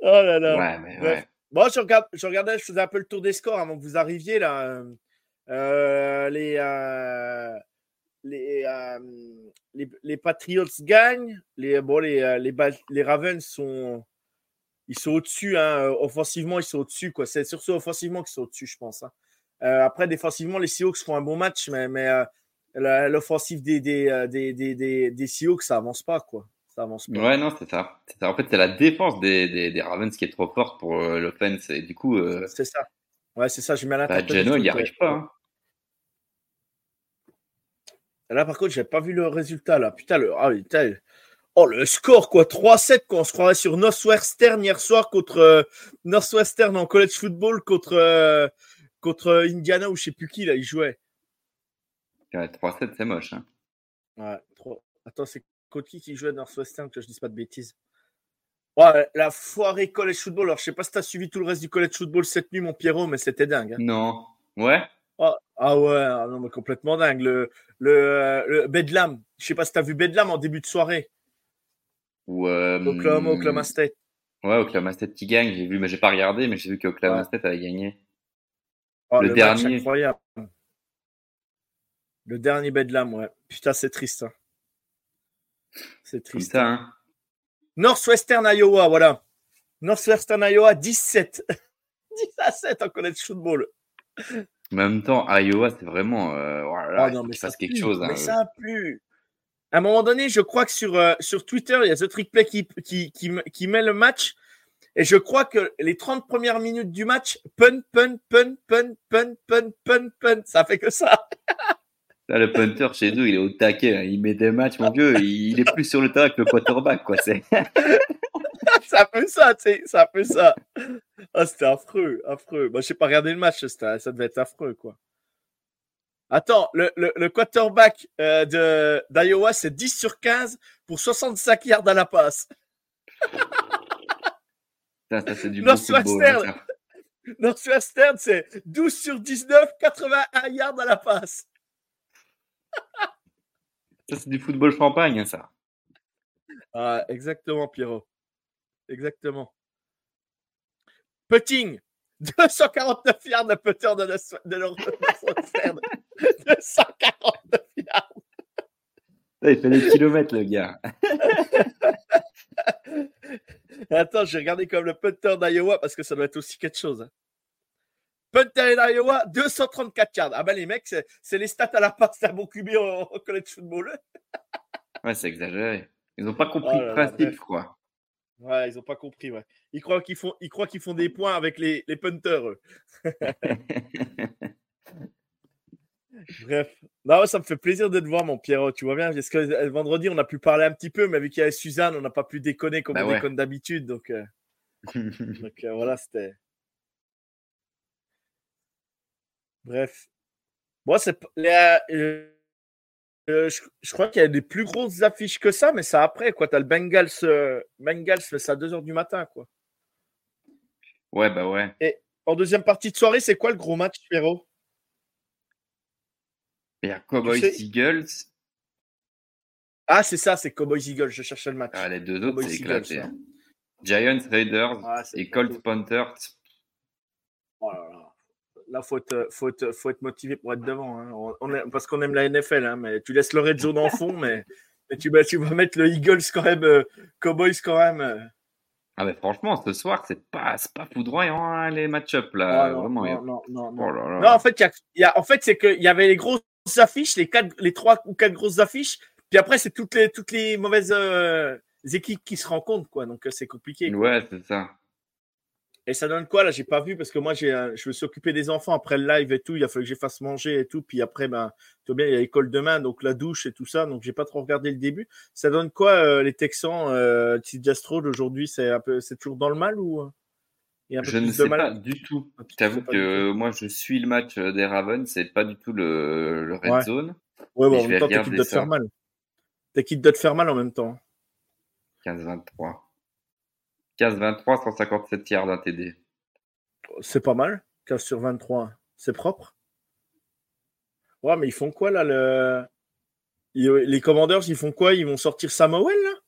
Oh là là. ouais, mais ouais. Moi, je, regarde, je regardais, je faisais un peu le tour des scores avant que vous arriviez là. Euh, les, euh, les, euh, les, les Patriots gagnent. Les, bon, les, euh, les, les Ravens sont, ils sont au-dessus. Hein. Offensivement, ils sont au-dessus. quoi. C'est surtout offensivement qu'ils sont au-dessus, je pense. hein. Euh, après, défensivement, les Seahawks font un bon match, mais, mais euh, l'offensive des, des, euh, des, des, des, Seahawks, ça avance pas. quoi. Ça avance pas. Ouais, non, c'est ça. C'est ça. En fait, c'est la défense des, des, des Ravens qui est trop forte pour euh, l'offense. Et du coup, euh, C'est ça. Ouais, c'est ça. Je mets à bah, l'interprète Geno, il n'y arrive pas. hein. Là, par contre, j'ai pas vu le résultat, là. Putain, le, ah, putain, oh, le score, quoi. 3-7, quoi. On se croirait sur Northwestern hier soir contre euh, Northwestern en college football contre, euh, contre euh, Indiana ou je sais plus qui, là, il jouait. Ouais, 3-7, c'est moche. Hein. Ouais. Attends, c'est contre qui qui jouait à Northwestern, que je dise pas de bêtises. Ouais, la foirée college football. Alors, je sais pas si t'as suivi tout le reste du college football cette nuit, mon Pierrot, mais c'était dingue. hein. Non. Ouais. Ah ouais, ah non, mais complètement dingue. Le, le, euh, le Bedlam. Je sais pas si t'as vu Bedlam en début de soirée. Ou, euh, Oklahoma, Oklahoma State. Ouais, Oklahoma State qui gagne. J'ai vu, mais j'ai pas regardé, mais j'ai vu qu'Oklahoma Ouais. State avait gagné. Oh, Le dernier. incroyable. Le dernier Bedlam, ouais. Putain, c'est triste. hein. C'est triste. ça, hein. Northwestern Iowa, voilà. Northwestern Iowa, 17. 10 [LAUGHS] à 7 en college football. En même temps, Iowa, c'est vraiment. Euh, voilà, Ah non, il mais ça quelque pue, chose. hein. Mais ça pue. À un moment donné, je crois que sur, euh, sur Twitter, il y a The Trick Play qui, qui, qui, qui met le match. Et je crois que les 30 premières minutes du match, pun, pun, pun, pun, pun, pun, pun, pun, ça fait que ça. [LAUGHS] Là, le punter chez nous, il est au taquet. hein. Il met des matchs, mon vieux. Il est plus sur le terrain que le quarterback, quoi. C'est... [LAUGHS] [LAUGHS] ça fait ça, tu sais, ça fait ça. Ah, c'était affreux, affreux. Moi, je n'ai pas regardé le match, ça devait être affreux, quoi. Attends, le, le, le quarterback euh, d'Iowa, c'est 10 sur 15 pour 65 yards à la passe. [LAUGHS] Ça, ça, c'est du bon. Southwestern. hein. Northwestern, c'est 12 sur 19, 81 yards à la passe. Ça, c'est du football champagne, hein, ça. Ah, exactement, Pierrot. Exactement. Putting. [LAUGHS] 249 yards de putter de, North- de Northwestern. [LAUGHS] 249 yards. Il fait des kilomètres, le gars. [LAUGHS] Attends, j'ai regardé comme le punter d'Iowa parce que ça doit être aussi quelque chose. hein. Punter d'Iowa, 234 yards. Ah ben les mecs, c'est les stats à la passe d'un bon QB au, au college football. Ouais, c'est exagéré. Ils n'ont pas compris Oh là le principe, bref. quoi. Ouais, ils ont pas compris. Ouais. Ils croient qu'ils font, ils croient qu'ils font des points avec les, les punters. eux. [LAUGHS] Bref. Non, ça me fait plaisir de te voir, mon Pierrot. Tu vois bien, parce que euh, vendredi, on a pu parler un petit peu, mais vu qu'il y avait Suzanne, on n'a pas pu déconner comme Bah on ouais. déconne d'habitude. Donc, euh, [LAUGHS] donc euh, voilà, c'était. Bref. Moi, c'est euh, euh, je, je crois qu'il y a des plus grosses affiches que ça, mais c'est après, quoi. T'as le Bengals, euh, Bengals, mais c'est à 2h du matin, quoi. ouais, bah ouais. En deuxième partie de soirée, c'est quoi le gros match, Pierrot? Il y a Cowboys sais- Eagles. Ah, c'est ça, c'est Cowboys Eagles. Je cherchais le match. Ah, les deux autres, c'est éclaté. ça. Giants Raiders Ah, et. Colts Panthers. Oh là là. Là, faut être, faut être, faut être motivé pour être devant. hein. On, on est- parce qu'on aime la NFL, hein, mais tu laisses le red zone en fond, [LAUGHS] mais, mais tu, bah, tu vas mettre le Eagles quand même, euh, Cowboys quand même. euh. Ah, mais franchement, ce soir, c'est pas, c'est pas foudroyant, hein, les match-up, là. non, Vraiment. a- non, non, non, non. Oh là là. Non, en fait, il y a- il y a, en fait, c'est qu'il y avait les grosses affiches, les quatre, les trois ou quatre grosses affiches, puis après, c'est toutes les, toutes les mauvaises euh, équipes qui se rencontrent, quoi. Donc, euh, c'est compliqué. quoi. Ouais, c'est ça. Et ça donne quoi là? J'ai pas vu parce que moi j'ai, je me suis occupé des enfants après le live et tout. Il a fallu que je fasse manger et tout. Puis après, ben, tu vois bien, il y a l'école demain, donc la douche et tout ça. Donc j'ai pas trop regardé le début. Ça donne quoi euh, les Texans euh, TJ Stroud aujourd'hui? C'est un peu, c'est toujours dans le mal ou euh, il y a un peu Je ne plus sais de mal? pas du tout. Ah, tu t'avoue sais que moi, je suis le match euh, des Ravens, c'est pas du tout le, le red Ouais. zone. Ouais, bon, en même temps, regarder quitte de te faire mal? T'es quitte de te faire mal en même temps? 15-23. 15-23, 157 yards d'un TD. C'est pas mal. 15 sur 23. C'est propre. Ouais, mais ils font quoi là le... Les Commanders, ils font quoi? Ils vont sortir Samuel là?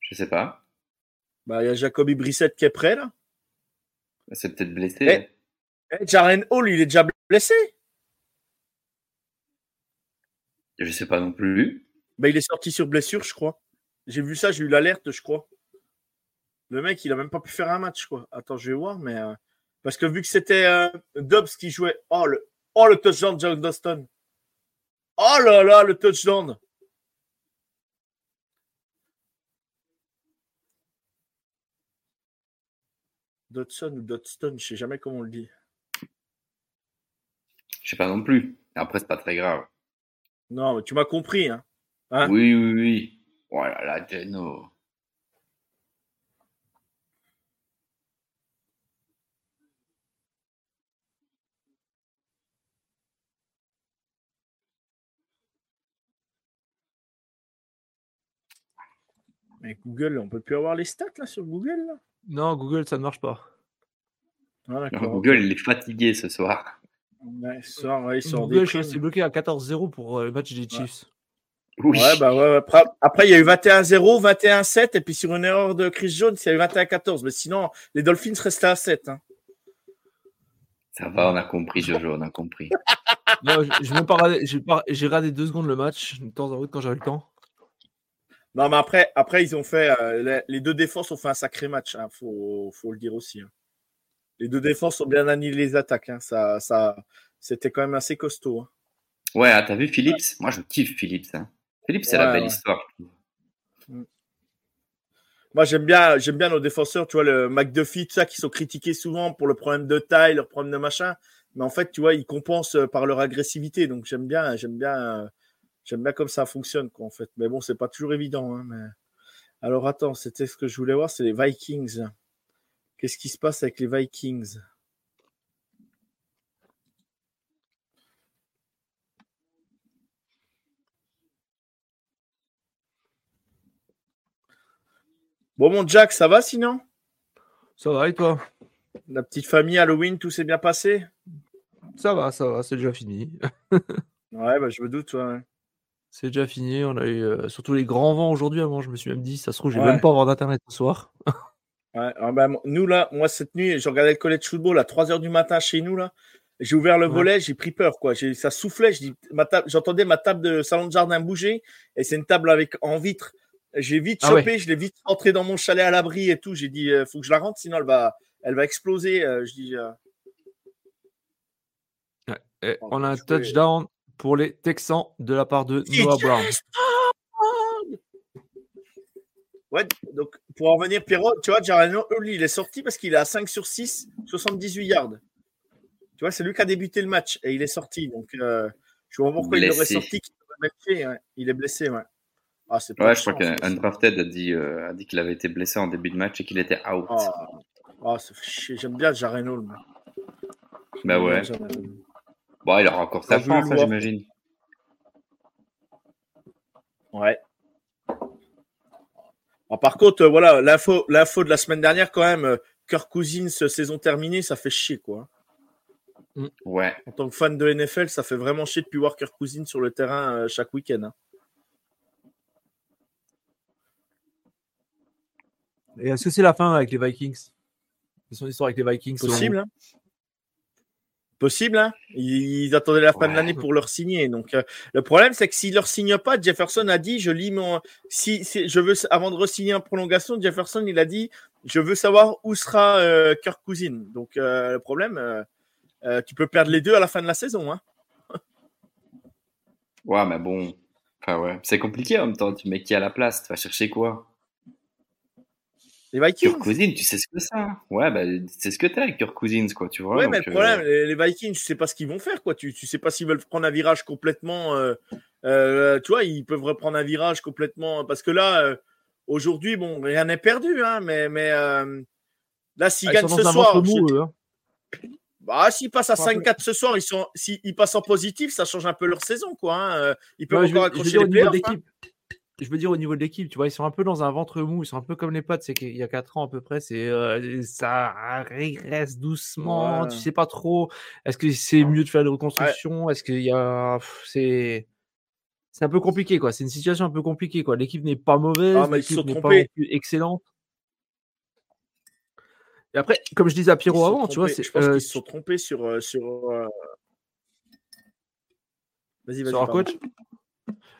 Je sais pas. Bah, il y a Jacoby Brissett qui est prêt là. C'est peut-être blessé. Eh. Eh, Jaren Hall, il est déjà blessé. Je sais pas non plus. Bah, il est sorti sur blessure, je crois. J'ai vu ça, j'ai eu l'alerte, je crois. Le mec, il a même pas pu faire un match, quoi. Attends, je vais voir, mais. euh, Parce que vu que c'était euh, Dobbs qui jouait. Oh le... oh, le touchdown de John Dustin. Oh là là, le touchdown. Dodson ou Dodson, je sais jamais comment on le dit. Je sais pas non plus. Après, c'est pas très grave. Non, mais tu m'as compris, hein. Hein? Oui, oui, oui. Oh là là, Geno. Mais Google, on peut plus avoir les stats là sur Google là? Non, Google, ça ne marche pas. Ah. Google, il est fatigué ce soir. Ouais, ça, ouais, ils sont en Google, suis bloqué à 14-0 pour euh, le match des Chiefs. Oui. Ouais, bah ouais, ouais. Après, il y a eu 21-0, 21-7, et puis sur une erreur de Chris Jones, il y a eu 21-14. Mais sinon, les Dolphins restaient à 7. hein. Ça va, on a compris, Jojo, on a compris. [LAUGHS] Non, je- j'ai pas regardé- j'ai deux secondes le match de temps en temps quand j'avais le temps. Non, mais après, après ils ont fait. euh, les, les deux défenses ont fait un sacré match, hein, faut, faut le dire aussi. hein. Les deux défenses ont bien annihilé les attaques. hein. Ça, ça, C'était quand même assez costaud. hein. Ouais, ah, t'as vu Philips Moi, je kiffe Philips. Hein. Philips, c'est la belle ouais. histoire. trouve. Moi, j'aime bien, j'aime bien nos défenseurs, tu vois, le McDuffie, tout ça, qui sont critiqués souvent pour le problème de taille, leur problème de machin. Mais en fait, tu vois, ils compensent euh, par leur agressivité. Donc, j'aime bien, j'aime bien, euh, j'aime bien comme ça fonctionne, quoi, en fait. Mais bon, c'est pas toujours évident. Hein, mais... Alors, attends, c'était ce que je voulais voir, c'est les Vikings. Qu'est-ce qui se passe avec les Vikings? Bon, mon Jack, ça va sinon? Ça va et toi? La petite famille, Halloween, tout s'est bien passé? Ça va, ça va, c'est déjà fini. [LAUGHS] ouais, bah, je me doute, ouais. C'est déjà fini. On a eu euh, surtout les grands vents aujourd'hui. Avant, je me suis même dit, ça se trouve, je vais même pas avoir d'internet ce soir. [LAUGHS] ouais, ah, bah, nous, là, moi, cette nuit, j'ai regardé le college football à 3 h du matin chez nous, là. J'ai ouvert le volet, j'ai pris peur, quoi. Ça soufflait, j'entendais ma table de salon de jardin bouger, et c'est une table avec en vitre. J'ai vite ah chopé, je l'ai vite rentré dans mon chalet à l'abri et tout. J'ai dit, il euh, faut que je la rentre, sinon elle va, elle va exploser. Euh, je dis. Euh. on a un touchdown pour les Texans de la part de Noah Brown. Ouais, donc pour en revenir, Pierrot, tu vois, Jareno, lui, il est sorti parce qu'il est à 5 sur 6, 78 yards. Tu vois, c'est lui qui a débuté le match et il est sorti. Donc, je vois pourquoi il aurait sorti. Il est blessé, ouais. Ah, ouais, je crois qu'Undrafted a dit, euh, a dit qu'il avait été blessé en début de match et qu'il était out. Ah, ah J'aime bien Jareno. Bah ouais. Bon, il aura encore sa chance, hein, j'imagine. Ouais. par contre, euh, voilà, l'info, l'info de la semaine dernière, quand même, euh, Kirk Cousins, saison terminée, ça fait chier, quoi. Mm. Ouais. En tant que fan de NFL, ça fait vraiment chier de plus voir Kirk Cousins sur le terrain chaque week-end. Hein. Et est-ce que c'est la fin avec les Vikings? C'est son histoire avec les Vikings Possible. Hein Possible. Hein ils, attendaient la fin de l'année pour leur signer. Donc euh, le problème, c'est que s'ils leur signent pas, Jefferson a dit, je lis mon, si, je veux avant de re-signer en prolongation, Jefferson il a dit, je veux savoir où sera euh, Kirk Cousin. Donc euh, le problème, tu peux perdre les deux à la fin de la saison. Hein ouais, mais bon, enfin ouais, c'est compliqué en même temps. Tu mets qui à la place? Tu vas chercher quoi? Les Vikings. Kirk Cousins, tu sais ce que c'est. Hein. Ouais, bah, c'est ce que t'as avec Kirk Cousins, quoi, tu vois. Ouais, mais le problème, euh, les, Vikings, tu sais pas ce qu'ils vont faire, quoi. Tu, tu sais pas s'ils veulent prendre un virage complètement. Euh, euh, tu vois, ils peuvent reprendre un virage complètement. Parce que là, aujourd'hui, bon, rien n'est perdu, hein, mais, mais là, s'ils ah, gagnent ce soir. Mou, hein. Bah, s'ils passent à 5-4 ce soir, ils sont, s'ils passent en positif, ça change un peu leur saison, quoi. Hein. Ils peuvent encore accrocher les playoffs je veux dire au niveau de l'équipe, tu vois, ils sont un peu dans un ventre mou, ils sont un peu comme les potes, c'est qu'il y a 4 ans à peu près, c'est euh, ça régresse doucement, tu sais pas trop. Est-ce que c'est mieux de faire des reconstructions Est-ce qu'il y a c'est c'est un peu compliqué quoi, c'est une situation un peu compliquée quoi. L'équipe n'est pas mauvaise, ah, l'équipe n'est pas excellente. Et après, comme je disais à Pierrot avant, tu vois, je pense euh, qu'ils se sont trompés sur euh, sur Vas-y, vas-y. Sur coach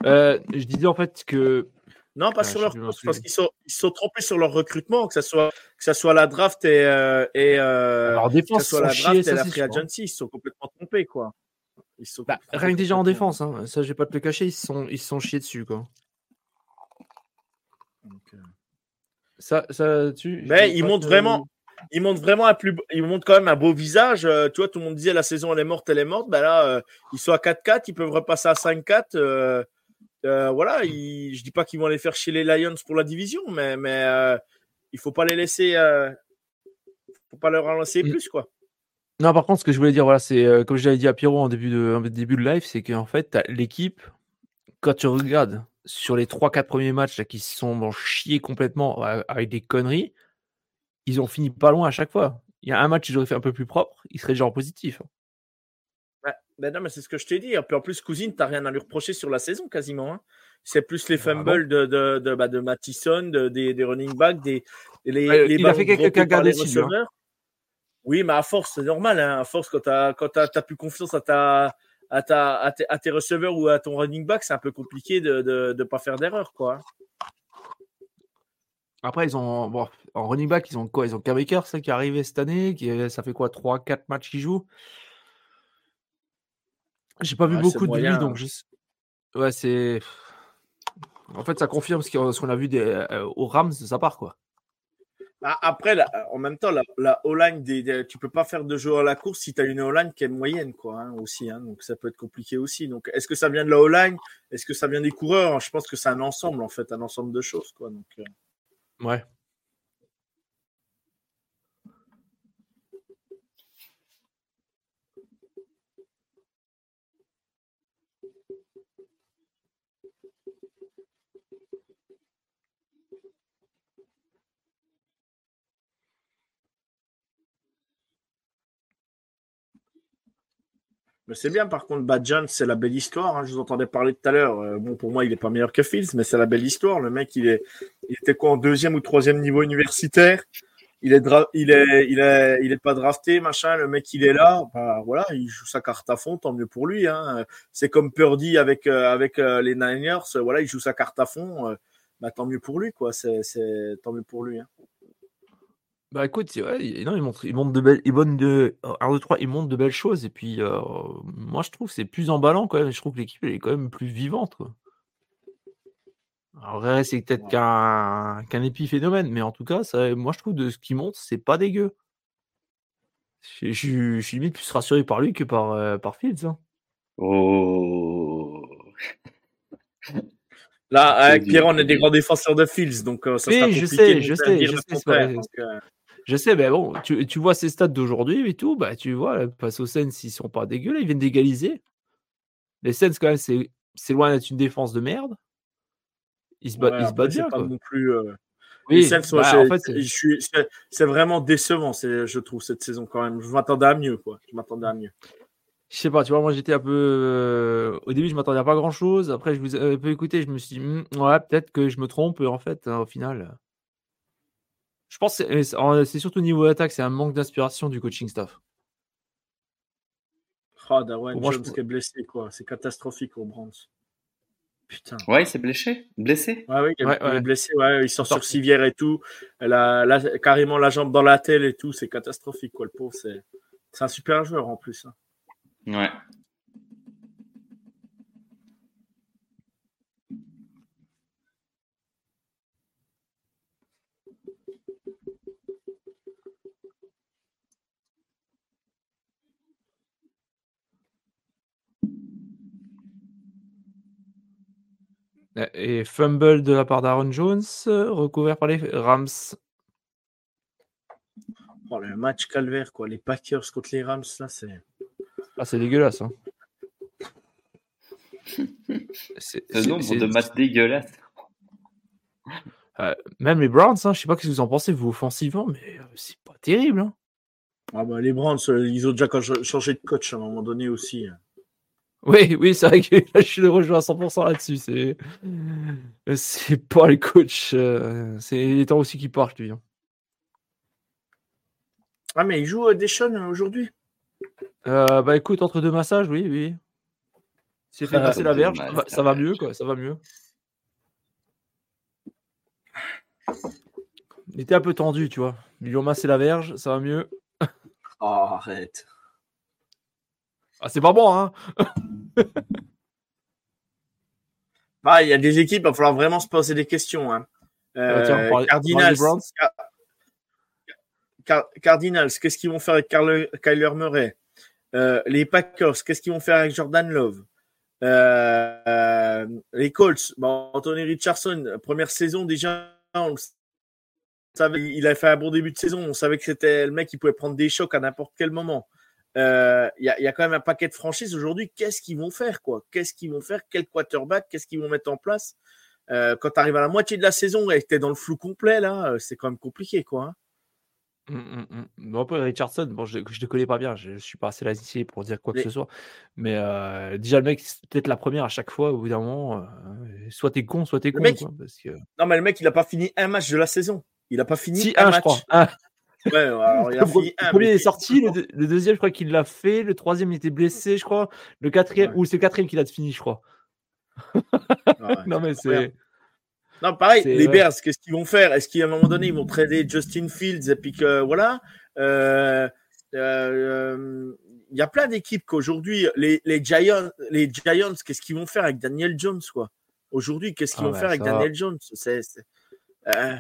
euh, je disais en fait que. Non, pas sur leur coach, parce qu'ils sont, ils sont trompés sur leur recrutement, que ce soit, que ça soit la draft et, euh, et euh, Alors, défense, que ce soit la draft et la free agency, ils sont complètement trompés, quoi. Ils sont bah, rien que déjà en défense, hein, ça, je vais pas te le cacher, ils se sont, ils sont chiés dessus, quoi. Ça, ça, tu. Mais ils montrent vraiment, il montre vraiment un plus, il montre quand même un beau visage. Euh, tu vois, tout le monde disait la saison elle est morte, elle est morte. Ben là, euh, ils sont à 4-4, ils peuvent repasser à 5-4. Euh, voilà, ils, je dis pas qu'ils vont aller faire chez les Lions pour la division, mais, mais il faut pas les laisser, faut pas leur en lancer mm. plus quoi. Non, par contre, ce que je voulais dire, voilà, c'est comme je l'avais dit à Pierrot en début de, en début de live, c'est qu'en fait, l'équipe, quand tu regardes sur les 3-4 premiers matchs là, qui se sont chiés complètement avec des conneries, ils ont fini pas loin à chaque fois. Il y a un match qu'ils auraient fait un peu plus propre, ils seraient genre positif. ben non, mais c'est ce que je t'ai dit. Et puis en plus, Cousine, t'as rien à lui reprocher sur la saison quasiment. Hein. C'est plus les ah fumbles de, de, de, bah, de Mattison, de, des, des, running backs, des, les, les il a fait quelques cagades. Hein. Oui, mais à force, c'est normal. Hein. À force, quand tu as, plus confiance à, ta, à, ta, à, tes, à, tes, receveurs ou à ton running back, c'est un peu compliqué de ne pas faire d'erreur. quoi. Après, ils ont. Bon, en running back, ils ont quoi? Ils ont K-Baker, ça qui est arrivé cette année. Qui ça fait quoi? 3-4 matchs qu'ils jouent? J'ai pas vu beaucoup de lui, donc Ouais, c'est. En fait, ça confirme ce qu'on a vu des, euh, aux Rams de sa part, quoi. Ah, Après, en même temps, la, la O-line, des, des- tu peux pas faire de jeu à la course si tu as une O-line qui est moyenne, quoi, hein, aussi. hein. donc ça peut être compliqué aussi. Donc, est-ce que ça vient de la O-line? Est-ce que ça vient des coureurs? Je pense que c'est un ensemble, en fait, un ensemble de choses, quoi. Donc, euh, Ouais. Mais c'est bien, par contre, Badjan, c'est la belle histoire. hein. Je vous entendais parler tout à l'heure. Euh, bon, pour moi, il est pas meilleur que Fields, mais c'est la belle histoire. Le mec, il, est, il était quoi en deuxième ou troisième niveau universitaire? Il est, il est, il est, il est pas drafté, machin. Le mec, il est là. Bah, voilà, il joue sa carte à fond. Tant mieux pour lui. Hein. C'est comme Purdy avec, euh, avec euh, les Niners. Voilà, il joue sa carte à fond. Bah, tant mieux pour lui, quoi. C'est, c'est tant mieux pour lui. Hein. Bah écoute, ouais, il- non, il montre, il montre de belles, il montre de, 1, 2, 3, il montre de belles choses. Et puis, euh, moi, je trouve que c'est plus emballant quand même. Je trouve que l'équipe, elle est quand même plus vivante. Quoi. Alors, vrai, c'est peut-être Ouais. qu'un qu'un épiphénomène, mais en tout cas, ça, moi, je trouve de ce qu'il montre, c'est pas dégueu. Je, je- je suis limite plus rassuré par lui que par, euh, par Fields. hein. Oh. Là, avec Pierre, on est des grands défenseurs de Fields, donc euh, ça Oui, sera je compliqué sais, de je sais, dire je le sais, c'est contraire, euh, Je sais, mais bon, tu, tu vois ces stats d'aujourd'hui et tout, bah tu vois, face aux Sens, ils sont pas dégueux, là, ils viennent d'égaliser. Les Sens, quand même, c'est c'est loin d'être une défense de merde. Ils se battent, ouais, ils se battent c'est bien, pas quoi. non plus. euh, Oui, moi, bah, c'est- en fait, c'est- c'est c'est vraiment décevant, c'est- je trouve, cette saison quand même. Je m'attendais à mieux, quoi. Je m'attendais à mieux. je sais pas, tu vois, moi j'étais un peu. euh, Au début, je m'attendais à pas grand chose. Après, je vous ai un peu écouté, je me suis dit, Hmm, ouais, peut-être que je me trompe, en fait, hein, au final. Je pense que c'est- surtout au niveau attaque, c'est un manque d'inspiration du coaching staff. Oh, Darwin je Jones trouve- qui est blessé, quoi. C'est catastrophique au Browns. Putain. Ouais, il s'est blessé. Blessé. Ouais, ouais, il est, Ouais, il est ouais. blessé, ouais, il sort sur civière et tout. Elle a la- carrément la jambe dans la tête et tout. C'est catastrophique, quoi. Le pauvre, c'est c'est un super joueur en plus. hein. Ouais. Et fumble de la part d'Aaron Jones, euh, recouvert par les Rams. Oh, le match calvaire, quoi. Les Packers contre les Rams, là, c'est. Ah, c'est dégueulasse. Hein. [LAUGHS] C'est- Le nombre c'est- de matchs dégueulasses. Euh, même les Browns, hein, je sais pas ce que vous en pensez, vous, offensivement, mais euh, c'est pas terrible. hein. Ah bah, les Browns, euh, ils ont déjà changé de coach à un moment donné aussi. hein. Oui, oui, c'est vrai que là, je suis le rejoint à 100% là-dessus. C'est, c'est pas le coach. euh, c'est les temps aussi qui partent, lui. hein. Ah, mais ils jouent euh, Deschamps euh, aujourd'hui? Euh, bah écoute, entre deux massages, oui, oui. C'est fait Ah, passer la verge, ça va, ça va mieux, quoi, ça va mieux. Il était un peu tendu, tu vois. Ils lui ont massé la verge, ça va mieux. Oh, arrête. Ah, c'est pas bon, hein [LAUGHS] Ah, il y a des équipes, il va falloir vraiment se poser des questions. Hein. Ah bah tiens, Euh, Cardinals. Car- Car- Cardinals, qu'est-ce qu'ils vont faire avec Carle- Kyler Murray? Euh, Les Packers, qu'est-ce qu'ils vont faire avec Jordan Love? Euh, euh, Les Colts, bon, Anthony Richardson, première saison déjà, on le savait, il a fait un bon début de saison, on savait que c'était le mec qui pouvait prendre des chocs à n'importe quel moment. Euh, Il y, a, il y a quand même un paquet de franchises aujourd'hui. Qu'est-ce qu'ils vont faire quoi? Qu'est-ce qu'ils vont faire? Quel quarterback? Qu'est-ce qu'ils vont mettre en place? Euh, Quand tu arrives à la moitié de la saison et que tu es dans le flou complet, là, euh, c'est quand même compliqué. quoi. hein. Hum, hum, hum. Bon, après, Richardson, bon, je ne le connais pas bien, je ne suis pas assez ici pour dire quoi que ce soit. Mais euh, déjà, le mec, c'est peut-être la première à chaque fois, au bout d'un moment, soit t'es con, soit t'es con. mec, quoi, parce que... Non, mais le mec, il a pas fini un match de la saison. Il a pas fini Si, un, un, match. je crois. Un. Ouais, [LAUGHS] alors, il a Le, fini premier mais est sorti, le, deux- le deuxième, je crois qu'il l'a fait, le troisième, il était blessé, je crois. Le quatrième, Ouais. ou c'est le quatrième qu'il a fini, je crois. Ouais. [LAUGHS] Non, mais c'est. Non, pareil, les. Bears, qu'est-ce qu'ils vont faire? Est-ce qu'à un moment donné, ils vont trader Justin Fields et puis que voilà Euh, euh, Il y a plein d'équipes qu'aujourd'hui, les, les Giants, les Giants, qu'est-ce qu'ils vont faire avec Daniel Jones quoi? Aujourd'hui, qu'est-ce qu'ils Ah vont bah, faire avec Daniel Jones? C'est- euh,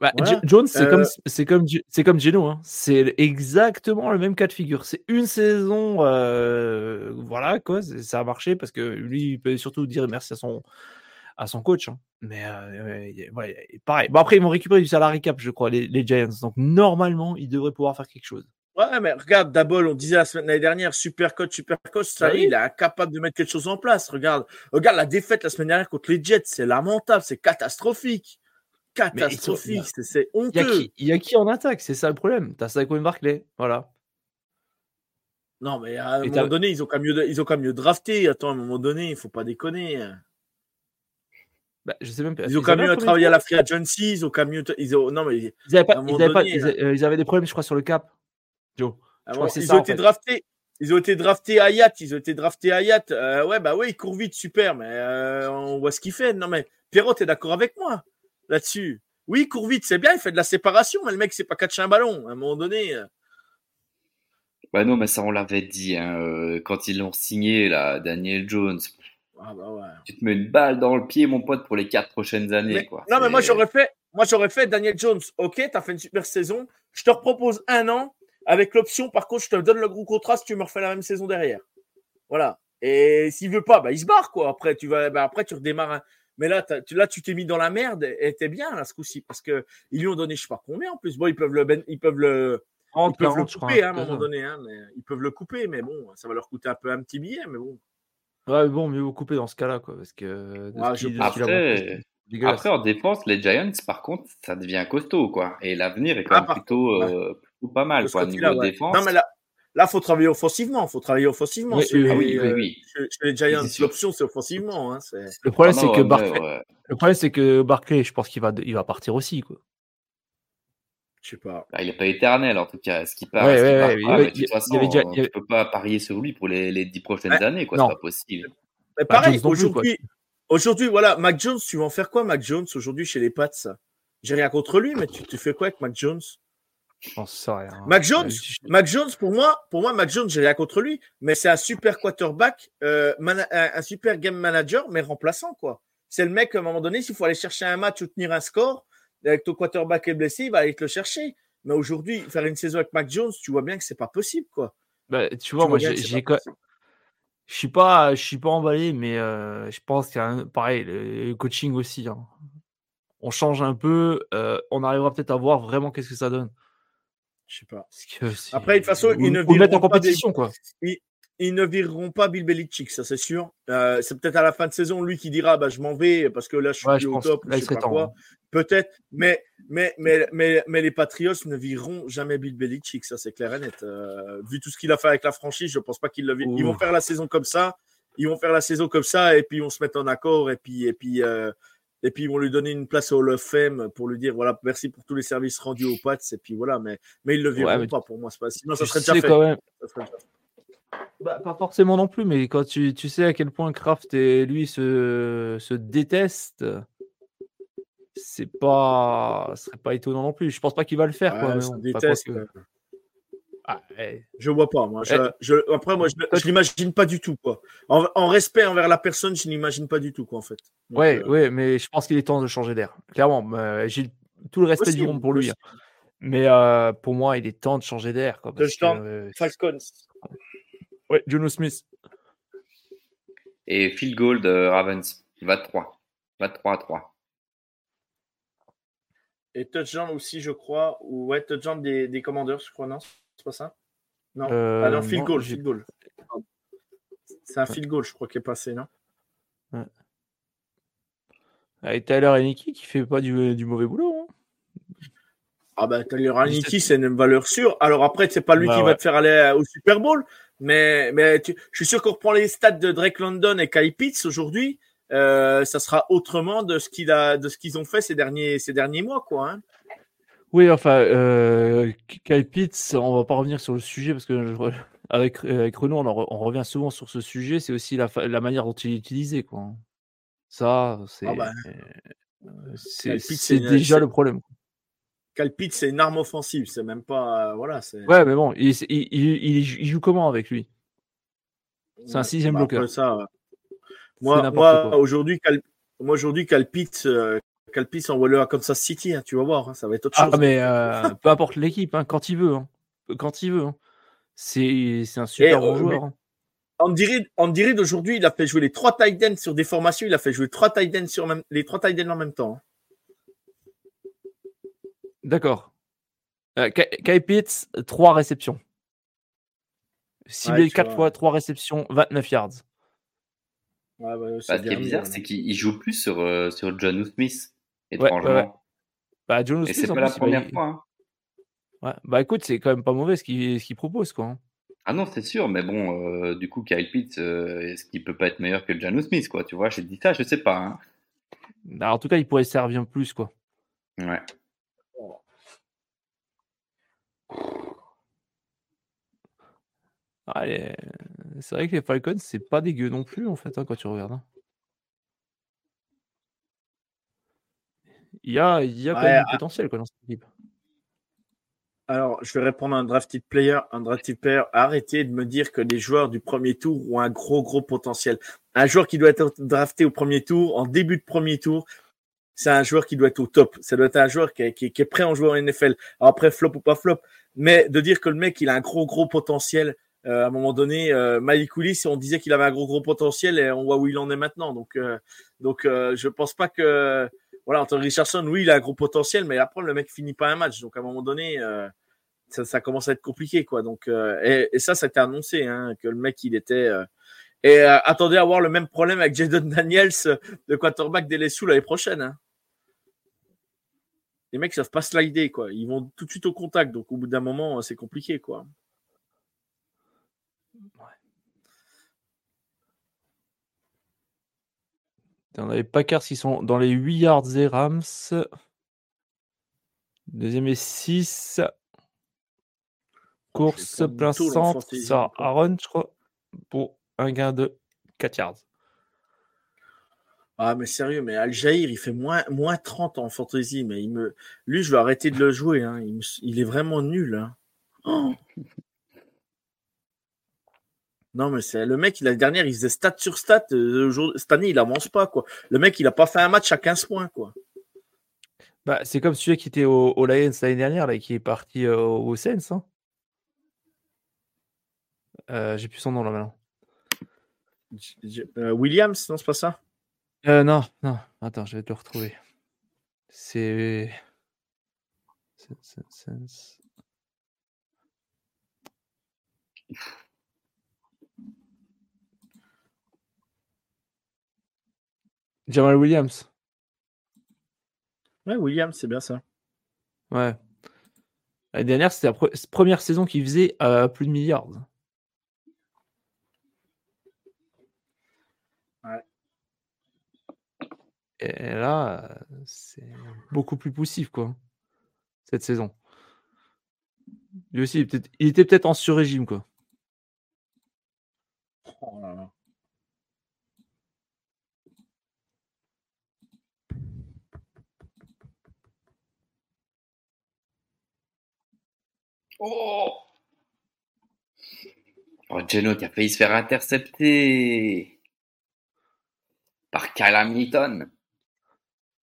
Bah, Voilà. Jones, c'est Euh, comme, c'est comme, c'est comme Geno. Hein. C'est exactement le même cas de figure. C'est une saison, euh, voilà quoi, ça a marché parce que lui, il peut surtout dire merci à son, à son coach. hein. Mais euh, ouais, pareil. Bon après, ils vont récupérer du salary cap, je crois, les, les Giants. Donc normalement, ils devraient pouvoir faire quelque chose. Ouais, mais regarde, Dabol, on disait la semaine l'année dernière, super coach, super coach, ça Bah y est, oui. il est incapable de mettre quelque chose en place. Regarde, regarde la défaite la semaine dernière contre les Jets, c'est lamentable, c'est catastrophique. Catastrophique, c'est- Il y, honteux. il y a qui en attaque C'est ça le problème. T'as Saquon Barclay, voilà. Non, mais à un Et moment donné, ils ont quand même mieux, ils ont quand même mieux drafté. Attends, à un moment donné, il faut pas déconner. Bah, je sais même pas. Ils ont quand même mieux travaillé à la free agency, ils ont quand même mieux. Ils ont, non, mais Ils avaient, pas, un ils, avaient pas- ils euh, avaient des problèmes, je crois, sur le cap. Joe. Ah Je crois bon, que c'est ils ça, ont été fait. draftés. Ils ont été draftés à Yacht. Ils ont été draftés à Yacht. Euh, ouais, bah oui, il court vite, super. Mais euh, on voit ce qu'il fait. Non, mais Pierrot, t'es d'accord avec moi? Là-dessus Oui, court vite, c'est bien. Il fait de la séparation. Mais le mec, c'est pas catcher un ballon. À un moment donné. euh, Bah non, mais ça, on l'avait dit, hein, euh, quand ils l'ont signé, là, Daniel Jones. Ah bah ouais. Tu te mets une balle dans le pied, mon pote, pour les quatre prochaines années, Mais- quoi. non, mais moi, j'aurais fait. Moi, j'aurais fait Daniel Jones. Ok, t'as fait une super saison. Je te propose un an avec l'option. Par contre, je te donne le gros contrat si tu me refais la même saison derrière. Voilà. Et s'il veut pas, bah, il se barre, quoi. Après, tu vas, bah, après, tu redémarres. un- Mais là, tu, là, tu t'es mis dans la merde et t'es bien, là, ce coup-ci. Parce que ils lui ont donné, je sais pas combien, en plus. Bon, ils peuvent le, ben- ils peuvent le, ils 30, peuvent le 40, je crois. couper, hein, à un moment donné, hein, mais ils peuvent le couper, mais bon, ça va leur coûter un peu un petit billet, mais bon. Ouais, bon, mieux vaut couper dans ce cas-là, quoi. Parce que. Ouais, je a Après. Après, en défense, les Giants, par contre, ça devient costaud, quoi. Et l'avenir est quand Ah, même par- plutôt, ouais. euh, plutôt pas mal, quoi, niveau ouais. défense. Non, mais là, là, faut travailler offensivement. Faut travailler offensivement. Oui, chez, oui, Ah les, oui, oui, euh, oui. chez- les Giants, l'option, c'est offensivement. Hein, c'est... Le problème, Ah c'est que Barclay, ouais. le problème, c'est que Barclay, je pense qu'il va, il va partir aussi, quoi. Je sais pas. Bah, il n'est pas éternel, en tout cas. Part, Ouais, qu'il ouais, part ouais, pas Mais de toute façon, déjà- parier sur lui pour les, les dix prochaines Ouais. années, quoi. C'est pas possible. Mais pareil, aujourd'hui, aujourd'hui, voilà, Mac Jones, tu vas en faire quoi, Mac Jones, aujourd'hui chez les Pats? J'ai rien contre lui, mais tu, tu fais quoi avec Mac Jones? J'en sais rien. Mac Jones Euh, Mac Jones, pour moi, pour moi, Mac Jones, j'ai rien contre lui, mais c'est un super quarterback, euh, un, super game manager, mais remplaçant, quoi. C'est le mec, à un moment donné, s'il faut aller chercher un match ou tenir un score, avec ton quarterback est blessé, il va aller te le chercher. Mais aujourd'hui, faire une saison avec Mac Jones, tu vois bien que c'est pas possible, quoi. Bah, tu Tu vois, moi, j'ai quand- je suis pas, je suis pas emballé, mais euh, je pense qu'il y a un- pareil, le le coaching aussi. hein. On change un peu, euh, on arrivera peut-être à voir vraiment qu'est-ce que ça donne. Je sais pas. Après, de toute façon, ils ne mettre en vireront pas compétition, quoi. Ils ne vireront pas Bill Belichick, ça c'est sûr. Euh, c'est peut-être à la fin de saison lui qui dira bah, je m'en vais parce que là je suis Ouais, plus je au top. Là, je sais pas temps. quoi. hein. Peut-être, mais, mais, mais, mais, mais les Patriots ne vireront jamais Bill Belichick, ça c'est clair et net. Euh, vu tout ce qu'il a fait avec la franchise, je pense pas qu'ils le virent. Ils vont faire la saison comme ça, ils vont faire la saison comme ça et puis on se met en accord et puis, et puis, euh, et puis ils vont lui donner une place au Hall of Fame pour lui dire voilà merci pour tous les services rendus aux Pats et puis voilà, mais, mais ils le vireront Ouais, mais pas pour moi, pas sinon ça serait déjà fait. quand même. Ça serait déjà fait. Bah, pas forcément non plus, mais quand tu, tu sais à quel point Kraft et lui se, se détestent, c'est pas, ce serait pas étonnant non plus. Je pense pas qu'il va le faire. quoi, Ouais, mais bon, déteste. quoique- Ah. Je vois pas, moi. Je, Eh. je- après, moi, je, je l'imagine pas du tout, quoi. En, en respect envers la personne, je n'imagine pas du tout, quoi, en fait. Donc, Ouais, euh, ouais, mais je pense qu'il est temps de changer d'air. Clairement, euh, j'ai tout le respect du monde pour lui. hein. Mais euh, pour moi, il est temps de changer d'air. euh, Falcons. ouais, Jono Smith. Et field goal de Ravens, 23. 23 à 3. Et touchdown aussi, je crois. Ou ouais, touchdown des, des commandeurs, je crois, non? C'est pas ça? Non. Euh, ah non, field goal, field goal. C'est un field goal, je crois, qui est passé, non? Et Tyler Heineke qui fait pas du, du mauvais boulot. hein. Ah bah, Tyler Heineke, 17. c'est une valeur sûre. Alors après, c'est pas lui Bah qui ouais. va te faire aller au Super Bowl, mais, mais tu- je suis sûr qu'on reprend les stats de Drake London et Kyle Pitts aujourd'hui. euh, ça sera autrement de ce qu'il a, de ce qu'ils ont fait ces derniers, ces derniers mois, quoi. hein. Oui, enfin, euh, Kyle Pitts, on va pas revenir sur le sujet parce que je- [LAUGHS] avec, avec Renaud, on, en re- on revient souvent sur ce sujet. C'est aussi la, la manière dont il est utilisé. Quoi. Ça, c'est Ah bah. euh, déjà le problème. Kyle Pitts, c'est une arme offensive, c'est même pas, euh, voilà. Ouais, mais bon, il, il, il- il joue- comment avec lui? C'est un sixième bah, bloqueur. ça, moi, aujourd'hui, Cal- moi aujourd'hui, Kyle Pitts, Calpis, envoie-le à Kansas City, hein, tu vas voir, hein, ça va être autre Ah, chose. mais euh, peu importe l'équipe, hein, quand il veut. hein. Quand il veut. hein. C'est c'est un super bon mais- joueur. hein. Andy Reid, Andy Reid, aujourd'hui, il a fait jouer les trois tight ends sur des formations, il a fait jouer trois tight ends sur même, les trois tight ends en même temps. D'accord. Euh, Kyle Pitts, 3 réceptions. Ciblé Ouais, tu 4 vois. fois, 3 réceptions, 29 yards. Ouais, ouais, Bah, c'est ce qui est bizarre, c'est qu'il il joue plus sur, euh, sur John Smith, ouais, étrangement. ouais. Bah, John Et c'est pas la plus, première fois. hein. Ouais. Bah écoute, c'est quand même pas mauvais ce qu'il propose, quoi. hein. Ah non, c'est sûr, mais bon, euh, du coup, Kyle Pitts, euh, est-ce qu'il peut pas être meilleur que Janu Smith, quoi Tu vois, j'ai dit ça, je sais pas. hein. Alors, en tout cas, il pourrait servir plus, quoi. Ouais. Ah, les- C'est vrai que les Falcons, c'est pas dégueu non plus, en fait, hein, quand tu regardes. hein. Il y a, il y a quand Ouais, même du ah. potentiel quoi, dans cette équipe. Alors, je vais répondre à un drafted player. Un drafted player, arrêtez de me dire que les joueurs du premier tour ont un gros, gros potentiel. Un joueur qui doit être drafté au premier tour, en début de premier tour, c'est un joueur qui doit être au top. Ça doit être un joueur qui est, qui est- qui est prêt à en jouer en NFL. Alors après, flop ou pas flop. Mais de dire que le mec, il a un gros, gros potentiel, euh, à un moment donné, euh, Malik Willis, on disait qu'il avait un gros, gros potentiel et on voit où il en est maintenant. Donc, euh, donc euh, je pense pas que. Voilà, Anthony Richardson, oui, il a un gros potentiel, mais après, le mec finit pas un match. Donc, à un moment donné, euh, ça, commence à être compliqué, quoi. Donc, euh, et, ça, ça a été annoncé, hein, que le mec, il était. euh, et attendez à avoir le même problème avec Jaden Daniels, le quarterback des LSU l'année prochaine. Hein. Les mecs, ils savent pas slider, quoi. Ils vont tout de suite au contact. Donc, au bout d'un moment, c'est compliqué, quoi. On a les Packers qui sont dans les 8 yards des Rams. Deuxième et 6. Course, prendre plein centre. Ça. Aaron, je crois, pour un gain de 4 yards. Ah, mais sérieux, mais Al Jair, il fait moins, moins 30 en fantasy. Mais il me... lui, je vais arrêter de le jouer. Hein. Il, me- il est vraiment nul. Hein. Oh [LAUGHS] non, mais c'est le mec, l'année dernière, il faisait stat sur stat. Euh, cette année, il avance pas. quoi. Le mec, il a pas fait un match à 15 points. quoi. Bah, c'est comme celui qui était au, au Lions l'année dernière, là, qui est parti euh, au Sens. hein. Euh, J'ai plus son nom là maintenant. Williams, non, c'est pas ça? Non, non, attends, je vais te le retrouver. C'est. c'est- c'est- c'est- Jamal Williams. Ouais, Williams, c'est bien ça. Ouais. L'année dernière, c'était la pre- première saison qu'il faisait euh, plus de milliards. Ouais. Et là, c'est beaucoup plus poussif, quoi, cette saison. Lui aussi, il est peut-être- il était peut-être en sur-régime, quoi. Oh là là. Oh Oh, Geno qui a failli se faire intercepter par Kyle Hamilton.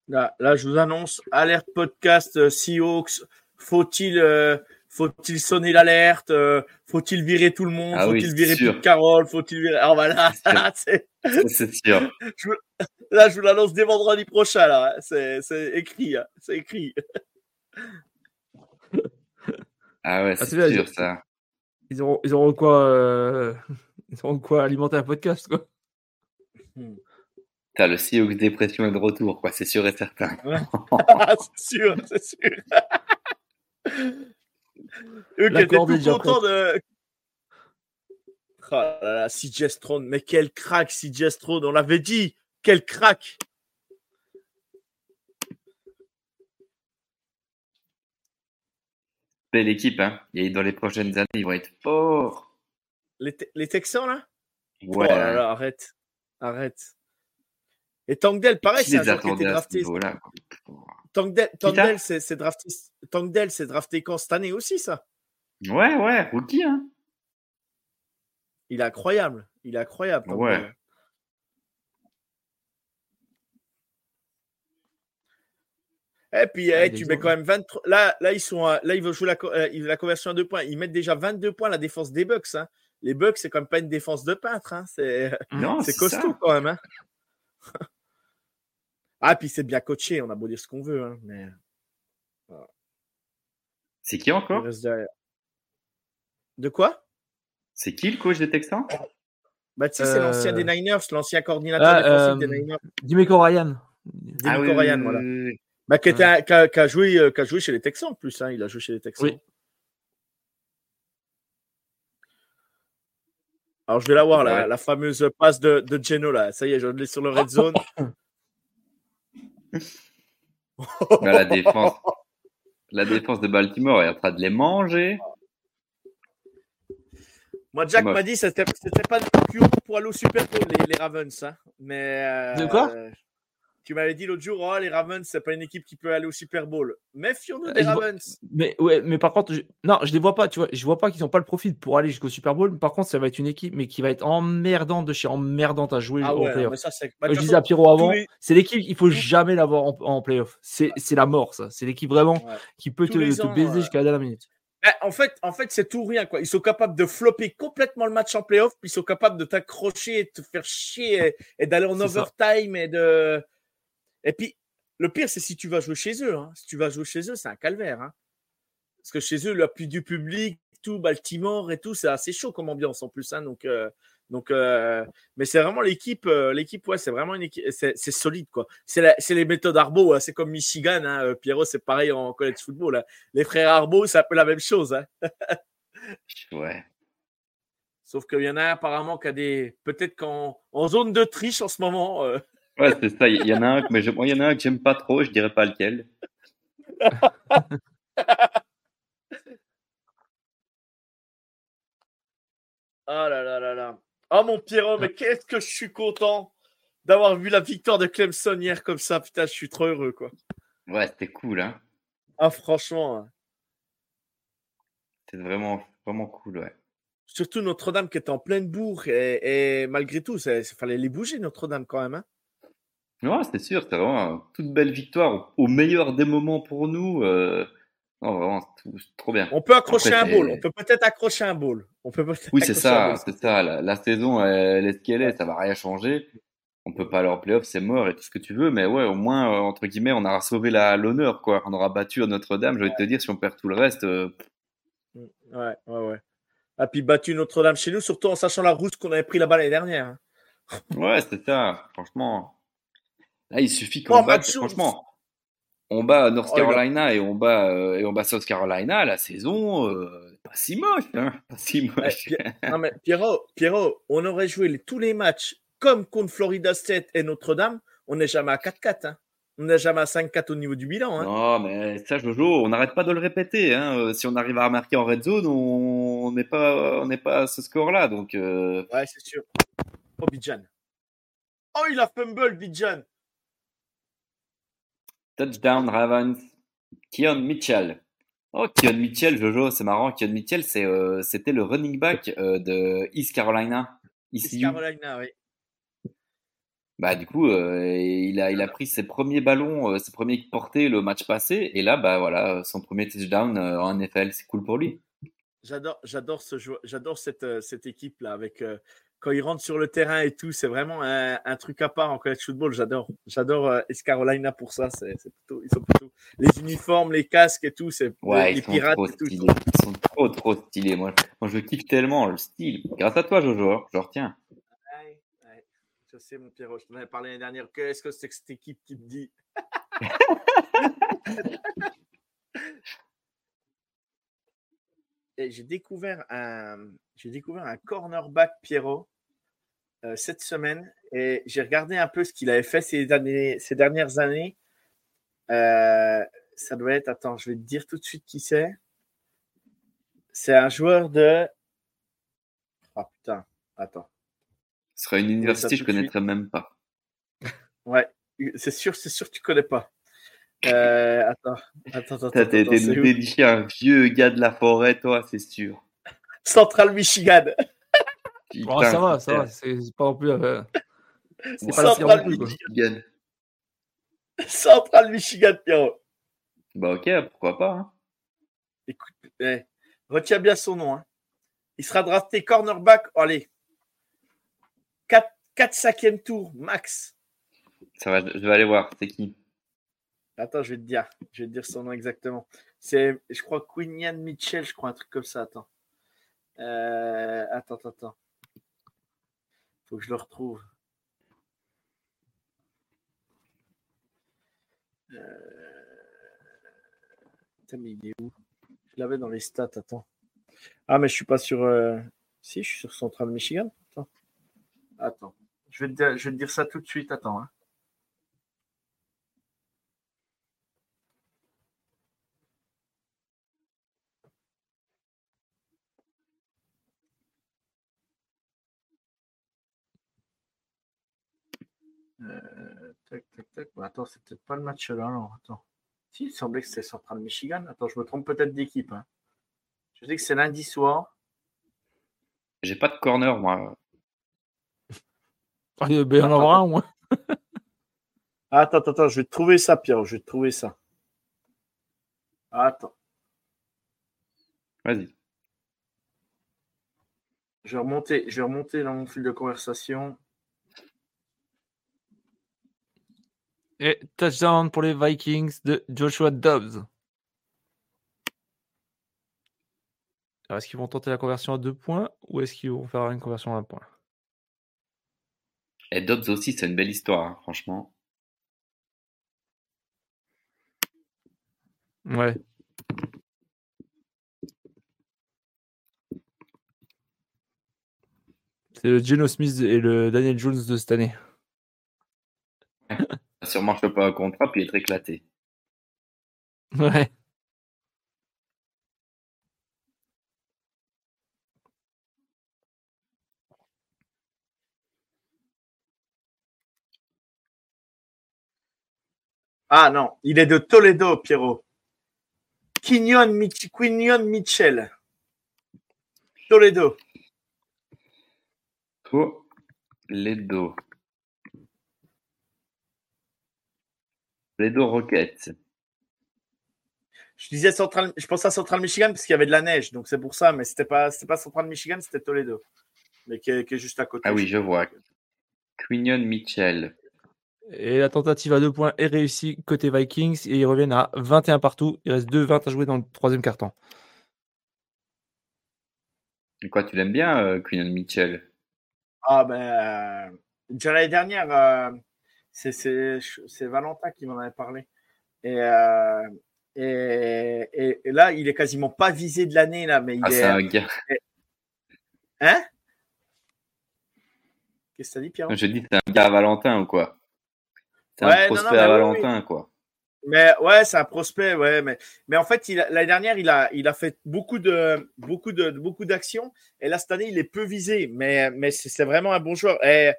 Là, là, je vous annonce, alerte podcast euh, Seahawks. Faut-il euh, faut-il sonner l'alerte euh, Faut-il virer tout le monde Ah Faut-il virer sûr. Pete Carroll Faut-il virer Ah voilà, C'est sûr. [LAUGHS] là, je vous l'annonce dès vendredi prochain. Là, c'est c'est écrit, hein, c'est écrit. Ah ouais, Ah, c'est bien, sûr ça. Ils auront, ils auront quoi euh, [LAUGHS] Ils auront quoi alimenter un podcast, quoi? T'as le Seahawks dépression est de retour, quoi, c'est sûr et certain. [LAUGHS] Ah, c'est sûr, c'est sûr. Eux qui La étaient tout contents de. Oh là là, CJ Stroud, mais quel crack CJ Stroud, on l'avait dit, quel crack. Belle équipe, hein. Et dans les prochaines années, ils vont être forts. Les, Te- les Texans là? Ouais. Oh là là, arrête, arrête. Et Tangdell, pareil, c'est un joueur qui ce drafté. Tangdell, c'est drafté. Tangdell, drafté quand? Cette année aussi, ça? Ouais, ouais, rookie, hein. Il est incroyable. Il est incroyable. Tangdell. Ouais. Et puis, Ah, eh, des tu mets quand même 23. Là, là ils sont. à- Là, ils veulent jouer la, euh, la conversion à deux points. Ils mettent déjà 22 points la défense des Bucks. hein. Les Bucks, c'est quand même pas une défense de peintre. hein. C'est [LAUGHS] Non, c'est c'est costaud ça. quand même. hein. [LAUGHS] ah, puis c'est bien coaché. On a beau dire ce qu'on veut. hein, mais C'est qui encore? De quoi? C'est qui le coach des Texans? Bah, tu sais, c'est Euh, l'ancien des Niners, l'ancien coordinateur Ah, défensif euh, des Niners. Dimeco Ryan. Demico Ryan, voilà. oui, oui. Bah, qui, a, a joué, euh, qui a joué chez les Texans en plus. hein. Il a joué chez les Texans. Oui. Alors, je vais la voir, la, Ouais. la fameuse passe de, de Geno, là. Ça y est, je l'ai sur le red zone. [LAUGHS] La défense. La défense de Baltimore est en train de les manger. Moi, Jack m'a dit que c'était pas le plus haut pour aller au Super Bowl, les, les Ravens. Hein. Mais. euh, De quoi? Tu m'avais dit l'autre jour, oh, les Ravens, c'est pas une équipe qui peut aller au Super Bowl. Méfions-nous Euh, des Ravens. Mais ouais, mais par contre, je... non, je les vois pas. Tu vois, je vois pas qu'ils ont pas le profil pour aller jusqu'au Super Bowl. Par contre, ça va être une équipe, mais qui va être emmerdante de chez emmerdante à jouer Ah en playoff. bah, de je disais à Pierrot avant, les- c'est l'équipe, il faut jamais l'avoir en, en playoff. C'est c'est la mort, ça. C'est l'équipe vraiment Ouais. qui peut te, baiser euh, jusqu'à la dernière minute. Ben, en fait, en fait c'est tout ou rien. Quoi. Ils sont capables de flopper complètement le match en playoff, puis ils sont capables de t'accrocher et de te faire chier et, et d'aller en ça. overtime. Et, de... et puis, le pire, c'est si tu vas jouer chez eux. hein. Si tu vas jouer chez eux, c'est un calvaire. hein. Parce que chez eux, l'appui du public, tout, Baltimore et tout, c'est assez chaud comme ambiance en plus. hein. Donc, euh, donc euh, mais c'est vraiment l'équipe. euh, l'équipe, ouais, c'est vraiment une équipe. C'est, c'est solide, quoi. C'est, la- c'est les méthodes Arbo. hein. C'est comme Michigan. Hein. euh, Pierrot, c'est pareil en college football. hein. Les frères Arbo, c'est un peu la même chose. Hein. Ouais. Sauf qu'il y en a apparemment qui a des. Peut-être qu'en en zone de triche en ce moment. Ouais, c'est ça. Il y en a un, que- mais je- moi, il y en a un que j'aime pas trop. Je dirais pas lequel. [LAUGHS] Ah là là là là. Oh mon Pierrot, mais qu'est-ce que je suis content d'avoir vu la victoire de Clemson hier comme ça. Putain, je suis trop heureux, quoi. Ouais, c'était cool, hein. Ah, franchement. hein. C'était vraiment, vraiment cool, ouais. Surtout Notre-Dame qui était en pleine bourre. Et, et malgré tout, il fallait les bouger, Notre-Dame, quand même. hein. Ouais, c'est sûr. C'était vraiment une toute belle victoire au, meilleur des moments pour nous. euh, Non, vraiment, tout- trop bien. On peut accrocher Après, un ball. On peut peut-être accrocher un ball. On peut Oui, c'est ça, c'est ça. La, la saison, elle est ce qu'elle est, ça va rien changer. On peut pas aller en playoff, c'est mort et tout ce que tu veux, mais ouais, au moins, euh, entre guillemets, on aura sauvé l'honneur, quoi. On aura battu à Notre-Dame. Je vais te dire, si on perd tout le reste, euh, Ouais, ouais, ouais. Ah, puis battu Notre-Dame chez nous, surtout en sachant la route qu'on avait pris là-bas l'année dernière. hein. ouais, c'est ça. Franchement, là, il suffit qu'on batte. Franchement, on bat North Oh, Carolina et on bat euh, et on bat South Carolina. La saison, euh, pas si moche, hein. Pas si moche. [LAUGHS] Non, mais Pierrot, Pierrot, on aurait joué les- tous les matchs comme contre Florida State et Notre-Dame. On n'est jamais à 4-4. hein. On n'est jamais à 5-4 au niveau du bilan. hein. Non, mais ça, Jojo, on n'arrête pas de le répéter. Hein. Euh, Si on arrive à remarquer en red zone, on n'est pas, on n'est pas à ce score-là. Donc, euh, Ouais, c'est sûr. Oh, Bidjan. Oh, il a fumble, Bidjan. Touchdown Ravens, Keon Mitchell. Oh, Keon Mitchell, Jojo, c'est marrant. Keon Mitchell, c'est, euh, c'était le running back euh, de East Carolina. East. Carolina, oui. Bah, du coup, euh, il a, il a pris ses premiers ballons, ses premiers portés le match passé. Et là, bah voilà, son premier touchdown en NFL, c'est cool pour lui. J'adore, j'adore ce joueur, j'adore cette, cette équipe là avec quand ils rentrent sur le terrain et tout, c'est vraiment un, un truc à part en college football. J'adore, j'adore euh, East Carolina pour ça. C'est, plutôt, ils sont plutôt les uniformes, les casques et tout, c'est Ouais, les ils sont pirates trop et tout. ils stylés. sont- Ils sont trop, trop stylés. Moi, moi, je kiffe tellement le style. Grâce à toi, Jojo, hein, je retiens. Ouais, ouais. Je sais, mon Pierrot, je t'en avais parlé l'année dernière. Qu'est-ce que c'est que cette équipe qui te dit? [LAUGHS] J'ai découvert un, j'ai découvert un cornerback Pierrot euh, cette semaine et j'ai regardé un peu ce qu'il avait fait ces, derniers, ces dernières années. Euh, ça doit être, attends, je vais te dire tout de suite qui c'est. C'est un joueur de. Ah putain, attends. Ce sera une université, je tout de connaîtrais même pas. Ouais, c'est sûr, c'est sûr que tu connais pas. Euh, attends, attends, attends. T'as été un vieux gars de la forêt, toi, c'est sûr. Central Michigan. Putain, Oh, ça va, ça va. C'est pas non plus. euh, c'est Ouais. pas Central plus. Michigan. Central Michigan, Pierrot. Bah ok, pourquoi pas. hein. Écoute, eh, retiens bien son nom. hein. Il sera drafté cornerback. oh, allez, 4, 4 5e tour, max. Ça va, je vais aller voir. C'est qui? Attends, je vais te dire. Je vais te dire son nom exactement. C'est, je crois, Quinian Mitchell, je crois, un truc comme ça. Attends. Euh, attends, attends. Faut que je le retrouve. Euh... Putain, mais il est où? Je l'avais dans les stats, attends. Ah, mais je suis pas sur. euh, Si, je suis sur Central Michigan. Attends. Attends. Je vais, te dire, je vais te dire ça tout de suite. Attends. hein. Euh, tac, tac, tac. Bon, attends, c'est peut-être pas le match là. Non, attends. Si, il semblait que c'était Central Michigan. Attends, je me trompe peut-être d'équipe. hein. Je sais que c'est lundi soir. J'ai pas de corner, moi. Ah, Il y en un. Ah, Attends, attends, attends, je vais te trouver ça, Pierre. Je vais te trouver ça. Attends, Vas-y. je vais remonter, je vais remonter dans mon fil de conversation. Et touchdown pour les Vikings de Joshua Dobbs. Alors, est-ce qu'ils vont tenter la conversion à deux points ou est-ce qu'ils vont faire une conversion à un point? Et Dobbs aussi, c'est une belle histoire, hein, franchement. Ouais. C'est le Geno Smith et le Daniel Jones de cette année. Sûrement chopé un contrat, puis il est éclaté. Ouais. Ah non, il est de Toledo, Pierrot. Quinion, Mich- Quinion Mitchell. Toledo. Toledo. Toledo Rockets. Je disais Central, je pensais à Central Michigan parce qu'il y avait de la neige, donc c'est pour ça, mais c'était pas, c'était pas Central Michigan, c'était Toledo. Mais qui est, qui est juste à côté. Ah oui, je vois. Quinion Mitchell. Et la tentative à deux points est réussie côté Vikings et ils reviennent à 21 partout. Il reste 2-20 à jouer dans le troisième carton. Et Quoi, tu l'aimes bien, euh, Quinion Mitchell? Ah ben, euh, déjà l'année dernière, euh, c'est, c'est, c'est Valentin qui m'en avait parlé. Et, euh, et, et, et là, il est quasiment pas visé de l'année là, mais il Ah, est. c'est un gars. Hein? Qu'est-ce que t'as dit, Pierre Je dis, c'est un gars à Valentin ou quoi? C'est Ouais, un non, non, prospect à oui, Valentin, quoi. Mais ouais, c'est un prospect, ouais, mais mais en fait, l'année dernière, il a il a fait beaucoup de beaucoup de beaucoup d'actions et là cette année, il est peu visé, mais mais c'est vraiment un bon joueur et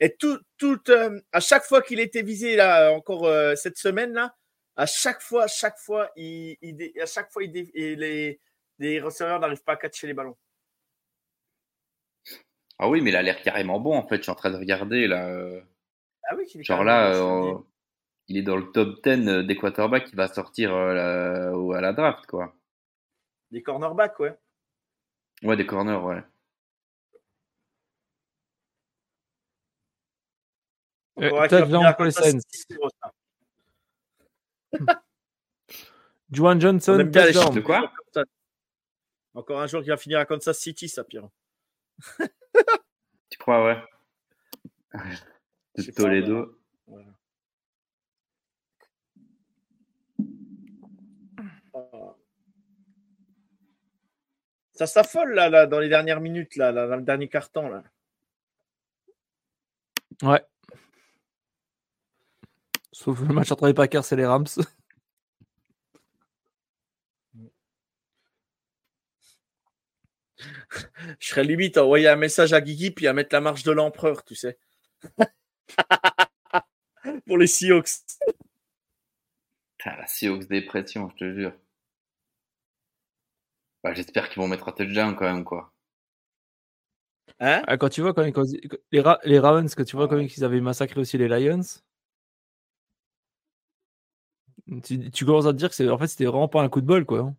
et tout tout euh, à chaque fois qu'il était visé là encore euh, cette semaine là, à chaque fois à chaque fois il, à chaque fois il les les receveurs n'arrivent pas à catcher les ballons. Ah oui, mais il a l'air carrément bon, en fait. Je suis en train de regarder, là. euh, Ah oui, qu'il est Genre là, il est dans le top 10 des quarterbacks qui va sortir euh, la- à la draft, quoi. des cornerbacks, ouais. Ouais, des corners, ouais. Euh, touchdown. [LAUGHS] Juan On Johnson, touchdown. De quoi? Encore un jour qui va finir à Kansas City, ça, Pierre. Tu crois, ouais? [LAUGHS] Pas, Toledo. Voilà. Ah. Ça s'affole là, là, dans les dernières minutes, là, là, dans le dernier carton. Là. Ouais. Sauf le match entre les Packers et les Rams. [LAUGHS] Je serais limite à envoyer un message à Guigui puis à mettre la marche de l'empereur, tu sais. [LAUGHS] Pour les Seahawks. Putain, la Seahawks dépression, je te jure. Bah, J'espère qu'ils vont mettre un touchdown quand même, quoi. Hein? Ah, quand tu vois quand, quand- les, Ra- les Ravens, quand tu vois quand même qu'ils avaient massacré aussi les Lions. Tu, tu commences à te dire que c'est, en fait, c'était vraiment pas un coup de bol, quoi.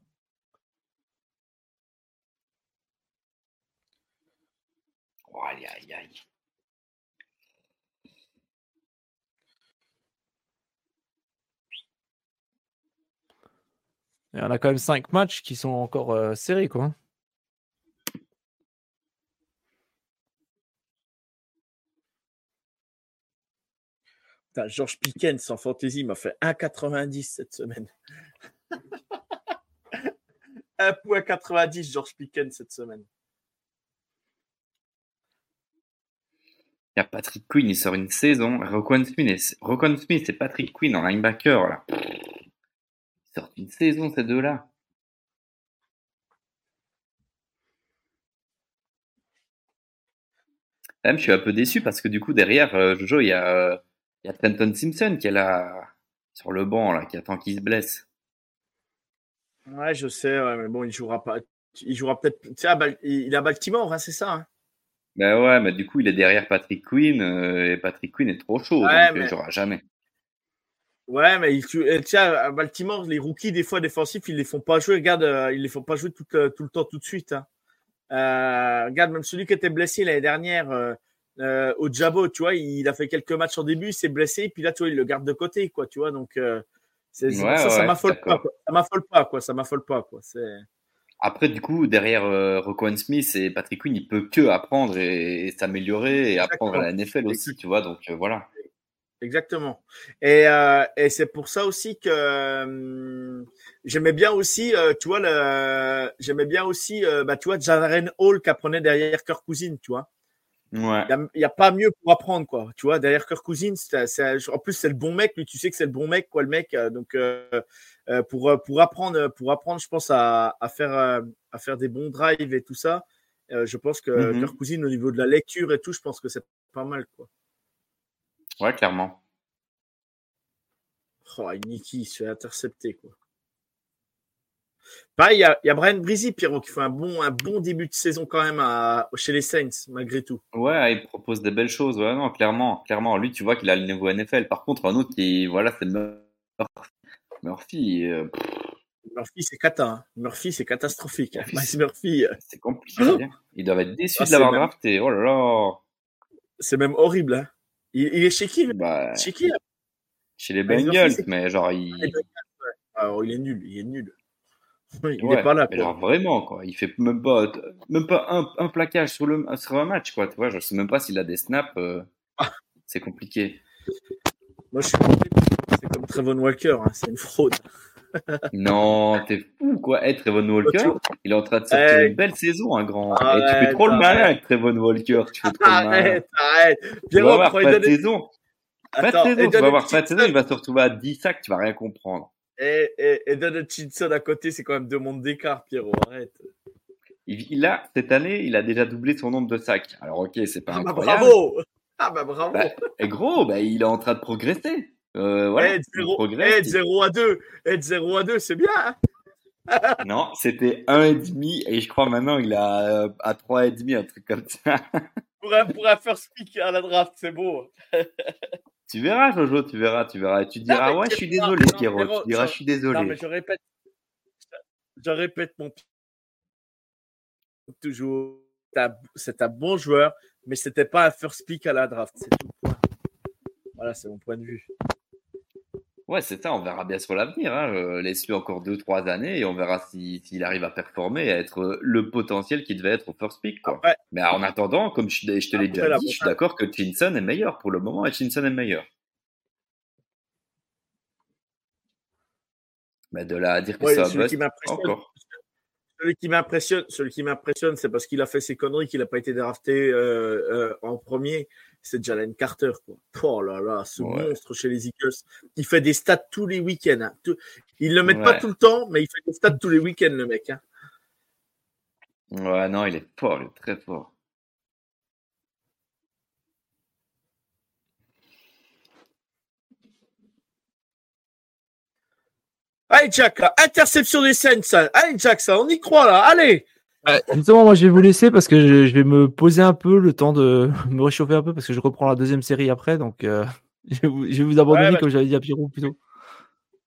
Et on a quand même 5 matchs qui sont encore euh, serrés, quoi. Putain, Georges Pickens en fantasy m'a fait 1,90 cette semaine. [LAUGHS] 1,90 Georges Pickens cette semaine. Il y a Patrick Quinn, il sort une saison. Roquan Smith, Roquan Smith et Patrick Quinn en linebacker, là. Ils sortent une saison, ces deux-là. Même, je suis un peu déçu parce que du coup, derrière, euh, Jojo, il y a, euh, il y a Trenton Simpson qui est là, sur le banc, là, qui attend qu'il se blesse. Ouais, je sais, ouais, mais bon, il jouera pas. Il jouera peut-être. Tu sais, il à Baltimore, hein, c'est ça. hein. Ben ouais, mais du coup, il est derrière Patrick Quinn, euh, et Patrick Quinn est trop chaud, Ouais, donc mais- il jouera jamais. Ouais, mais tu eh, sais, à Baltimore, les rookies, des fois, défensifs, ils les font pas jouer. Regarde, euh, ils les font pas jouer tout, le- tout le temps, tout de suite. hein. Euh, regarde, même celui qui était blessé l'année dernière euh, euh, au Jabo, tu vois, il a fait quelques matchs en début, il s'est blessé, puis là, tu vois, il le garde de côté, quoi, tu vois. Donc, euh, c'est Ouais, ça, ça ouais, m'affole pas. quoi. Ça m'affole pas, quoi. Ça m'affole pas, quoi. C'est. Après, du coup, derrière euh, Roquan Smith et Patrick Quinn, il peut que apprendre et, et s'améliorer et apprendre à la NFL aussi, tu vois, donc euh, voilà. Exactement. Et, euh, et c'est pour ça aussi que hum, j'aimais bien aussi, euh, tu vois, le, j'aimais bien aussi, euh, bah, tu vois, Jaren Hall qui apprenait derrière Kirk Cousins, tu vois. Ouais. Il n'y a, pas mieux pour apprendre, quoi. Tu vois, derrière Kirk c'est- en plus, c'est le bon mec, lui, tu sais que c'est le bon mec, quoi, le mec. euh, Donc, euh, euh, pour, euh, pour, apprendre, pour apprendre, je pense, à, à, faire, euh, à faire des bons drives et tout ça, euh, je pense que Mhm. Kirk Cousins, au niveau de la lecture et tout, je pense que c'est pas mal, quoi. Ouais, clairement. Oh, Nicky, il se fait intercepter, quoi. Pareil, il y a, y a Brian Breezy, Pierrot, qui fait un bon, un bon début de saison quand même à, chez les Saints, malgré tout. Ouais, il propose des belles choses. Ouais, non, clairement, clairement. Lui, tu vois qu'il a le niveau NFL. Par contre, un autre qui, voilà, c'est Murphy. Murphy, euh, Murphy, c'est cata. hein. Murphy, c'est catastrophique. hein. Murphy, euh, c'est compliqué. hein. Ils doivent être déçus Ah, de l'avoir drafté. Oh là là. c'est même horrible. Hein. Il, il est chez qui Bah, Chez qui là? chez les Murphy, Bengals, c'est- mais genre, il, ouais. Alors, il est nul, il est nul. [LAUGHS] Il ouais, est pas là, mais genre vraiment, quoi. Il fait même pas, même pas un, un plaquage sur le, sur un match, quoi. Tu vois, je sais même pas s'il a des snaps. euh, Ah. c'est compliqué. Moi, je suis c'est comme Trevon Walker, hein, c'est une fraude. Non, t'es fou, quoi. Eh, Trevon Walker, il est en train de sortir Eh. une belle saison, un grand. Eh, tu Arrête, fais trop le malin arrête. avec Trevon Walker. Tu fais trop le malin. Arrête, arrête. Tu vas Pierrot, voir, pas de donne- saison. Pas de saison, tu vas voir, pas de saison, il va se retrouver à 10 sacs, tu vas rien comprendre. Et, et, et Donald Hutchinson à côté, c'est quand même deux mondes d'écart, Pierrot. Arrête. Il, il a, cette année, il a déjà doublé son nombre de sacs. Alors, ok, c'est pas Ah bah bravo Ah bah bravo Bah, Et gros, bah, il est en train de progresser. Euh, voilà, de il 0, progresse. eh, de 0 à 2 Eh, de 0 à 2, c'est bien hein [LAUGHS] Non, c'était 1,5 et je crois maintenant il a euh, à 3,5, un truc comme ça. [LAUGHS] pour, un, pour un first pick à la draft, c'est beau. [LAUGHS] Tu verras, Jojo, tu verras, tu verras. Tu diras, ouais, je suis désolé, non, Pierrot. Tu diras, je- suis Non, désolé. mais je répète, je répète mon toujours. C'est un bon joueur, mais c'était pas un first pick à la draft. C'est tout. point. Voilà, c'est mon point de vue. Ouais, c'est ça, on verra bien sur l'avenir. Hein. Euh, Laisse-lui encore 2-3 années et on verra si- s'il arrive à performer et à être euh, le potentiel qu'il devait être au first pick. Quoi. Après, Mais en attendant, comme je, je te l'ai déjà dit, je suis d'accord que Chinson est meilleur pour le moment et Chinson est meilleur. Mais de là à dire que ouais, ça celui bust, qui encore. celui qui m'impressionne, celui qui m'impressionne, c'est parce qu'il a fait ses conneries qu'il n'a pas été drafté euh, euh, en premier. C'est Jalen Carter, quoi. Oh là là, ce Ouais. monstre chez les Eagles. Il fait des stats tous les week-ends. hein. Tout- Il le met pas tout le temps, mais il fait des stats tous les week-ends, le mec. hein. Ouais, non, il est fort, il est très fort. Allez, Jack, là, interception des Saints. Allez, Jack, ça, on y croit, là. Allez. Justement, moi, je vais vous laisser parce que je, je vais me poser un peu le temps de [LAUGHS] me réchauffer un peu parce que je reprends la deuxième série après. Donc, euh, [LAUGHS] je, vais vous, je vais vous abandonner Ouais, bah, comme j'avais dit à Pierrot plus tôt.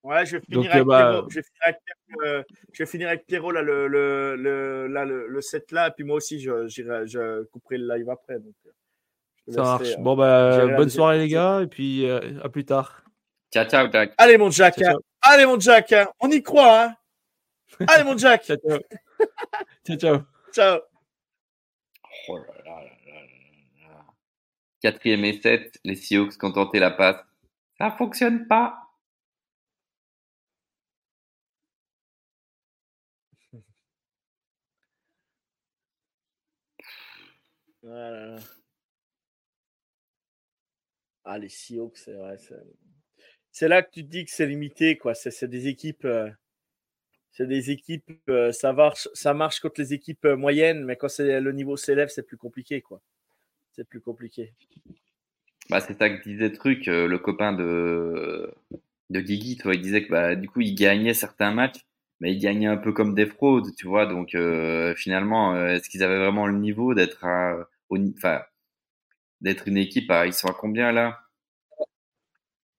Ouais, je vais finir, Donc, avec, euh, bah, Pierrot. Je vais finir avec, Pierrot, euh, je vais finir avec Pierrot, là, le, le, le, là, le, le set là. Et puis moi aussi, je, couperai le live après. Donc, euh, Ça marche. euh, Bon, bah, bonne soirée, les gars. Et puis, euh, à plus tard. Ciao, ciao, Jack. Allez, mon Jack. Ciao, hein. Allez, mon Jack. hein. On y croit. Hein. [LAUGHS] Allez, mon Jack. Ciao, [LAUGHS] ciao. ciao, ciao. Oh là là là là là là. Quatrième et 7, les Seahawks qui ont tenté la passe. Ça fonctionne pas. [LAUGHS] Voilà. Ah, les Seahawks, c'est vrai. c'est- C'est là que tu te dis que c'est limité, quoi. C'est c'est des équipes. euh, C'est des équipes, euh, ça marche, ça marche contre les équipes euh, moyennes, mais quand le niveau s'élève, c'est plus compliqué, quoi. C'est plus compliqué. Bah, c'est ça que disait truc, euh, le copain de, de Guigui, tu vois, il disait que bah, du coup, il gagnait certains matchs, mais il gagnait un peu comme des fraudes, tu vois. Donc, finalement, est-ce qu'ils avaient vraiment le niveau d'être enfin, d'être une équipe à, ils sont à combien là?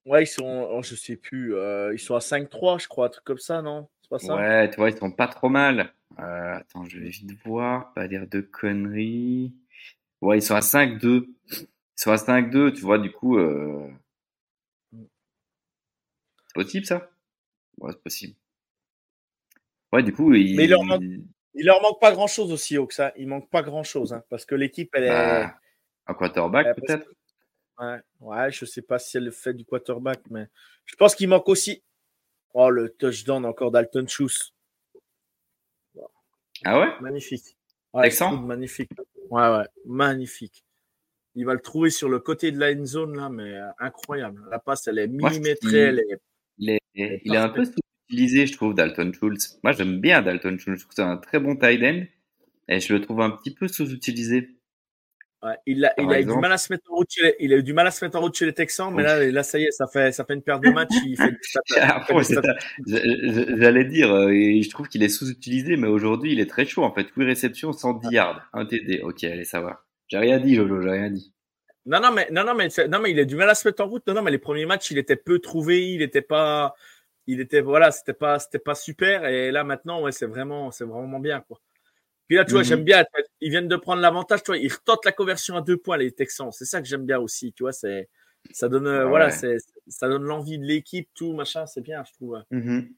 Ouais, ils sont, oh, je sais plus, ils sont à 5-3, je crois, un truc comme ça, non? C'est pas ça? Ouais, tu vois, ils sont pas trop mal. Euh, attends, je vais vite voir, pas dire de conneries. Ouais, ils sont à 5-2. Ils sont à 5-2, tu vois, du coup, euh... c'est possible ça? Ouais, c'est possible. Ouais, du coup, ils... Mais il leur manque- Il leur manque pas grand-chose aussi, Hawks. Hein. Il manque pas grand-chose, hein, parce que l'équipe, elle est. Bah, un quarterback Ouais, peut-être? Ouais, ouais, je sais pas si elle le fait du quarterback, mais je pense qu'il manque aussi. Oh, le touchdown encore d'Alton Schultz. Ah ouais? Magnifique. Ouais, magnifique. Ouais, ouais, magnifique. Il va le trouver sur le côté de la end zone, là, mais euh, incroyable. La passe, elle est millimétrée. Elle est... Il est, est il est un peu sous-utilisé, je trouve, Dalton Schultz. Moi, j'aime bien Dalton Schultz. Je trouve que c'est un très bon tight end. Et je le trouve un petit peu sous-utilisé. Ouais, il a, Par il a eu du mal à se mettre en route chez les, il a eu du mal à se mettre en route chez les Texans, mais là, là, ça y est, ça fait, ça fait une paire de matchs. Il fait [LAUGHS] Ah, J'allais dire, euh, et je trouve qu'il est sous-utilisé, mais aujourd'hui, il est très chaud. En fait, 8 réceptions, 110 yards, un TD. Ok, allez, va. J'ai rien dit, Jojo, j'ai rien dit. Non, non, mais, non, non, mais, non, mais il a du mal à se mettre en route. Non, non, mais les premiers matchs, il était peu trouvé. Il était pas, il était, voilà, c'était pas, c'était pas super. Et là, maintenant, ouais, c'est vraiment, c'est vraiment bien, quoi. Puis là, tu vois, Mhm. j'aime bien. Ils viennent de prendre l'avantage, tu vois. Ils retentent la conversion à deux points, les Texans. C'est ça que j'aime bien aussi, tu vois. C'est, ça donne, euh, Ah voilà, ouais. c'est, ça donne l'envie de l'équipe, tout, machin. C'est bien, je trouve. Mhm.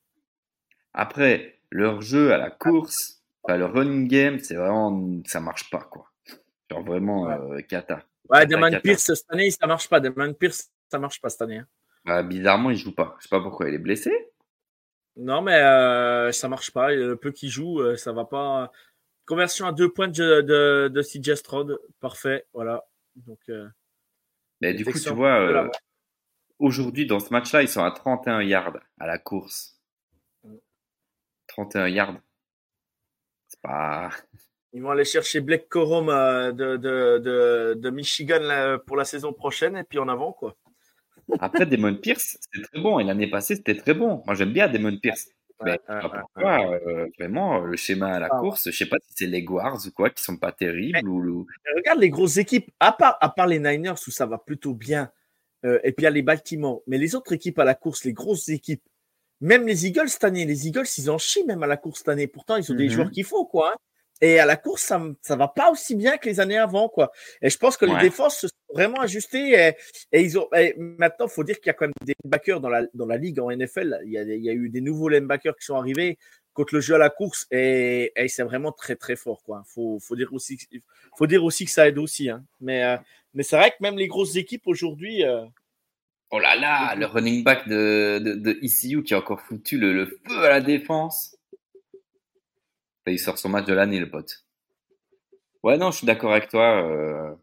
Après, leur jeu à la course, enfin, le running game, c'est vraiment, ça marche pas, quoi. Genre vraiment, euh, cata. Ouais, Damon. Pierce, cette année, ça marche pas. Damon Pierce, ça marche pas cette année. hein. Bah, bizarrement, il joue pas. Je sais pas pourquoi il est blessé? Non, mais euh, ça marche pas. Le peu qu'il joue, euh, ça va pas. Conversion à deux points de, de, de CJ Stroud. Parfait. Voilà. Donc, euh, Mais du coup, tu vois, euh, aujourd'hui, dans ce match-là, ils sont à 31 yards à la course. 31 yards. C'est pas. ils vont aller chercher Blake Corum euh, de, de, de, Michigan pour la saison prochaine et puis en avant, quoi. Après, Damon Pierce, c'était très bon. Et l'année passée, c'était très bon. Moi, j'aime bien Damon Pierce. Pourquoi, euh, vraiment, le schéma à la Ah, course, je sais pas si c'est les Guards ou quoi, qui sont pas terribles ou, Regarde les grosses équipes, à part, à part les Niners où ça va plutôt bien, euh, et puis il y a les Baltimore, mais les autres équipes à la course, les grosses équipes, même les Eagles cette année, les Eagles, ils en chient même à la course cette année. Pourtant, ils ont des Mhm. joueurs qu'il faut, quoi. hein. Et à la course, ça, ça va pas aussi bien que les années avant, quoi. Et je pense que les défenses se sont vraiment ajustées. Et, et ils ont. et maintenant, faut dire qu'il y a quand même des linebackers dans la dans la ligue en NFL. Il y a, des- il y a eu des nouveaux linebackers qui sont arrivés contre le jeu à la course et, et c'est vraiment très très fort, quoi. Faut faut dire aussi, que- faut dire aussi que ça aide aussi. Hein. Mais euh, mais c'est vrai que même les grosses équipes aujourd'hui. euh, Oh là là, le running back de, de, de ECU qui a encore foutu le, le feu à la défense. Et il sort son match de l'année, le pote. Ouais, non, je suis d'accord avec toi. euh.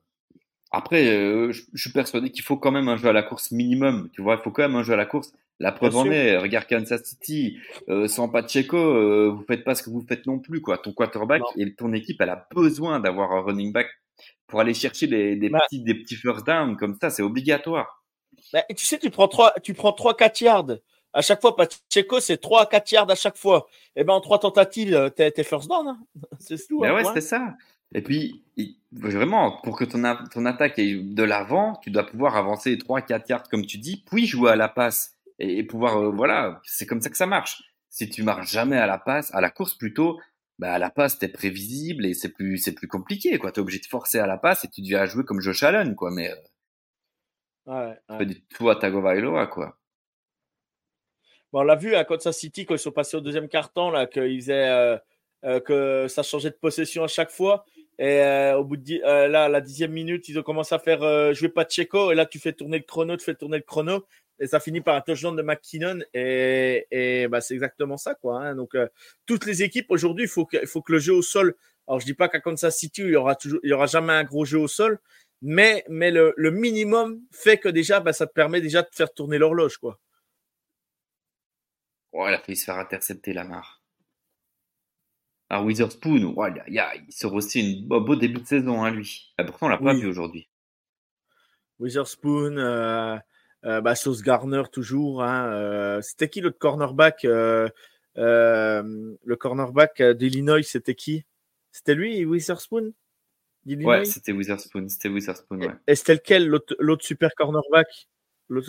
Après, euh, je, je suis persuadé qu'il faut quand même un jeu à la course minimum. Tu vois, il faut quand même un jeu à la course. La preuve en est, regarde Kansas City, euh, sans Pacheco, euh, vous faites pas ce que vous faites non plus, quoi. Ton quarterback Non. et ton équipe, elle a besoin d'avoir un running back pour aller chercher des, des Bah. petits, des petits first down comme ça, c'est obligatoire. bah, tu sais, tu prends trois, tu prends trois, quatre yards. À chaque fois, Pacheco, c'est 3 à 4 yards à chaque fois. Et ben, en trois tentatives, euh, t'es, t'es first down. Hein. [LAUGHS] C'est tout. Mais hein, ouais, point. c'était ça. Et puis, vraiment, pour que ton, ton attaque aille de l'avant, tu dois pouvoir avancer 3-4 yards, comme tu dis, puis jouer à la passe. et, pouvoir, euh, voilà, c'est comme ça que ça marche. Si tu marches jamais à la passe, à la course plutôt, bah à la passe t'es prévisible et c'est plus c'est plus compliqué quoi. T'es obligé de forcer à la passe et tu deviens jouer comme Josh Allen quoi. Mais ouais, ouais. pas du tout à Tagovailoa quoi. On l'a vu à Kansas City quand ils sont passés au deuxième carton là qu'ils faisaient euh, euh, que ça changeait de possession à chaque fois. Et euh, au bout de euh, là, la dixième minute, ils ont commencé à faire jouer Pacheco. Et là, tu fais tourner le chrono, tu fais tourner le chrono. Et ça finit par un touchdown de McKinnon. Et, et bah, c'est exactement ça. quoi. Hein. Donc, toutes les équipes aujourd'hui, il faut que, faut que le jeu au sol. Alors, je dis pas qu'à Kansas City, il y aura toujours, il y aura jamais un gros jeu au sol. Mais, mais le, le minimum fait que déjà, bah, ça te permet déjà de faire tourner l'horloge. quoi. Oh, il a failli se faire intercepter la mare. Alors Witherspoon, il, a, il sort aussi un beau début de saison, hein, lui. Et pourtant, on l'a pas vu aujourd'hui. Witherspoon, euh, euh, bah, Sauce Garner toujours. Hein, euh, c'était qui l'autre cornerback euh, Le cornerback d'Illinois, c'était qui? C'était lui, Witherspoon? Ouais, c'était Witherspoon, c'était Witherspoon, ouais. Et c'était lequel l'autre super cornerback?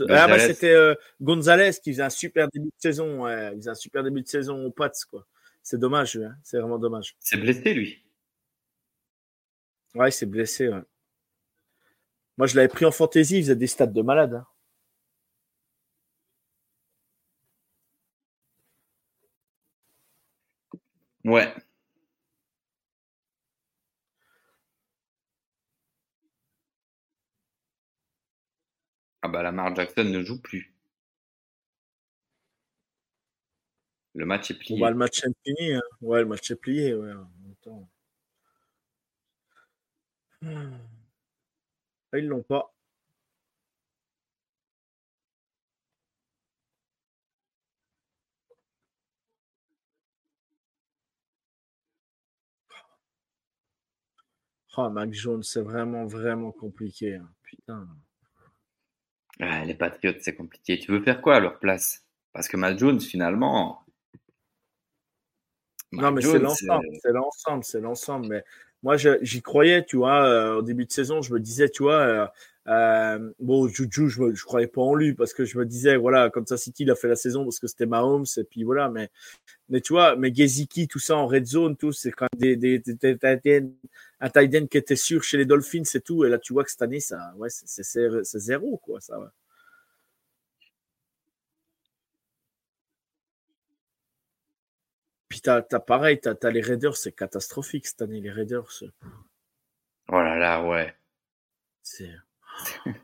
Ah bah c'était euh, Gonzalez qui faisait un super début de saison. Ouais. Il faisait un super début de saison aux Pats, quoi. C'est dommage, hein. c'est vraiment dommage. C'est blessé, lui. Ouais, il s'est blessé. Ouais. Moi, je l'avais pris en fantasy, il faisait des stats de malade. hein. Ouais. Ah bah Lamar Jackson ne joue plus. Le match est plié. bah, le match est fini. hein. Ouais, le match est plié. Ouais. Hmm. Ah, ils l'ont pas. Oh, Mac Jones, c'est vraiment, vraiment compliqué. hein. Putain. Ah, les Patriots, c'est compliqué. Tu veux faire quoi à leur place? Parce que Matt Jones, finalement. Non, mais c'est l'ensemble, euh, c'est l'ensemble, c'est l'ensemble. Mais moi, j'y croyais, tu vois, euh, au début de saison, je me disais, tu vois, euh, euh, bon, Juju, je ne croyais pas en lui parce que je me disais, voilà, comme ça, City, il a fait la saison parce que c'était Mahomes, et puis voilà, mais, mais tu vois, mais Geziki, tout ça en red zone, tout, c'est quand même des, des, des, des un tight end qui était sûr chez les Dolphins, c'est tout. Et là, tu vois que cette année, ça, ouais, c'est- c'est zéro, quoi, ça, ouais. Puis t'as, t'as pareil, t'as, t'as les Raiders, c'est catastrophique cette année, les Raiders. Oh là là, ouais. C'est... [LAUGHS]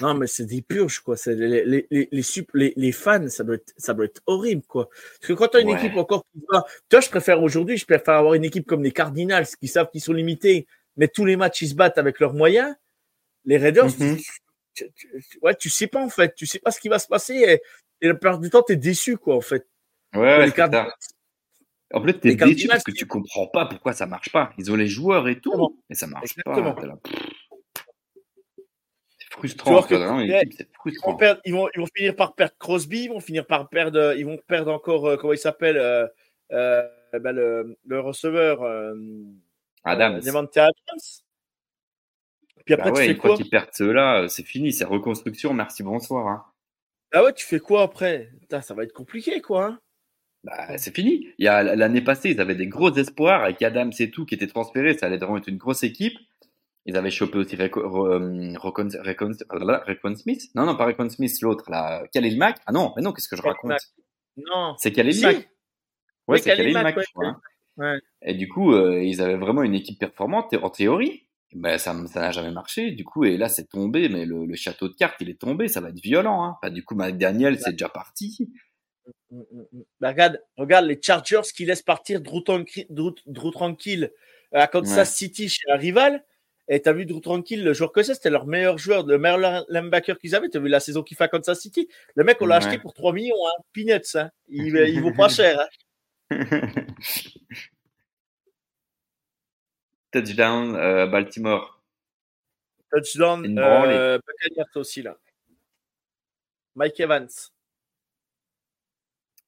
Non, mais c'est des purges, quoi. C'est les, fans, ça doit, être, ça doit être horrible, quoi. Parce que quand tu as une Ouais. équipe encore qui va. Toi, je préfère aujourd'hui, je préfère avoir une équipe comme les Cardinals qui savent qu'ils sont limités, mais tous les matchs, ils se battent avec leurs moyens. Les Raiders, Mhm. tu, tu- tu- ouais, tu sais pas, en fait. Tu sais pas ce qui va se passer. Et, et la plupart du temps, tu es déçu, quoi, en fait. Ouais, ouais, les Cardinals. En plus, t'es les déçu parce que tu comprends pas pourquoi ça marche pas. Ils ont les joueurs et Exactement. tout, mais ça marche Exactement. pas. T'es là, pff. C'est Tu frustrant. que- ils vont, perdre, ils, vont, ils vont finir par perdre Crosby, ils vont finir par perdre, euh, ils vont perdre encore, euh, comment il s'appelle, euh, euh, ben, le, le receveur, Adams. Adams. Puis après, Bah ouais, tu une fais fois quoi qu'ils perdent ceux-là, c'est fini, c'est reconstruction, merci, bonsoir. hein. Ah ouais, tu fais quoi après? Putain, Ça va être compliqué, quoi. hein. Bah, c'est fini. Il y a l'année passée, ils avaient des gros espoirs avec Adams et tout qui étaient transférés, ça allait vraiment être une grosse équipe. Ils avaient chopé aussi euh, Rocon- Recon- Smith? Non, non, pas Recon Smith, l'autre là. Khalil Mack? Ah non, mais non, qu'est-ce que je raconte? Non. C'est Khalil. Mack. Ouais, c'est Khalil Mack, hein. Et du coup, euh, ils avaient vraiment une équipe performante en théorie. Ben, ça n'a jamais marché. Du coup, et là, c'est tombé, mais le, château de cartes, il est tombé. Ça va être violent. Hein. Du coup, McDaniel, c'est déjà parti. Mm, mm, mm. Bah, regarde, regarde les Chargers qui laissent partir Drew, Tranqui- Drew- Drew Tranquille euh, à Kansas. City chez un rival. Et t'as vu Drew Tranquille, le joueur que c'est, c'était leur meilleur joueur, le meilleur linebacker qu'ils avaient. T'as vu la saison qu'il fait à Kansas City Le mec, on l'a Ouais. acheté pour 3 millions, hein. Peanuts, hein. Il, [LAUGHS] il vaut pas cher, hein. [LAUGHS] Touchdown, euh, Baltimore. Touchdown, euh, Buccaneers aussi, là. Mike Evans.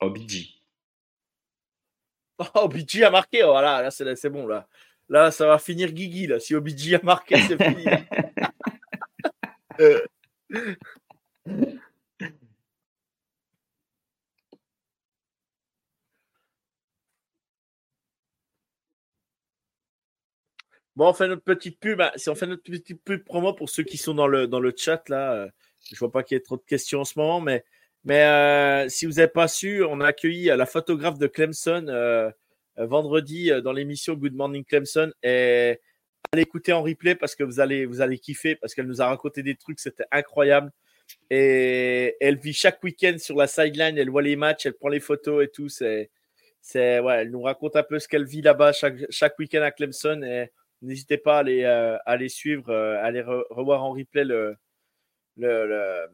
OBG. Oh, OBG [LAUGHS] a marqué, oh, voilà, là, c'est c'est bon, là. Là, ça va finir Guigui, là. Si Obidji a marqué, c'est fini. [LAUGHS] Bon, on fait notre petite pub. Ah, si on fait notre petite pub promo pour ceux qui sont dans le, dans le chat, là, euh, je vois pas qu'il y ait trop de questions en ce moment, mais, mais euh, si vous n'avez pas su, on a accueilli euh, la photographe de Clemson, euh, vendredi euh, dans l'émission Good Morning Clemson. Et allez écouter en replay parce que vous allez, vous allez kiffer parce qu'elle nous a raconté des trucs, c'était incroyable. Et elle vit chaque week-end sur la sideline, elle voit les matchs, elle prend les photos et tout. C'est, c'est, ouais, elle nous raconte un peu ce qu'elle vit là-bas chaque, chaque week-end à Clemson. Et n'hésitez pas à euh, à aller suivre, euh, à aller re- revoir en replay le, le,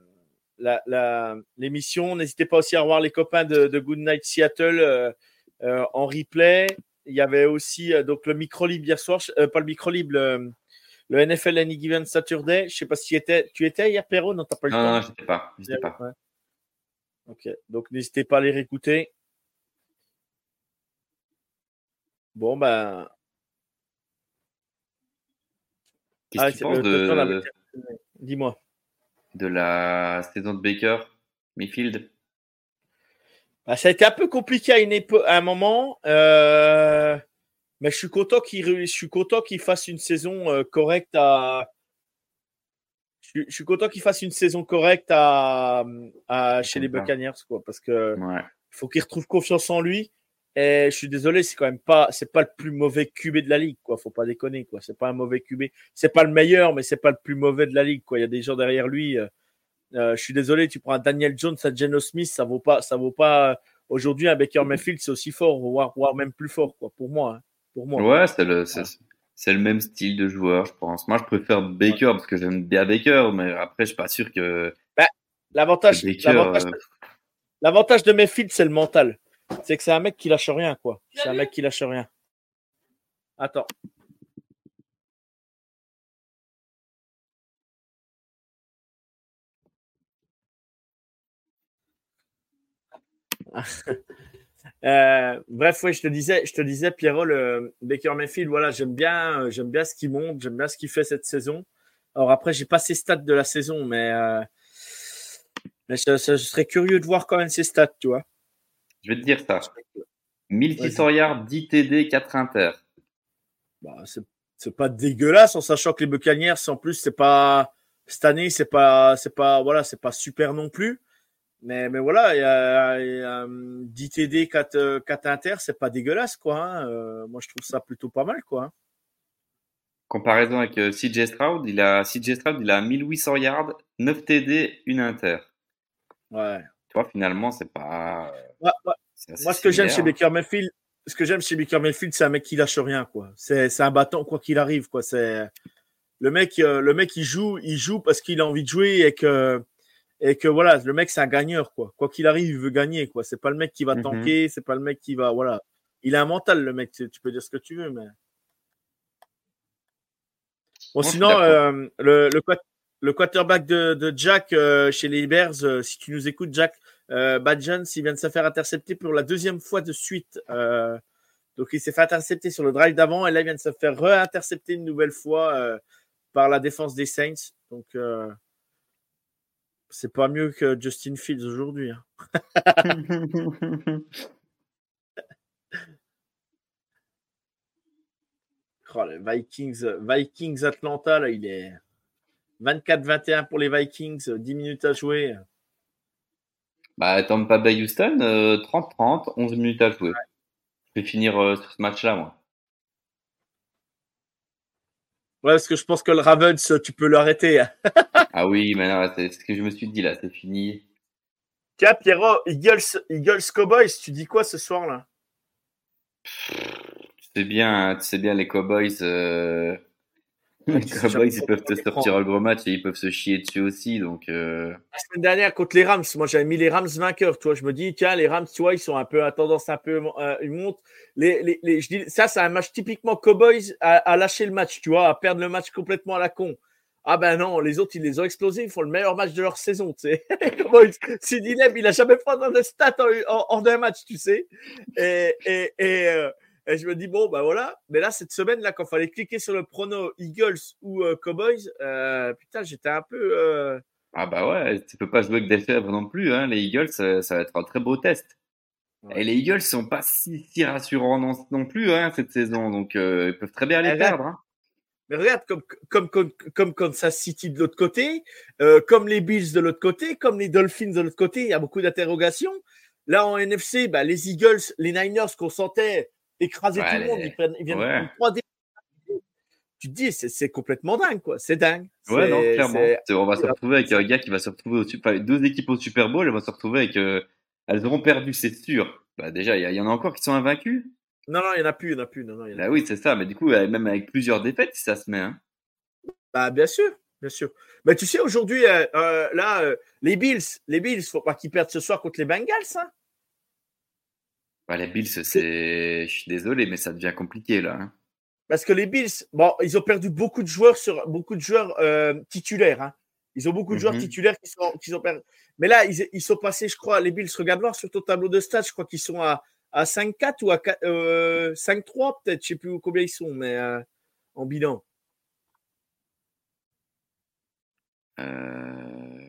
l'émission. N'hésitez pas aussi à revoir les copains de, de Good Night Seattle euh, euh, en replay. Il y avait aussi euh, donc le micro libre hier soir, euh, pas le micro libre, le, le NFL Any Given Saturday. Je sais pas si tu étais, tu étais hier, Perrault? Non, t'as pas eu le Non, temps. non, je sais pas. Pas. Ouais. Ok, donc n'hésitez pas à les réécouter. Bon, ben. Qu'est-ce Ah, que tu penses temps de. Dis-moi. de la saison de Baker Mayfield? Bah, ça a été un peu compliqué à, une épo- à un moment, euh, mais je suis content qu'il ré- je suis content qu'il fasse une saison euh, correcte à. Je suis, je suis content qu'il fasse une saison correcte à, à- chez les. Buccaneers, quoi, parce que Ouais. faut qu'il retrouve confiance en lui. Et je suis désolé, c'est quand même pas, c'est pas le plus mauvais QB de la ligue, quoi. Faut pas déconner, quoi. C'est pas un mauvais QB. C'est pas le meilleur, mais c'est pas le plus mauvais de la ligue, quoi. Il y a des gens derrière lui. euh, euh, je suis désolé, tu prends un Daniel Jones, un Geno Smith, ça vaut pas, ça vaut pas. Aujourd'hui, un Baker Mayfield, c'est aussi fort, voire, voire même plus fort, quoi. Pour moi, hein. pour moi. Ouais, c'est le, c'est, c'est le même style de joueur, je pense. Moi, je préfère Baker parce que j'aime bien Baker, mais après, je suis pas sûr que L'avantage, l'avantage, euh, l'avantage de Mayfield, c'est le mental. C'est que c'est un mec qui lâche rien, quoi. C'est un mec qui lâche rien. Attends. [LAUGHS] Euh, bref, oui, je te disais, je te disais, Pierrot, le Baker Mayfield, voilà, j'aime bien, euh, j'aime bien ce qu'il monte, j'aime bien ce qu'il fait cette saison. Alors après, j'ai pas ses stats de la saison, mais, euh, mais je, je- je serais curieux de voir quand même ses stats, tu vois. je vais te dire ça. 1600 yards, 10 TD, 4 inter. Bah, c'est, c'est pas dégueulasse en sachant que les Buccaneers, en plus, c'est pas cette année, c'est pas, c'est pas, voilà, c'est pas super non plus. Mais, mais voilà, il y a, il y a, hum, 10 TD, 4, euh, 4 inter, c'est pas dégueulasse, quoi. hein. Euh, moi, je trouve ça plutôt pas mal, quoi. hein. Comparaison avec euh, CJ Stroud, il a, CJ Stroud, il a 1800 yards, 9 TD, 1 inter. Ouais. Tu vois, finalement, c'est pas. Ouais, ouais. c'est assez Moi, ce que j'aime chez. Baker Mayfield, ce que j'aime chez Baker Mayfield, c'est un mec qui lâche rien, quoi. C'est, c'est un battant, quoi qu'il arrive, quoi. C'est le mec, euh, le mec, il joue, il joue parce qu'il a envie de jouer et que, et que voilà, le mec, c'est un gagneur, quoi. Quoi qu'il arrive, il veut gagner, quoi. C'est pas le mec qui va Mhm. tanker, c'est pas le mec qui va, voilà. Il a un mental, le mec. Tu peux dire ce que tu veux, mais. Bon, sinon, euh, le, le, le quarterback de, de Jack euh, chez les Bears, euh, si tu nous écoutes, Jack, Bad Jones, il vient de se faire intercepter pour la deuxième fois de suite. Donc, il s'est fait intercepter sur le drive d'avant et là, il vient de se faire re-intercepter une nouvelle fois par la défense des Saints. Donc, c'est pas mieux que Justin Fields aujourd'hui. hein. [LAUGHS] Oh, les Vikings, Vikings Atlanta, là, il est 24-21 pour les Vikings, 10 minutes à jouer. Bah, Tampa Bay Houston, euh, 30-30, 11 minutes à jouer. Je vais finir euh, sur ce match-là, moi. Ouais, parce que je pense que le Ravens, tu peux l'arrêter. hein. Ah oui, mais non, c'est ce que je me suis dit là, c'est fini. Tiens, Pierrot, Eagles, Eagles Cowboys, tu dis quoi ce soir là? Tu sais bien, hein, tu sais bien les Cowboys. euh, Les Cowboys, ils peuvent te sortir un gros match et ils peuvent se chier dessus aussi. Donc, euh, La semaine dernière contre les Rams, moi j'avais mis les Rams vainqueurs. Tu vois, je me dis, tiens, les Rams, tu vois, ils sont un peu à tendance un peu, euh, ils montent. Les, les, les- je dis, ça, c'est un match typiquement Cowboys à, à lâcher le match, tu vois, à perdre le match complètement à la con. Ah ben non, les autres, ils les ont explosés, ils font le meilleur match de leur saison, tu sais. [LAUGHS] Sidney il a jamais fait de stats en, en, en un match, tu sais. Et, et, et, euh, et je me dis, bon, ben voilà. Mais là, cette semaine, là, quand il fallait cliquer sur le prono Eagles ou euh, Cowboys, euh, putain, j'étais un peu. euh, ah bah ouais, tu peux pas jouer avec des fèvres non plus. Hein. Les Eagles, ça, ça va être un très beau test. Ouais. Et les Eagles sont pas si, si rassurants non, non plus hein, cette saison. Donc, ils peuvent très bien les Eh perdre. Hein. Mais regarde, comme, comme, comme, comme Kansas City de l'autre côté, comme les Bills de l'autre côté, comme les Dolphins de l'autre côté, il y a beaucoup d'interrogations. Là, en NFC, bah, les Eagles, les Niners qu'on sentait écraser Ouais, tout le monde, ils, prennent, ils viennent ouais. prendre trois dé- Tu te dis, c'est- complètement dingue, quoi. C'est dingue. Ouais, non, clairement. On va se retrouver avec un gars qui va se retrouver au Super, deux équipes au Super Bowl, elles vont se retrouver avec, euh, elles auront perdu, c'est sûr. Bah, déjà, il y, en a encore qui sont invaincus. Non, non, il n'y en a plus, il n'y en a plus. Non, non, y en a Bah oui, c'est ça. Mais du coup, même avec plusieurs défaites, si ça se met, hein. Bah, bien sûr, bien sûr. Mais tu sais, aujourd'hui, euh, euh, là, euh, les Bills, les Bills, faut pas qu'ils perdent ce soir contre les Bengals. Hein. Bah, les Bills, c'est, je suis désolé, mais ça devient compliqué, là. hein. Parce que les Bills, bon, ils ont perdu beaucoup de joueurs sur beaucoup de joueurs euh, titulaires. Hein. Ils ont beaucoup de joueurs Mhm. titulaires qui sont, qui sont perdus. Mais là, ils, ils sont passés, je crois, les Bills, regarde voir sur ton tableau de stats, je crois qu'ils sont à, à 5-4 ou à 4, euh, 5-3, peut-être, je sais plus combien ils sont, mais euh, en bilan. Euh,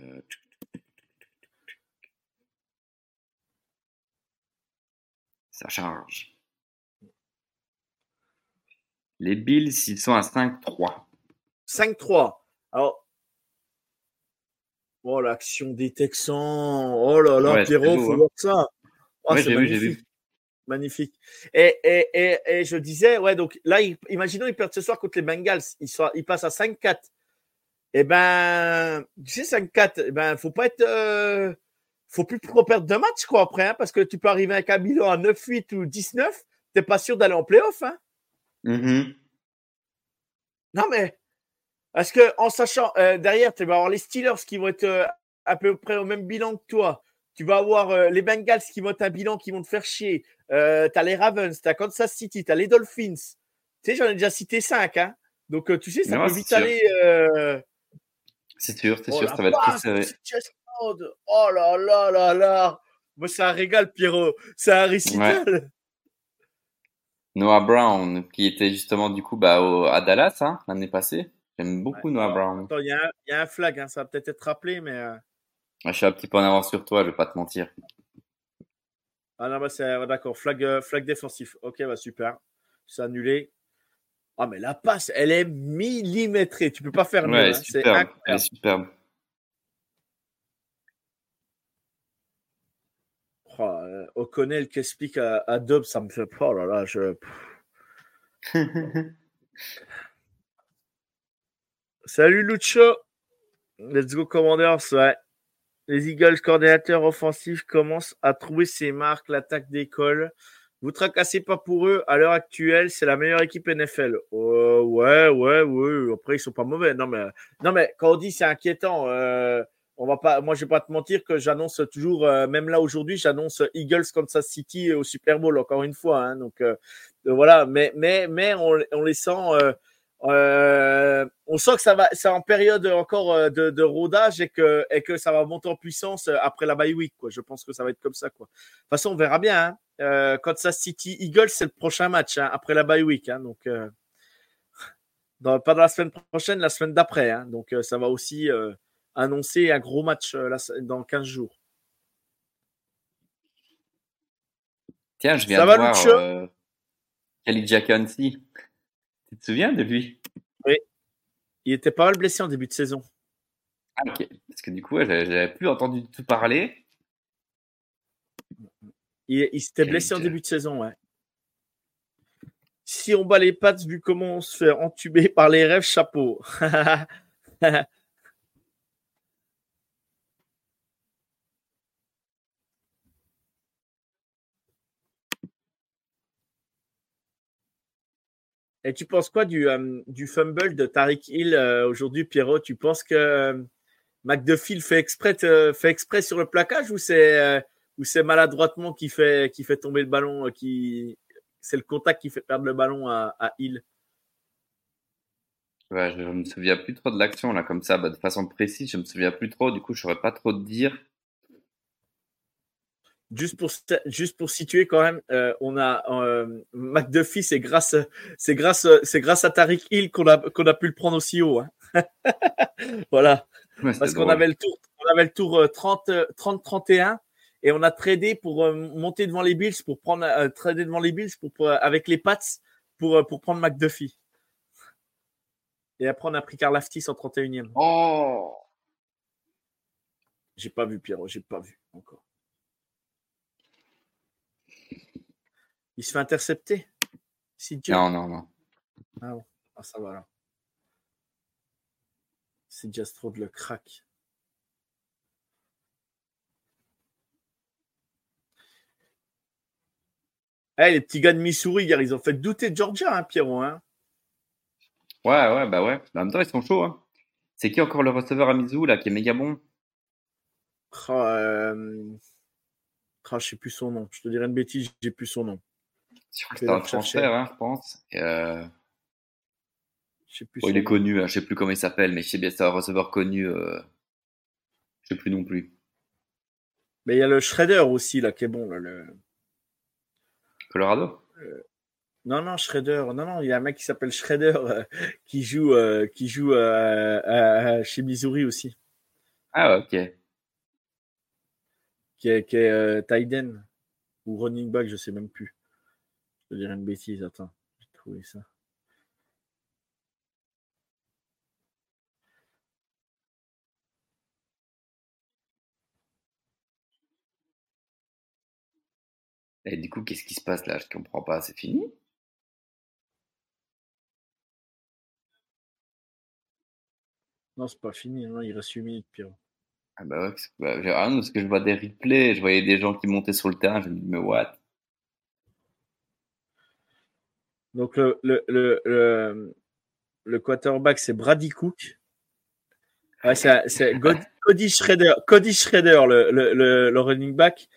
Ça charge. Les Bills, ils sont à 5-3. 5-3. Alors, oh, l'action des Texans. Oh là là, Ouais, Pierrot, faut hein. voir ça. Oh, Ouais, c'est j'ai vu, j'ai magnifique. vu. Magnifique. Et, et, et, et je disais, ouais, donc là, il- imaginons ils perdent ce soir contre les Bengals. Ils, sont, ils passent à 5-4. Eh ben, tu sais, 5-4, eh ben, faut pas être. euh, faut plus trop perdre de match, quoi, après, hein, parce que tu peux arriver avec un bilan à 9-8 ou 19. T'es pas sûr d'aller en playoff, hein. Mhm. Non, mais parce que en sachant euh, derrière, tu vas avoir les Steelers qui vont être euh, à peu près au même bilan que toi. Tu vas avoir euh, les Bengals qui vont être un bilan qui vont te faire chier. Tu as les Ravens, tu as Kansas City, tu as les Dolphins. Tu sais, j'en ai déjà cité 5. Hein? Donc, tu sais, ça Non, peut vite sûr. aller. C'est sûr, c'est oh sûr, ça va être serré. Oh là là là là. Moi, c'est un régal, Pierrot. C'est un récital. Noah Brown, qui était justement du coup bah, au- à Dallas hein, l'année passée. J'aime beaucoup Ouais. Noah Alors, Brown. Attends, il y, a un- il y a un flag, hein, ça va peut-être être rappelé, mais. euh, Ouais, je suis un petit peu en avance sur toi, je vais pas te mentir. Ah non, bah c'est d'accord. Flag, euh, flag défensif. Ok, bah super. C'est annulé. Ah, mais la passe, elle est millimétrée. Tu peux pas faire mieux. Ouais, hein. C'est superbe. Elle est incroyable. superbe. Oh, euh, O'Connell qui explique à, Dobbs, ça me fait. Oh là je. [LAUGHS] Salut Lucho. Let's go Commanders. Ouais. Les Eagles, coordinateurs offensifs, commencent à trouver ses marques. L'attaque d'école. Vous tracassez pas pour eux. À l'heure actuelle, c'est la meilleure équipe NFL. Euh, ouais, ouais, ouais. Après, ils sont pas mauvais. Non, mais, non, mais quand on dit c'est inquiétant, euh, on va pas, moi, je vais pas te mentir que j'annonce toujours, euh, même là aujourd'hui, j'annonce Eagles Kansas City au Super Bowl encore une fois. hein. donc euh, euh, voilà, mais mais mais on, on les sent. euh, on sent que ça va, c'est en période encore de, rodage et que, et que ça va monter en puissance après la bye week. Quoi. Je pense que ça va être comme ça. Quoi. De toute façon, on verra bien. Hein. Kansas City Eagles, c'est le prochain match hein, après la bye week. Hein, donc, [LAUGHS] pas dans la semaine prochaine, la semaine d'après. Donc, ça va aussi annoncer un gros match euh, dans 15 jours. Tiens, je viens Ça de va, voir Lucho euh, Khalid. Tu te souviens de lui? Il était pas mal blessé en début de saison. Ah, ok. Parce que du coup, j'avais plus entendu du tout parler. Il, il s'était blessé en début de saison, ouais. Si on bat les pattes, vu comment on se fait entuber par les rêves, chapeau. [LAUGHS] Et tu penses quoi du, euh, fumble de Tariq Hill euh, aujourd'hui, Pierrot? Tu penses que euh, McDuffie fait exprès, te- fait exprès sur le plaquage ou c'est euh, maladroitement qui fait, tomber le ballon euh. C'est le contact qui fait perdre le ballon à, Hill? Je, je me souviens plus trop de l'action là, comme ça, bah, de façon précise, je me souviens plus trop. Du coup, je saurais pas trop te dire. Juste pour, juste pour situer quand même, euh, on a euh, McDuffie, c'est grâce, c'est grâce, c'est grâce à Tariq Hill qu'on a, qu'on a pu le prendre aussi haut. hein. [LAUGHS] voilà. Ouais, Parce qu'on avait le tour, on avait le tour euh, 30, euh, 30-31 et on a tradé pour euh, monter devant les Bills, pour prendre, euh, trader devant les Bills pour, pour, euh, avec les Pats pour, pour prendre McDuffie. Et après, on a pris Karlaftis en 31e. Oh J'ai pas vu, Pierrot, j'ai pas vu encore. Il se fait intercepter. Non, non, non. Ah, bon. ah, ça va là. C'est de le crack. Eh, les petits gars de Missouri, hier, ils ont fait douter Georgia, hein, Pierrot. Hein ouais, ouais, bah ouais. En même temps, ils sont chauds. Hein. C'est qui encore le receveur à Missouri, là, qui est méga bon? Oh, euh... oh, Je sais plus son nom. Je te dirais une bêtise, j'ai plus son nom. C'est un transfert, hein, je pense. euh... Je sais plus bon, il est connu, hein, je sais plus comment il s'appelle, mais je sais bien c'est un receveur connu. Euh... Je sais plus non plus. Mais il y a le Shredder aussi, là, qui est bon. Là, le... Colorado? Euh, Non, non, Shredder. Non, non, il y a un mec qui s'appelle Shredder euh, qui joue, euh, qui joue chez Missouri aussi. Ah, ok. Qui est, qui est Tyden ou running back, je sais même plus. Je dirais une bêtise, attends. J'ai trouvé ça. Et du coup, qu'est-ce qui se passe là? Je comprends pas, c'est fini? Non, c'est pas fini, non, il reste 8 minutes, Pierre. Ah bah ouais, parce que, bah, ah parce que je vois des replays, je voyais des gens qui montaient sur le terrain, je me dis, mais what? Donc le, le, le, le, quarterback, c'est Brady Cook. Ouais, c'est Cody Schrader, Cody Schrader le, le, le, running back.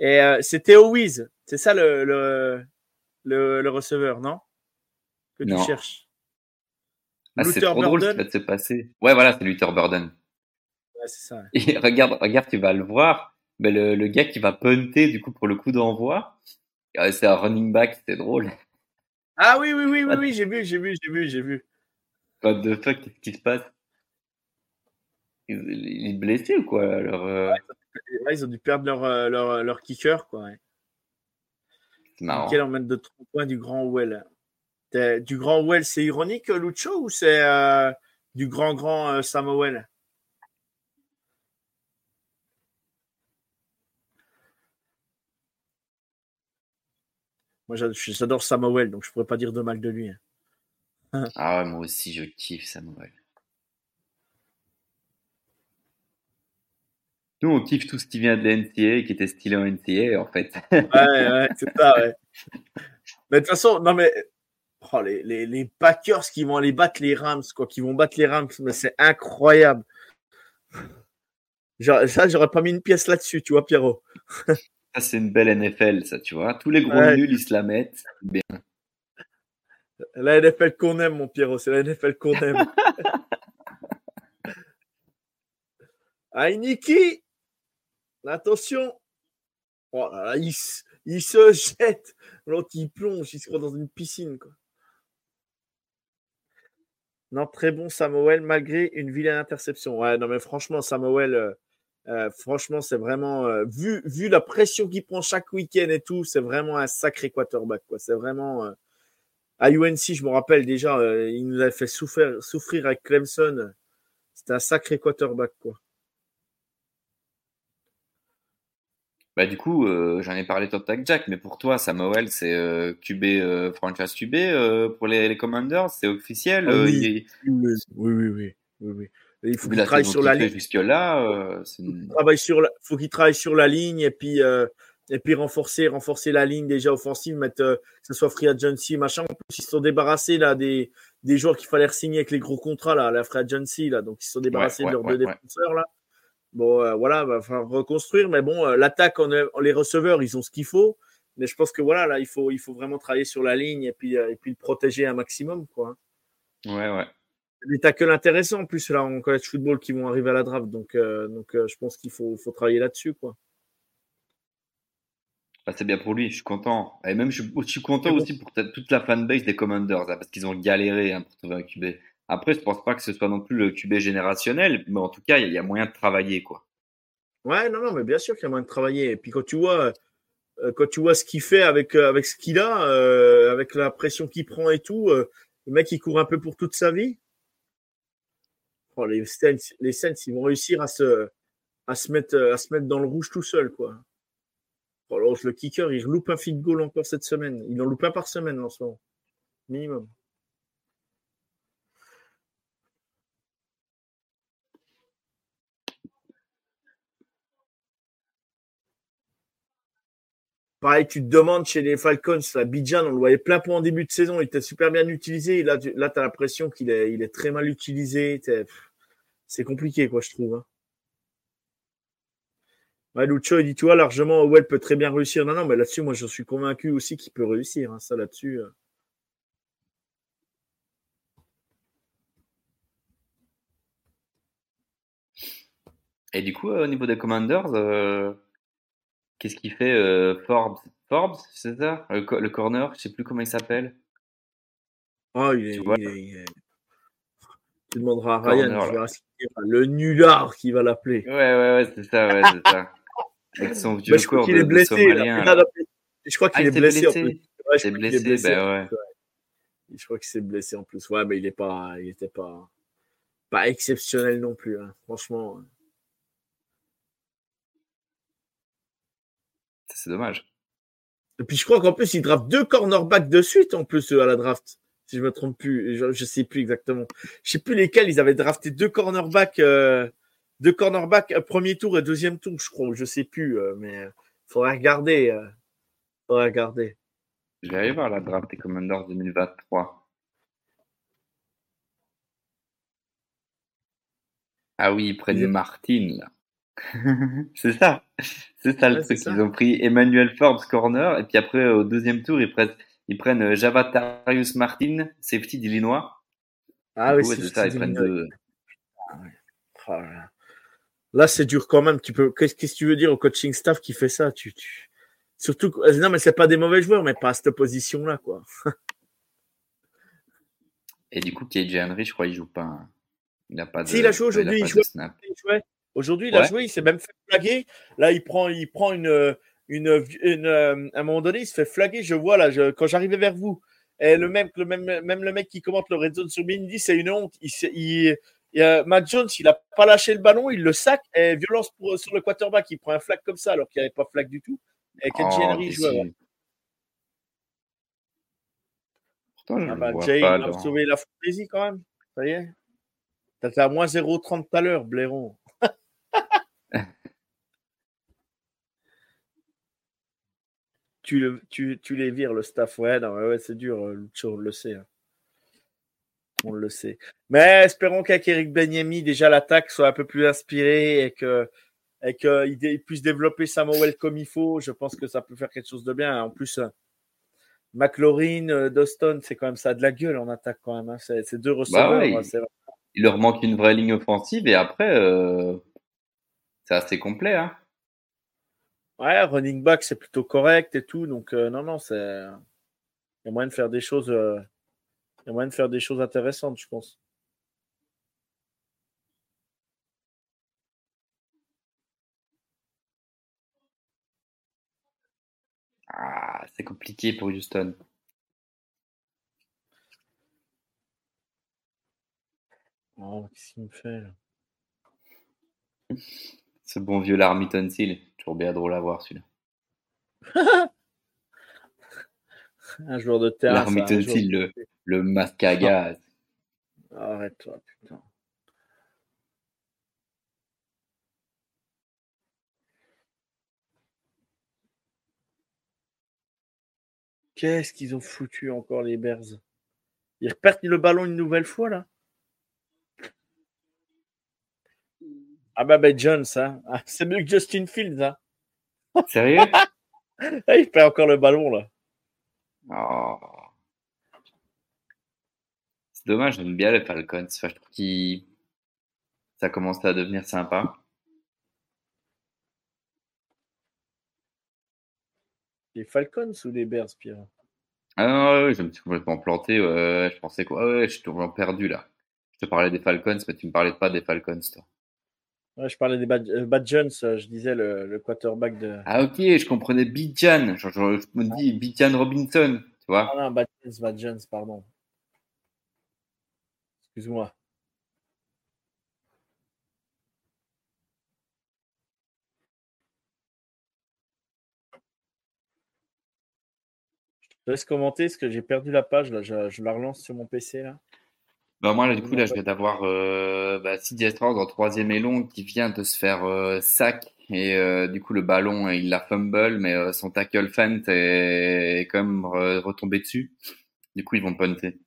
Et euh, c'est Théo Wiz. C'est ça le, le, le, receveur, non? Que tu cherches. Ah, c'est trop drôle ce qui va se passer. Ouais, voilà, c'est Luther Burden. Ouais, c'est ça. Et [LAUGHS] regarde, regarde, tu vas le voir. Mais le, le gars qui va punter, du coup, pour le coup d'envoi, c'est un running back, c'était drôle. Ah oui, oui, oui, oui, oui, j'ai vu, j'ai vu, j'ai vu, j'ai vu. What the fuck, qu'est-ce qui se passe? Il est blessé ou quoi alors, euh? ouais, ils ont dû perdre leur, euh, leur, leur kicker, quoi. Ouais. C'est marrant. Quel emmène de 3 points du grand Well Du grand Well, c'est ironique, Lucho, ou c'est euh, du grand, grand euh, Samuel? Moi, j'adore Samuel, donc je pourrais pas dire de mal de lui. Hein. ah ouais, moi aussi, je kiffe Samuel. Nous, on kiffe tout ce qui vient de l'NCA et qui était stylé en NCA, en fait. ouais, ouais, c'est ça, ouais. Mais de toute façon, non, mais oh, les, les, les, Packers qui vont aller battre les Rams, quoi, qui vont battre les Rams, c'est incroyable. Genre, ça, j'aurais pas mis une pièce là-dessus, tu vois, Pierrot. Ça, c'est une belle NFL, ça, tu vois. Tous les gros nuls, ils se la mettent. Bien. La NFL qu'on aime, mon Pierrot, c'est la NFL qu'on aime. [LAUGHS] Niki Attention oh il, se jette. L'autre, il plonge. Il se croit dans une piscine. Quoi. Non, très bon Samuel, malgré une vilaine interception. Ouais, non, mais franchement, Samuel, euh, euh, franchement, c'est vraiment. Euh, vu, vu la pression qu'il prend chaque week-end et tout, c'est vraiment un sacré quarterback. Quoi. C'est vraiment. à UNC, je me rappelle déjà, il nous avait fait souffrir, souffrir avec Clemson. C'était un sacré quarterback. Quoi. Bah du coup, euh, j'en ai parlé Top Tag Jack, mais pour toi, Samuel, c'est euh, QB euh, franchise QB euh, pour les, les Commanders, c'est officiel. Ah oui. oui. oui, oui, oui, Il faut qu'il travaille sur la ligne. Jusque là, il travaille sur la... faut qu'il travaille sur la ligne et puis et puis renforcer renforcer la ligne déjà offensive, mettre que ce soit free agency machin. En plus, ils se sont débarrassés là des des joueurs qu'il fallait signer avec les gros contrats là, la free agency là, donc ils se sont débarrassés de leurs deux défenseurs là. Bon, euh, voilà, va falloir reconstruire. Mais bon, euh, l'attaque, les receveurs, ils ont ce qu'il faut. Mais je pense que voilà, là, il faut, il faut vraiment travailler sur la ligne et puis, euh, et puis le protéger un maximum, quoi. Ouais, ouais. Des tackles intéressants en plus là en college football qui vont arriver à la draft, donc, donc je pense qu'il faut, faut travailler là-dessus, quoi. Bah, c'est bien pour lui, je suis content. Et même, je, suis content aussi pour toute la fanbase des Commanders, parce qu'ils ont galéré hein, pour trouver un QB. Après, je pense pas que ce soit non plus le QB générationnel, mais en tout cas, il y, a moyen de travailler, quoi. Ouais, non, non, mais bien sûr qu'il y a moyen de travailler. Et puis quand tu vois, euh, quand tu vois ce qu'il fait avec euh, avec ce qu'il a, euh, avec la pression qu'il prend et tout, le mec il court un peu pour toute sa vie. Oh, les Saints, les ils vont réussir à se, mettre, à se mettre dans le rouge tout seul, quoi. Oh, alors, le kicker, il loupe un feed goal encore cette semaine. Il en loupe un par semaine en ce moment. Minimum. Pareil, tu te demandes chez les Falcons, la Bijan, on le voyait plein point en début de saison, il était super bien utilisé. là, tu as l'impression qu'il est, il est très mal utilisé. C'est compliqué, quoi, je trouve. Hein. Ouais, Lucho, il dit, tu vois, largement, Well peut très bien réussir. Non, non, mais là-dessus, moi, je suis convaincu aussi qu'il peut réussir. Hein, ça, là-dessus. Euh. Et du coup, au niveau des Commanders, euh, Qu'est-ce qu'il fait euh, Forbes Forbes, c'est ça? Le, corner, je sais plus comment il s'appelle. Oh, il est, il est, Tu demanderas à Ryan, le nulard qui va l'appeler. Ouais, ouais, ouais, c'est ça, ouais, c'est ça. Avec son [LAUGHS] vieux je corps de, est blessé, Je crois qu'il ah, est blessé, blessé, en plus. Ouais, je blessé, blessé, ben ouais. Je crois qu'il s'est blessé en plus. Ouais, mais il est pas, il était pas, pas exceptionnel non plus. Hein. Franchement. C'est dommage. Et puis je crois qu'en plus, il draft deux cornerbacks de suite en plus à la draft. Si je me trompe plus, je, sais plus exactement. Je sais plus lesquels ils avaient drafté deux cornerbacks, euh, deux cornerbacks euh, premier tour et deuxième tour, je crois. Je sais plus, euh, mais faudrait regarder. Euh, faudrait regarder. Je vais aller voir la draft des Commanders 2023. Ah oui, ils prennent Martin là. [LAUGHS] c'est ça. C'est ça le truc. Ils ont pris Emmanuel Forbes corner et puis après au deuxième tour ils prennent ils prennent euh, Javatarius Martin, safety d'Illinois. Ah oui, c'est ça. Ils prennent deux. Ah là, c'est dur quand même. Tu peux. Qu'est-ce que tu veux dire au coaching staff qui fait ça? Tu, tu... Surtout non, mais c'est pas des mauvais joueurs, mais pas à cette position-là, quoi. et du coup, KJ Henry, je crois, il joue pas. Hein. Il n'a pas de. Si, il a joué aujourd'hui. Il, il, jouait. Aujourd'hui, il a joué, il s'est même fait flaguer. Là, il prend, il prend une, une, une, euh, à un moment donné, il se fait flaguer. Je vois là, je, quand j'arrivais vers vous, et le même, le même, même le mec qui commente le Red Zone sur dit c'est une honte. Il, il, il, Matt Jones, il n'a pas lâché le ballon, il le sac et violence pour, sur le quarterback. Il prend un flag comme ça alors qu'il n'y avait pas flag du tout. Et Kenji oh, Henry joue. Pourtant, je ah bah, Jay, pas, il a sauvé la fantaisie quand même. Ça y est. T'as à moins 0,30 tout à l'heure, Blairon. Tu, tu, tu, les vires, le staff. Ouais, non, ouais, c'est dur, euh, Lucho, on le sait. Hein. On le sait. Mais espérons qu'avec Eric Benyemi, déjà l'attaque soit un peu plus inspirée et que et qu'il puisse développer Samuel comme il faut. Je pense que ça peut faire quelque chose de bien. En plus, euh, McLaurin, euh, Doston, c'est quand même ça de la gueule en attaque quand même. Hein. C'est deux bah receveurs. il, il, leur manque une vraie ligne offensive et après, c'est assez complet. Hein. Ouais, running back, c'est plutôt correct et tout. Donc, euh, non, non, c'est. Il y a moyen de faire des choses. Euh, Il y a moyen de faire des choses intéressantes, je pense. Ah, c'est compliqué pour Houston. Oh, qu'est-ce qu'il me fait là? [LAUGHS] Ce bon vieux Larmy Tonsil. Toujours bien drôle à voir celui-là. [LAUGHS] un joueur de terrain. Larmy Tonsil, le, le masque à gaz. Arrête-toi, putain. Qu'est-ce qu'ils ont foutu encore les Bears? Ils repartent le ballon une nouvelle fois là? Ah bah, ben Jones, hein. Ah, c'est mieux que Justin Fields. Hein. Sérieux? Ah, [LAUGHS] Il perd encore le ballon là. Oh. C'est dommage, j'aime bien les Falcons. Enfin, je trouve que ça commence à devenir sympa. Les Falcons ou les Bears, Pierre? Ah non, je me suis complètement planté. je pensais quoi Ouais, je suis complètement perdu là. Je te parlais des Falcons, mais tu me parlais pas des Falcons, toi je parlais des Bad, euh, Jones, euh, je disais le, le, quarterback de. Ah ok, je comprenais Bijan. Je, me dis ah. Bijan Robinson, tu vois. Ah non, Bad Jones, pardon. Excuse-moi. Je te laisse commenter parce que j'ai perdu la page là. Je, je la relance sur mon PC là. Bah moi, là, du coup, là, je viens d'avoir euh, bah, en troisième élon qui vient de se faire euh, sac. Et euh, du coup, le ballon, il la fumble, mais euh, son tackle fent est, est quand même re- retombé dessus. Du coup, ils vont punter.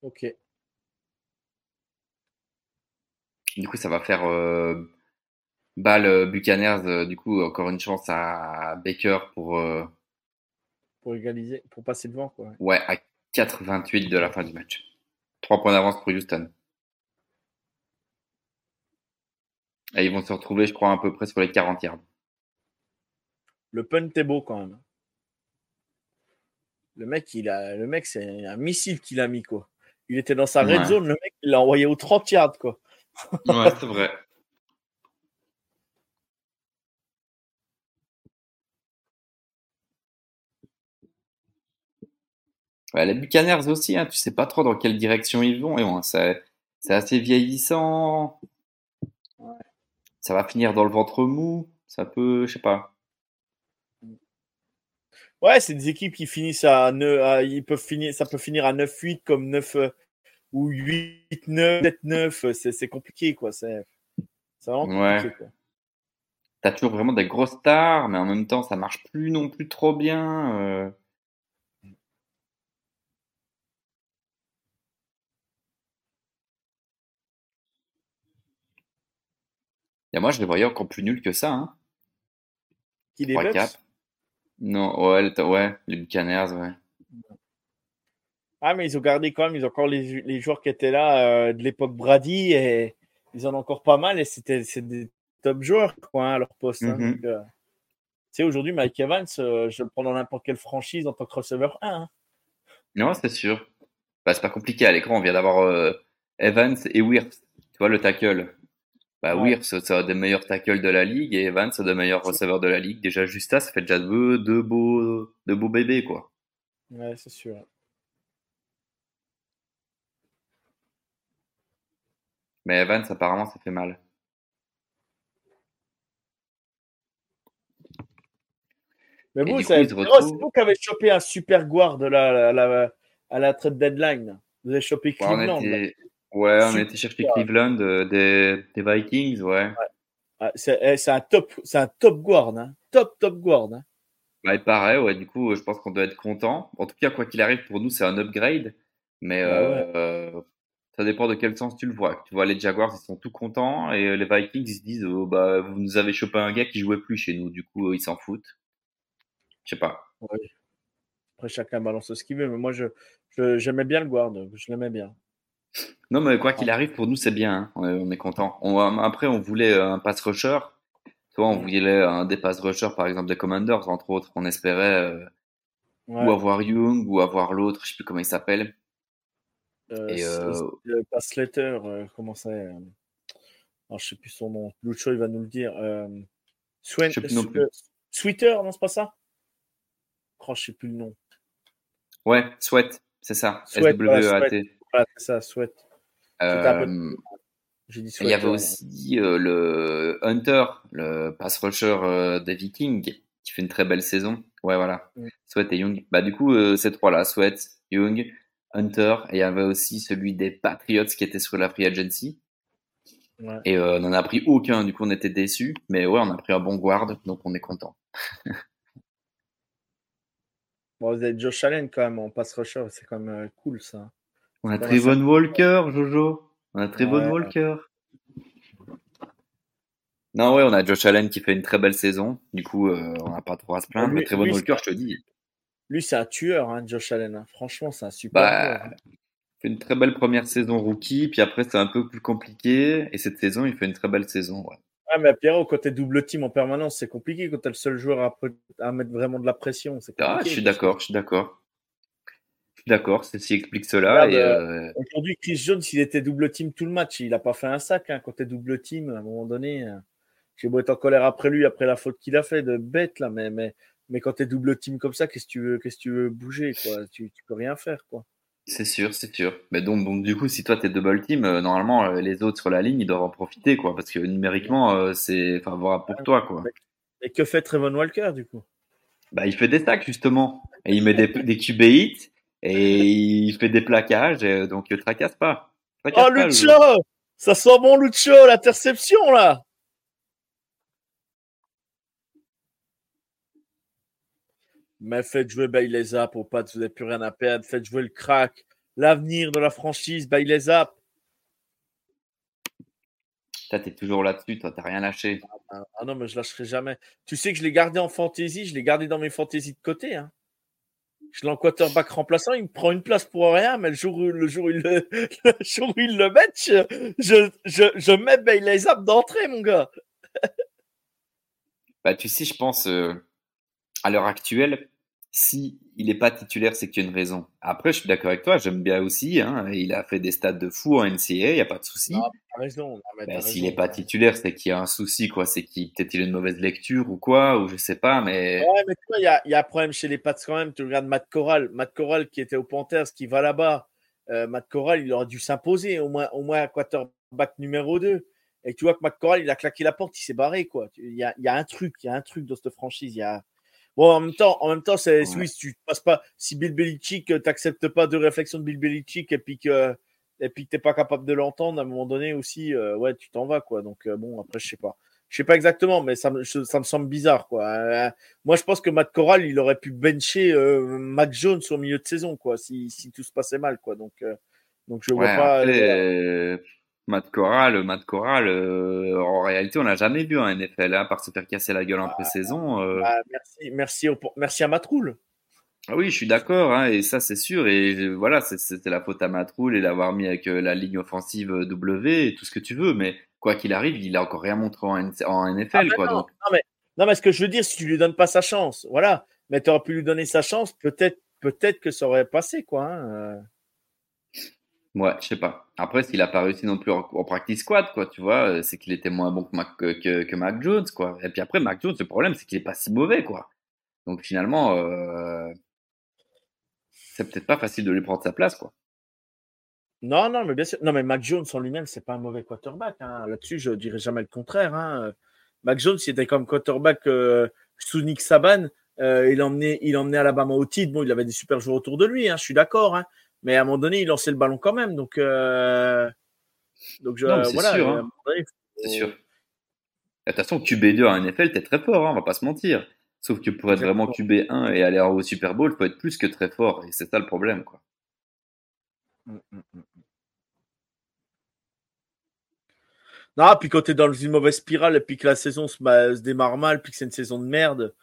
Ok. Du coup, ça va faire euh, balle euh, Buccaneers. euh, du coup, encore une chance à Baker pour euh, Pour égaliser, pour passer devant. Quoi. ouais à 4,28 de la fin du match. Trois points d'avance pour Houston. Et ils vont se retrouver, je crois, à peu près sur les 40 yards. Le punt est beau quand même. Le mec, il a, le mec, c'est un missile qu'il a mis quoi. Il était dans sa red Ouais. zone, le mec, il l'a envoyé aux 30 yards quoi. Ouais, c'est vrai. Les Buccaneers aussi, hein, tu sais pas trop dans quelle direction ils vont. Et bon, c'est assez vieillissant. Ça va finir dans le ventre mou. Ça peut, je sais pas. Ouais, c'est des équipes qui finissent à, ne- à- ils peuvent finir, ça peut finir à 9-8 comme 9 euh, ou 8-9, 7-9. C'est, c'est compliqué quoi. C'est, vraiment Ouais. compliqué quoi. T'as toujours vraiment des grosses stars, mais en même temps, ça marche plus non plus trop bien. euh. Et moi, je les voyais encore plus nuls que ça. Hein. Qui les 3-4. Bucks Non, ouais, ouais, les Buccaneers, ouais. Ah, mais ils ont gardé quand même, ils ont encore les, les joueurs qui étaient là euh, de l'époque Brady et ils en ont encore pas mal et c'était c'est des top joueurs quoi, hein, à leur poste. hein. Mhm. Donc, euh, tu sais, aujourd'hui, Mike Evans, euh, je le prends dans n'importe quelle franchise en tant que receveur 1. hein. Non, c'est sûr. Bah, c'est pas compliqué. À l'écran, on vient d'avoir euh, Evans et Wirfs. Tu vois, le tackle. Bah, Ouais. Wirfs, c'est un des meilleurs tackles de la ligue et Evans, c'est un des meilleurs receveurs de la ligue. Déjà, juste ça, ça fait déjà deux, deux beaux, deux beaux bébés, quoi. Ouais, c'est sûr. Mais Evans, apparemment, ça fait mal. Mais vous, c'est vous qui avez chopé un super guard là, à la, à la trade deadline. Vous avez chopé Ouais, on Cleveland. était, ouais, on Super. était chercher Cleveland euh, des, des Vikings, ouais. Ah, c'est eh, c'est un top, c'est un top guard, hein. top top guard. hein. Bah, il paraît, ouais, du coup, euh, je pense qu'on doit être content. En tout cas, quoi qu'il arrive, pour nous, c'est un upgrade. Mais Bah euh, ça dépend de quel sens tu le vois. Tu vois, les Jaguars, ils sont tout contents. Et les Vikings, ils se disent, oh, bah, vous nous avez chopé un gars qui jouait plus chez nous. Du coup, ils s'en foutent. Je sais pas. Après, chacun balance ce qu'il veut, mais moi, je, je- j'aimais bien le guard, je l'aimais bien. Non, mais quoi qu'il arrive, pour nous, c'est bien. hein. On est, on est content. On, après, on voulait euh, un pass rusher. Vois, on voulait un des pass rushers, par exemple, des Commanders, entre autres. On espérait euh, Ouais. ou avoir Young ou avoir l'autre, je sais plus comment il s'appelle. Euh, Et, c'est- euh, c'est, euh, pas Slater, euh, comment c'est euh, alors, Je sais plus son nom. Lucho, il va nous le dire. Euh, Swen- non plus. Sweeter, non, c'est pas ça? Oh, Je sais plus le nom. Ouais, Sweat, c'est ça. Sweat, S-W-E-A-T. Voilà, c'est ça, peu- Euh, Il y avait aussi euh, le Hunter, le pass rusher euh, des Vikings, qui fait une très belle saison. Ouais, voilà. Mm. Sweat et Young. Bah, du coup, euh, ces trois-là, Sweat, Young, Hunter, et il y avait aussi celui des Patriots qui était sur la free agency. Ouais. Et on n'en a pris aucun, du coup, on était déçus. Mais ouais, on a pris un bon guard, donc on est content. [LAUGHS] Bon, vous avez Josh Allen quand même en pass rusher, c'est quand même cool ça. On a Trevon Walker, Jojo. On a Trevon Ouais. Walker. Non, ouais, on a Josh Allen qui fait une très belle saison. Du coup, euh, on n'a pas trop à se plaindre. Lui- mais lui, Walker, je te dis, Lui, c'est un tueur, hein, Josh Allen. hein. Franchement, c'est un super bah, joueur. hein. fait une très belle première saison rookie. Puis après, c'est un peu plus compliqué. Et cette saison, il fait une très belle saison. Ouais. Ah, mais Pierrot, quand t'es double team en permanence, c'est compliqué quand t'es le seul joueur à, à mettre vraiment de la pression. c'est Ah, je suis d'accord, je suis d'accord. D'accord, c'est ce qui explique cela. euh, euh, Aujourd'hui, Chris Jones, il était double team tout le match. Il n'a pas fait un sac hein, quand t'es double team. À un moment donné, euh, j'ai beau être en colère après lui, après la faute qu'il a fait, de bête là, mais, mais, mais quand t'es double team comme ça, qu'est-ce que tu veux, qu'est-ce que tu veux bouger quoi? Tu, tu peux rien faire quoi. C'est sûr, c'est sûr. Mais donc, donc du coup, si toi t'es double team, euh, normalement euh, les autres sur la ligne ils doivent en profiter quoi, parce que numériquement euh, c'est favorable pour toi quoi. Et que fait Trevon Walker du coup? Bah, il fait des stacks, justement. Et il met des, des QB hits et il fait des plaquages, et donc il tracasse pas. Tracasse Oh, pas, le Lucho. Ça sent bon, Lucho, l'interception, là Mais faites jouer Bailey Zapp au pas, vous n'avez plus rien à perdre. Faites jouer le crack. L'avenir de la franchise, Bailey Zapp. Putain, t'es toujours là-dessus, toi, t'as rien lâché. Ah ah non, mais je lâcherai jamais. Tu sais que je l'ai gardé en fantasy, je l'ai gardé dans mes fantaisies de côté. Hein. Je l'ai en remplaçant, il me prend une place pour rien, mais le jour où, le jour où, il, le, [LAUGHS] le jour où il le met, je, je, je, mets Bailey Zapp d'entrée, mon gars. Bah, tu sais, je pense, euh, à l'heure actuelle, si il n'est pas titulaire, c'est qu'il y a une raison. Après, je suis d'accord avec toi, j'aime bien aussi. Hein, il a fait des stats de fou en NCA, il n'y a pas de souci. T'as S'il n'est pas titulaire, c'est qu'il y a un souci, quoi. C'est qu'il peut-être il a une mauvaise lecture ou quoi, ou je sais pas, mais Ouais, mais tu vois, il y a, il y a un problème chez les Pats quand même. Tu regardes Matt Corral. Matt Corral qui était au Panthers, qui va là-bas. Euh, Matt Corral, il aurait dû s'imposer au moins, au moins à quarterback numéro 2. Et tu vois que Matt Corral, il a claqué la porte, il s'est barré. Quoi. Il, y a, il y a un truc, il y a un truc dans cette franchise. Il y a... Bon, en même temps, en même temps c'est Ouais. oui, si tu passes pas, si Bill Belichick, tu n'acceptes pas de réflexion de Bill Belichick et puis que et puis que t'es pas capable de l'entendre, à un moment donné aussi, euh, ouais, tu t'en vas, quoi. Donc, euh, bon, après, je sais pas. Je sais pas exactement, mais ça me, ça me semble bizarre, quoi. Euh, moi, je pense que Matt Corral, il aurait pu bencher euh, Mac Jones au milieu de saison, quoi, si, si tout se passait mal, quoi. Donc, euh, donc je vois ouais, pas. après, euh, euh, Matt Corral, Matt Corral, euh, en réalité, on l'a jamais vu en NFL, hein, à part se faire casser la gueule en pré-saison. euh. bah, merci, merci, au- merci à Matroul. Ah oui, je suis d'accord, hein, et ça c'est sûr. Et voilà, c'était la faute à Matroul et l'avoir mis avec euh, la ligne offensive euh, W et tout ce que tu veux. Mais quoi qu'il arrive, il a encore rien montré en, NFL, Ah, quoi. non, Donc, non, mais, non, mais ce que je veux dire, si tu lui donnes pas sa chance, voilà. Mais tu aurais pu lui donner sa chance, peut-être, peut-être que ça aurait passé, quoi. hein, euh. Ouais, je sais pas. Après, s'il a pas réussi non plus en, practice squad, quoi, tu vois, euh, c'est qu'il était moins bon que Mac Jones, quoi. Et puis après, Mac Jones, le problème, c'est qu'il est pas si mauvais, quoi. Donc finalement, euh, c'est peut-être pas facile de lui prendre sa place, quoi. Non, non, mais bien sûr. Non, mais Mac Jones en lui-même, c'est pas un mauvais quarterback. hein. Là-dessus, je dirais jamais le contraire. Hein. Mac Jones, il était comme quarterback euh, sous Nick Saban. Euh, il emmenait, il emmenait Alabama au titre. Bon, il avait des super joueurs autour de lui. Hein, je suis d'accord. Hein. Mais à un moment donné, il lançait le ballon quand même. Donc, euh, donc je, Non, voilà. sûr, à hein. C'est sûr. De toute façon, QB2 en NFL, t'es très fort, hein, on va pas se mentir. Sauf que pour être vraiment QB1 et aller au Super Bowl, faut être plus que très fort. Et c'est ça le problème, quoi. Mm, mm, mm. Non, puis quand tu es dans une mauvaise spirale et puis que la saison se, se démarre mal, puis que c'est une saison de merde,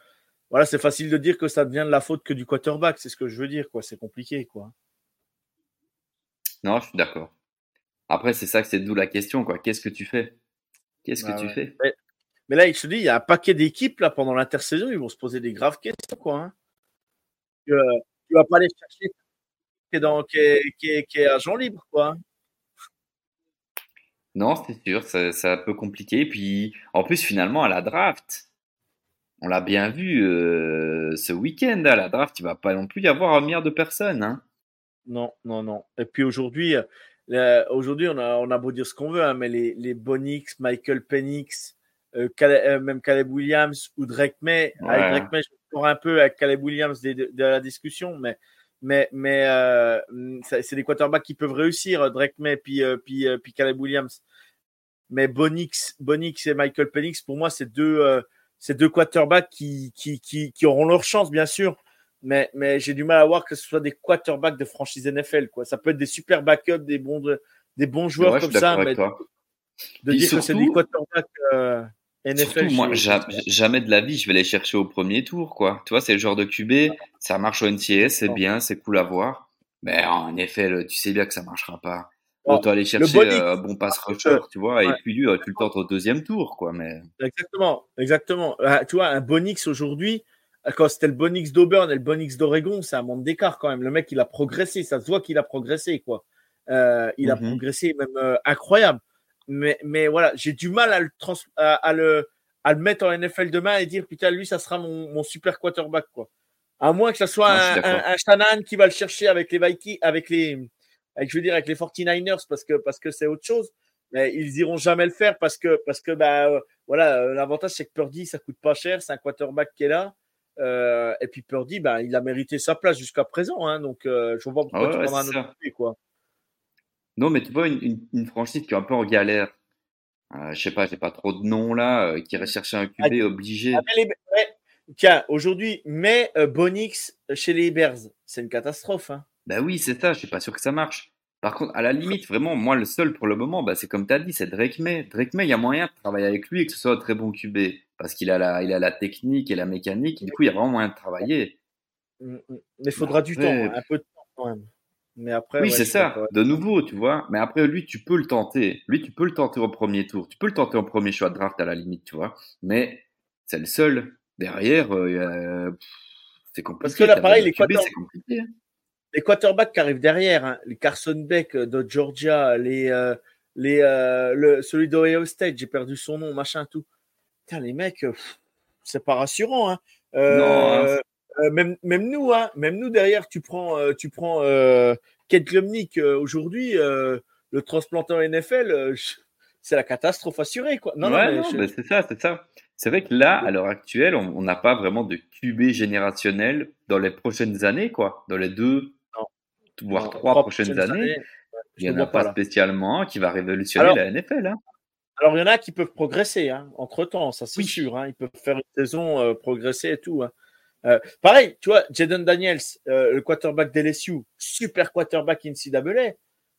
voilà, c'est facile de dire que ça devient de la faute que du quarterback. C'est ce que je veux dire, quoi. C'est compliqué, quoi. Non, je suis d'accord. Après, c'est ça que c'est d'où la question, quoi. Qu'est-ce que tu fais? Qu'est-ce Bah que tu ouais. fais? Mais là, je te dis, il y a un paquet d'équipes là pendant l'intersaison, ils vont se poser des graves questions, quoi. Hein. Tu, euh, tu vas pas aller chercher qui est, dans, qui est, qui est, qui est agent libre, quoi. hein. Non, c'est sûr, c'est un peu compliqué. Puis, en plus, finalement, à la draft, on l'a bien vu euh, ce week-end, à la draft, il va pas non plus y avoir un milliard de personnes. Hein. Non, non, non. Et puis aujourd'hui, euh, aujourd'hui, on a, on a beau dire ce qu'on veut, hein, mais les, les Bonix, Michael Penix, euh, Caleb- euh, même Caleb Williams ou Drake May, Ouais. avec Drake May, je encore un peu avec Caleb Williams de, de- de la discussion, mais, mais, mais euh, ça- c'est des quarterbacks qui peuvent réussir, Drake May puis, euh, puis, puis Caleb Williams. Mais Bonix, Bonix et Michael Penix, pour moi, c'est deux, deux quarterbacks qui, qui, qui, qui auront leur chance, bien sûr. Mais, mais j'ai du mal à voir que ce soit des quarterbacks de franchise NFL. Quoi. Ça peut être des super backups, des bons, des bons joueurs Ouais, comme ça, mais de Puis dire que c'est des quarterbacks euh, NFL. Surtout, moi, jamais de la vie, je vais les chercher au premier tour, quoi. Tu vois, c'est le genre de QB, ça marche au NCS, c'est bien, c'est cool à voir. Mais en effet, tu sais bien que ça marchera pas. Non, Autant aller chercher Bonix- euh, un bon pass rusher, tu vois, et puis lui, euh, tu le tentes au deuxième tour, quoi. Mais Exactement, exactement. Ah, tu vois, un Bonix aujourd'hui, quand c'était le Bonix d'Auburn et le Bonix d'Oregon, c'est un monde d'écart quand même. Le mec, il a progressé, ça se voit qu'il a progressé, quoi. Euh, il a Mhm. progressé même euh, incroyable. Mais, mais voilà, j'ai du mal à le, trans- à, à le, à le mettre en NFL demain et dire putain, lui, ça sera mon, mon super quarterback, quoi. À moins que ce soit Non, suis un, un, un Shanahan qui va le chercher avec les Vikings, avec les, avec, je veux dire, avec les 49ers parce que, parce que c'est autre chose. Mais ils iront jamais le faire parce que, parce que, bah, euh, voilà, l'avantage c'est que Purdy, ça coûte pas cher, c'est un quarterback qui est là. Euh, et puis Purdy, ben, il a mérité sa place jusqu'à présent. Hein, donc, euh, je vois pas pourquoi Ouais, tu ouais, un autre quoi. Non, mais tu vois, une, une, une franchise qui est un peu en galère. Euh, je sais pas, j'ai pas trop de noms là, qui irait chercher un QB obligé. Ah, mais les- ouais. Tiens, aujourd'hui, mais Bonix chez les Bears, c'est une catastrophe. Hein. Bah oui, c'est ça, je suis pas sûr que ça marche. Par contre, à la limite, vraiment, moi, le seul pour le moment, bah, c'est comme tu as dit, c'est Drake May. Drake May, il y a moyen de travailler avec lui et que ce soit un très bon QB. Parce qu'il a la, il a la technique et la mécanique. Du coup, il y a vraiment moyen de travailler. Mm, mm. Mais il faudra du temps, hein, un peu de temps quand même. Mais après, Oui, ouais, c'est ça, de nouveau, tu vois. Mais après, lui, tu peux le tenter. Lui, tu peux le tenter au premier tour. Tu peux le tenter au premier choix de draft à la limite, tu vois. Mais c'est le seul. Derrière, euh, c'est compliqué. Parce que là, pareil, besoin les QB, c'est compliqué. hein. Les quarterbacks qui arrivent derrière, hein, les Carson Beck euh, de Georgia, les, euh, les, euh, le, celui d'Ohio State, j'ai perdu son nom, machin, tout. Putain, les mecs, c'est pas rassurant. Hein. Euh, Non, hein. même, même nous, hein, même nous derrière, tu prends, tu prends Kate Glumnick euh, aujourd'hui, le transplanteur NFL, c'est la catastrophe assurée, quoi. Non, non, ouais, mais non, je- mais c'est ça, c'est ça. C'est vrai que là, à l'heure actuelle, on n'a pas vraiment de QB générationnel dans les prochaines années, quoi. Dans les deux. Voire trois prochaines années, il n'y en a pas spécialement qui va révolutionner Alors- la NFL. Hein. Alors, il y en a qui peuvent progresser, hein, entre-temps, ça c'est Oui. sûr. Hein, ils peuvent faire une saison, euh, progresser et tout. Euh, pareil, tu vois, Jaden Daniels, euh, le quarterback d'LSU, super quarterback NCAA.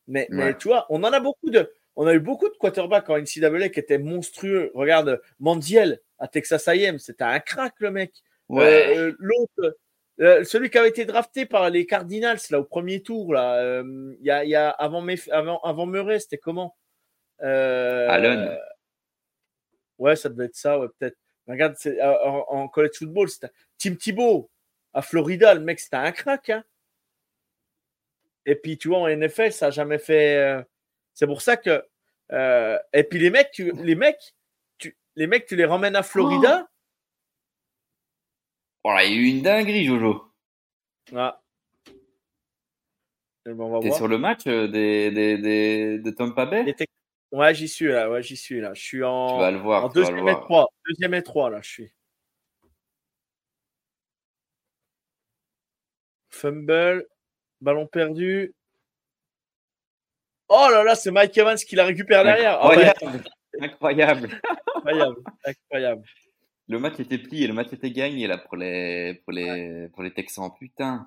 Mais, mais tu vois, on en a beaucoup de. On a eu beaucoup de quarterbacks en NCAA qui étaient monstrueux. Regarde, Mandiel à Texas A&M, c'était un crack le mec. Ouais. L'autre, euh, celui qui avait été drafté par les Cardinals là au premier tour là, euh, il y a, il y a avant, Mef- avant, avant Murray, c'était comment? Euh, Allen. Ouais, ça devait être ça, ouais, peut-être. Regarde, c'est, en, en college football, c'était Tim Thibault à Florida, le mec, c'était un crack. Hein. Et puis, tu vois, en NFL, ça n'a jamais fait. euh, C'est pour ça que. euh, Et puis, les mecs, tu... les mecs, tu... les mecs, tu les ramènes à Florida. Voilà, il y a eu une dinguerie, Jojo. Ah. Eh ben, T'es sur le match euh, des, des, des, de Tampa Bay? Ouais, j'y suis là. Ouais, j'y suis là. Je suis en, Tu vas le voir. en tu vas le deuxième et trois. Deuxième et trois là, je suis. Fumble, ballon perdu. Oh là là, c'est Mike Evans qui la récupère derrière. Ah ouais. Incroyable. incroyable, incroyable. Le match était plié, le match était gagné là pour les, pour les, pour les Texans. Putain.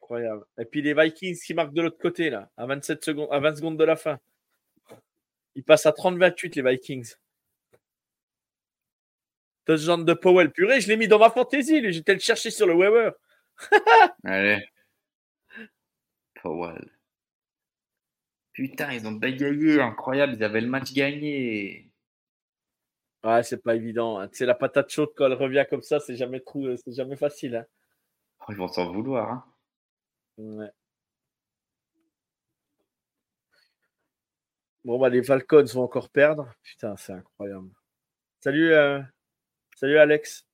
Incroyable. Et puis les Vikings qui marquent de l'autre côté, là, à 27 secondes, à 20 secondes de la fin. Ils passent à 30-28, les Vikings. Touchdown de Powell. Purée, je l'ai mis dans ma fantaisie. J'étais le chercher sur le Weber. [LAUGHS] Allez. Powell. Putain, ils ont bégayé, incroyable, ils avaient le match gagné. Ouais, c'est pas évident. hein. C'est la patate chaude quand elle revient comme ça, c'est jamais trop, c'est jamais facile. hein. Oh, ils vont s'en vouloir. Hein. Ouais. Bon, bah, les Falcons vont encore perdre. Putain, c'est incroyable. Salut, euh, salut Alex.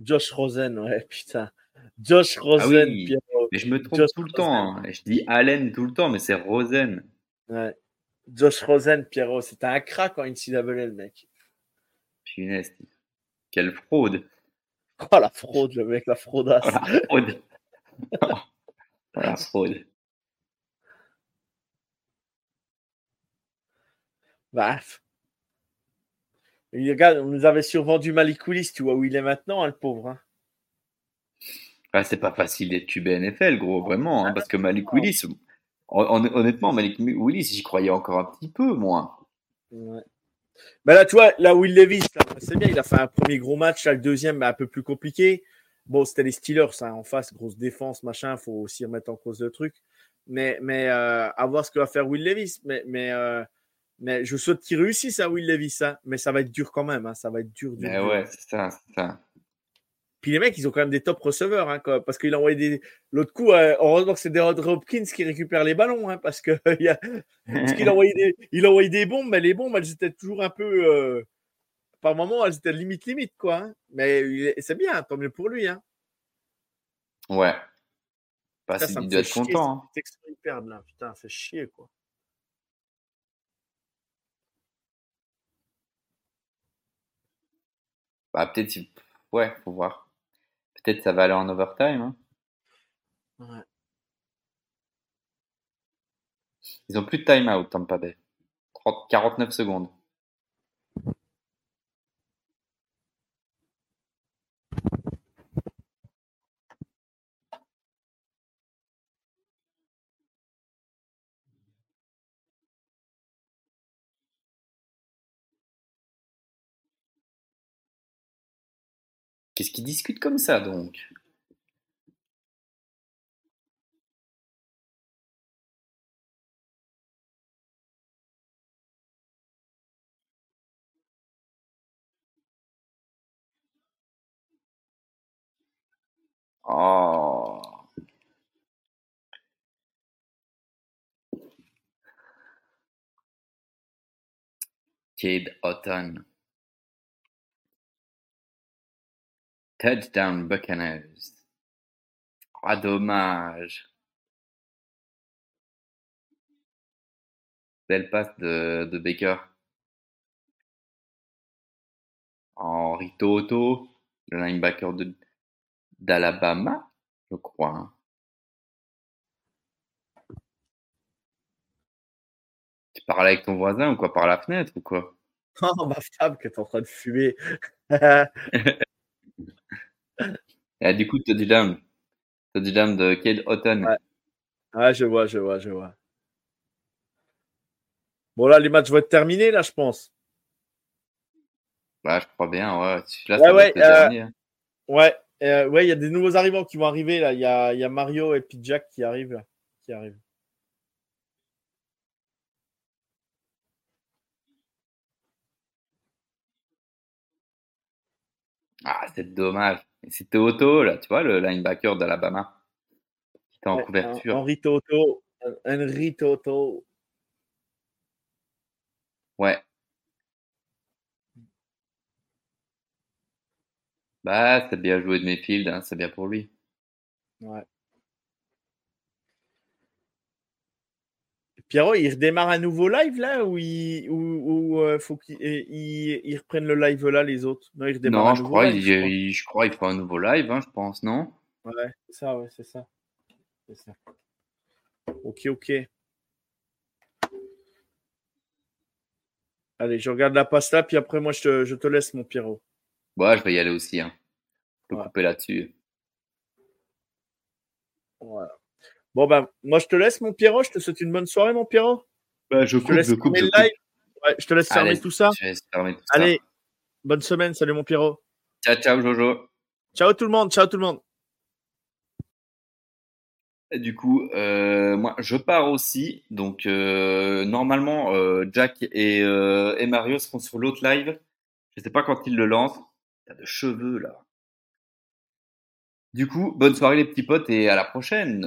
Josh Rosen, ouais, putain. Josh Rosen, Ah oui. Pierrot. Mais je me trompe Josh tout le temps. hein. Je dis Allen tout le temps, mais c'est Rosen. Ouais. Josh Rosen, Pierrot, c'était un crack en NCAA, le mec. Punaise. Quelle fraude. Oh, la fraude, le mec, la fraudasse. Oh, la fraude. Oh, la fraude. Bah, regarde, on nous avait survendu Malik Willis, tu vois où il est maintenant, hein, le pauvre. hein. Ah, c'est pas facile d'être QB NFL, gros, vraiment. hein, parce que Malik Willis, hon- hon- honnêtement, Malik Willis, j'y croyais encore un petit peu, moi. Ouais. Bah là, tu vois, là, Will Levis, c'est bien, il a fait un premier gros match, là, le deuxième, bah, un peu plus compliqué. Bon, c'était les Steelers, hein, en face, grosse défense, machin, faut aussi remettre en cause le truc. Mais, mais euh, à voir ce que va faire Will Levis. Mais, mais, euh, mais je souhaite qu'il réussisse à Will Levis, hein, mais ça va être dur quand même, hein, ça va être dur. dur, Mais dur. ouais, c'est ça, c'est ça. Puis les mecs, ils ont quand même des top receveurs, hein, quoi, parce qu'il a envoyé des. L'autre coup, euh, heureusement que c'est Derod Hopkins qui récupère les ballons, hein, [LAUGHS] parce qu'il a... qu des... a envoyé des bombes, mais les bombes, elles étaient toujours un peu. Euh, par moments, elles étaient limite, limite, quoi. Hein. Mais c'est bien, tant mieux pour lui. Ouais. Pas ça, ça il doit être content. Hein. Ils là. Putain, c'est chier, quoi. Bah, peut-être. Ouais, faut voir. Peut-être ça va aller en overtime. Hein. Ouais. Ils ont plus de timeout, Tampa Bay. 30, 49 secondes. Qu'est-ce qu'ils discutent comme ça donc? Oh. Cade Otton. Touchdown Buccaneers. Ah, dommage. Belle passe de, de Baker. Henri Toto, le linebacker de, d'Alabama, je crois. hein. Tu parles avec ton voisin ou quoi par la fenêtre ou quoi? [LAUGHS] Oh, ma femme qui est en train de fumer. [LAUGHS] Et du coup, touchdown. Touchdown de Cade Otton. Ouais. je vois, je vois, je vois. Bon, là, les matchs vont être terminés, là, je pense. Bah, je crois bien, ouais. Ouais, ouais, euh, hein. Ouais, euh, ouais, il y a des nouveaux arrivants qui vont arriver, là. Il y a, y a Mario et puis Jack qui arrivent, là. Qui arrivent. Ah, c'est dommage. C'était Otto, là, tu vois, le linebacker d'Alabama. Qui était en couverture. Henri Toto. Henri Toto. Ouais. Bah, c'est bien joué de Mayfield, hein, c'est bien pour lui. Ouais. Pierrot, il redémarre un nouveau live là ou il euh, faut qu'ils ils reprennent le live là les autres? Non, il redémarre Non, un je nouveau crois, live, il, je crois. il- je crois, il fera un nouveau live, hein, je pense, non? Ouais, c'est ça, ouais, c'est ça. C'est ça. Ok, ok. Allez, je regarde la passe là, puis après moi je te, je te laisse mon Pierrot. Ouais, je vais y aller aussi, hein. Je peux Ouais. couper là-dessus. Voilà. Bon ben, moi je te laisse mon Pierrot, je te souhaite une bonne soirée mon Pierrot. Bah, je Je te laisse fermer le live. Ouais, je te laisse fermer Allez, tout ça. Je fermer tout ça. Allez, bonne semaine, salut mon Pierrot. Ciao, ciao, Jojo. Ciao tout le monde, ciao tout le monde. Et du coup, euh, moi, je pars aussi. Donc, euh, normalement, euh, Jack et, euh, et Mario seront sur l'autre live. Je sais pas quand ils le lancent. T'as de cheveux, là. Du coup, bonne soirée, les petits potes, et à la prochaine.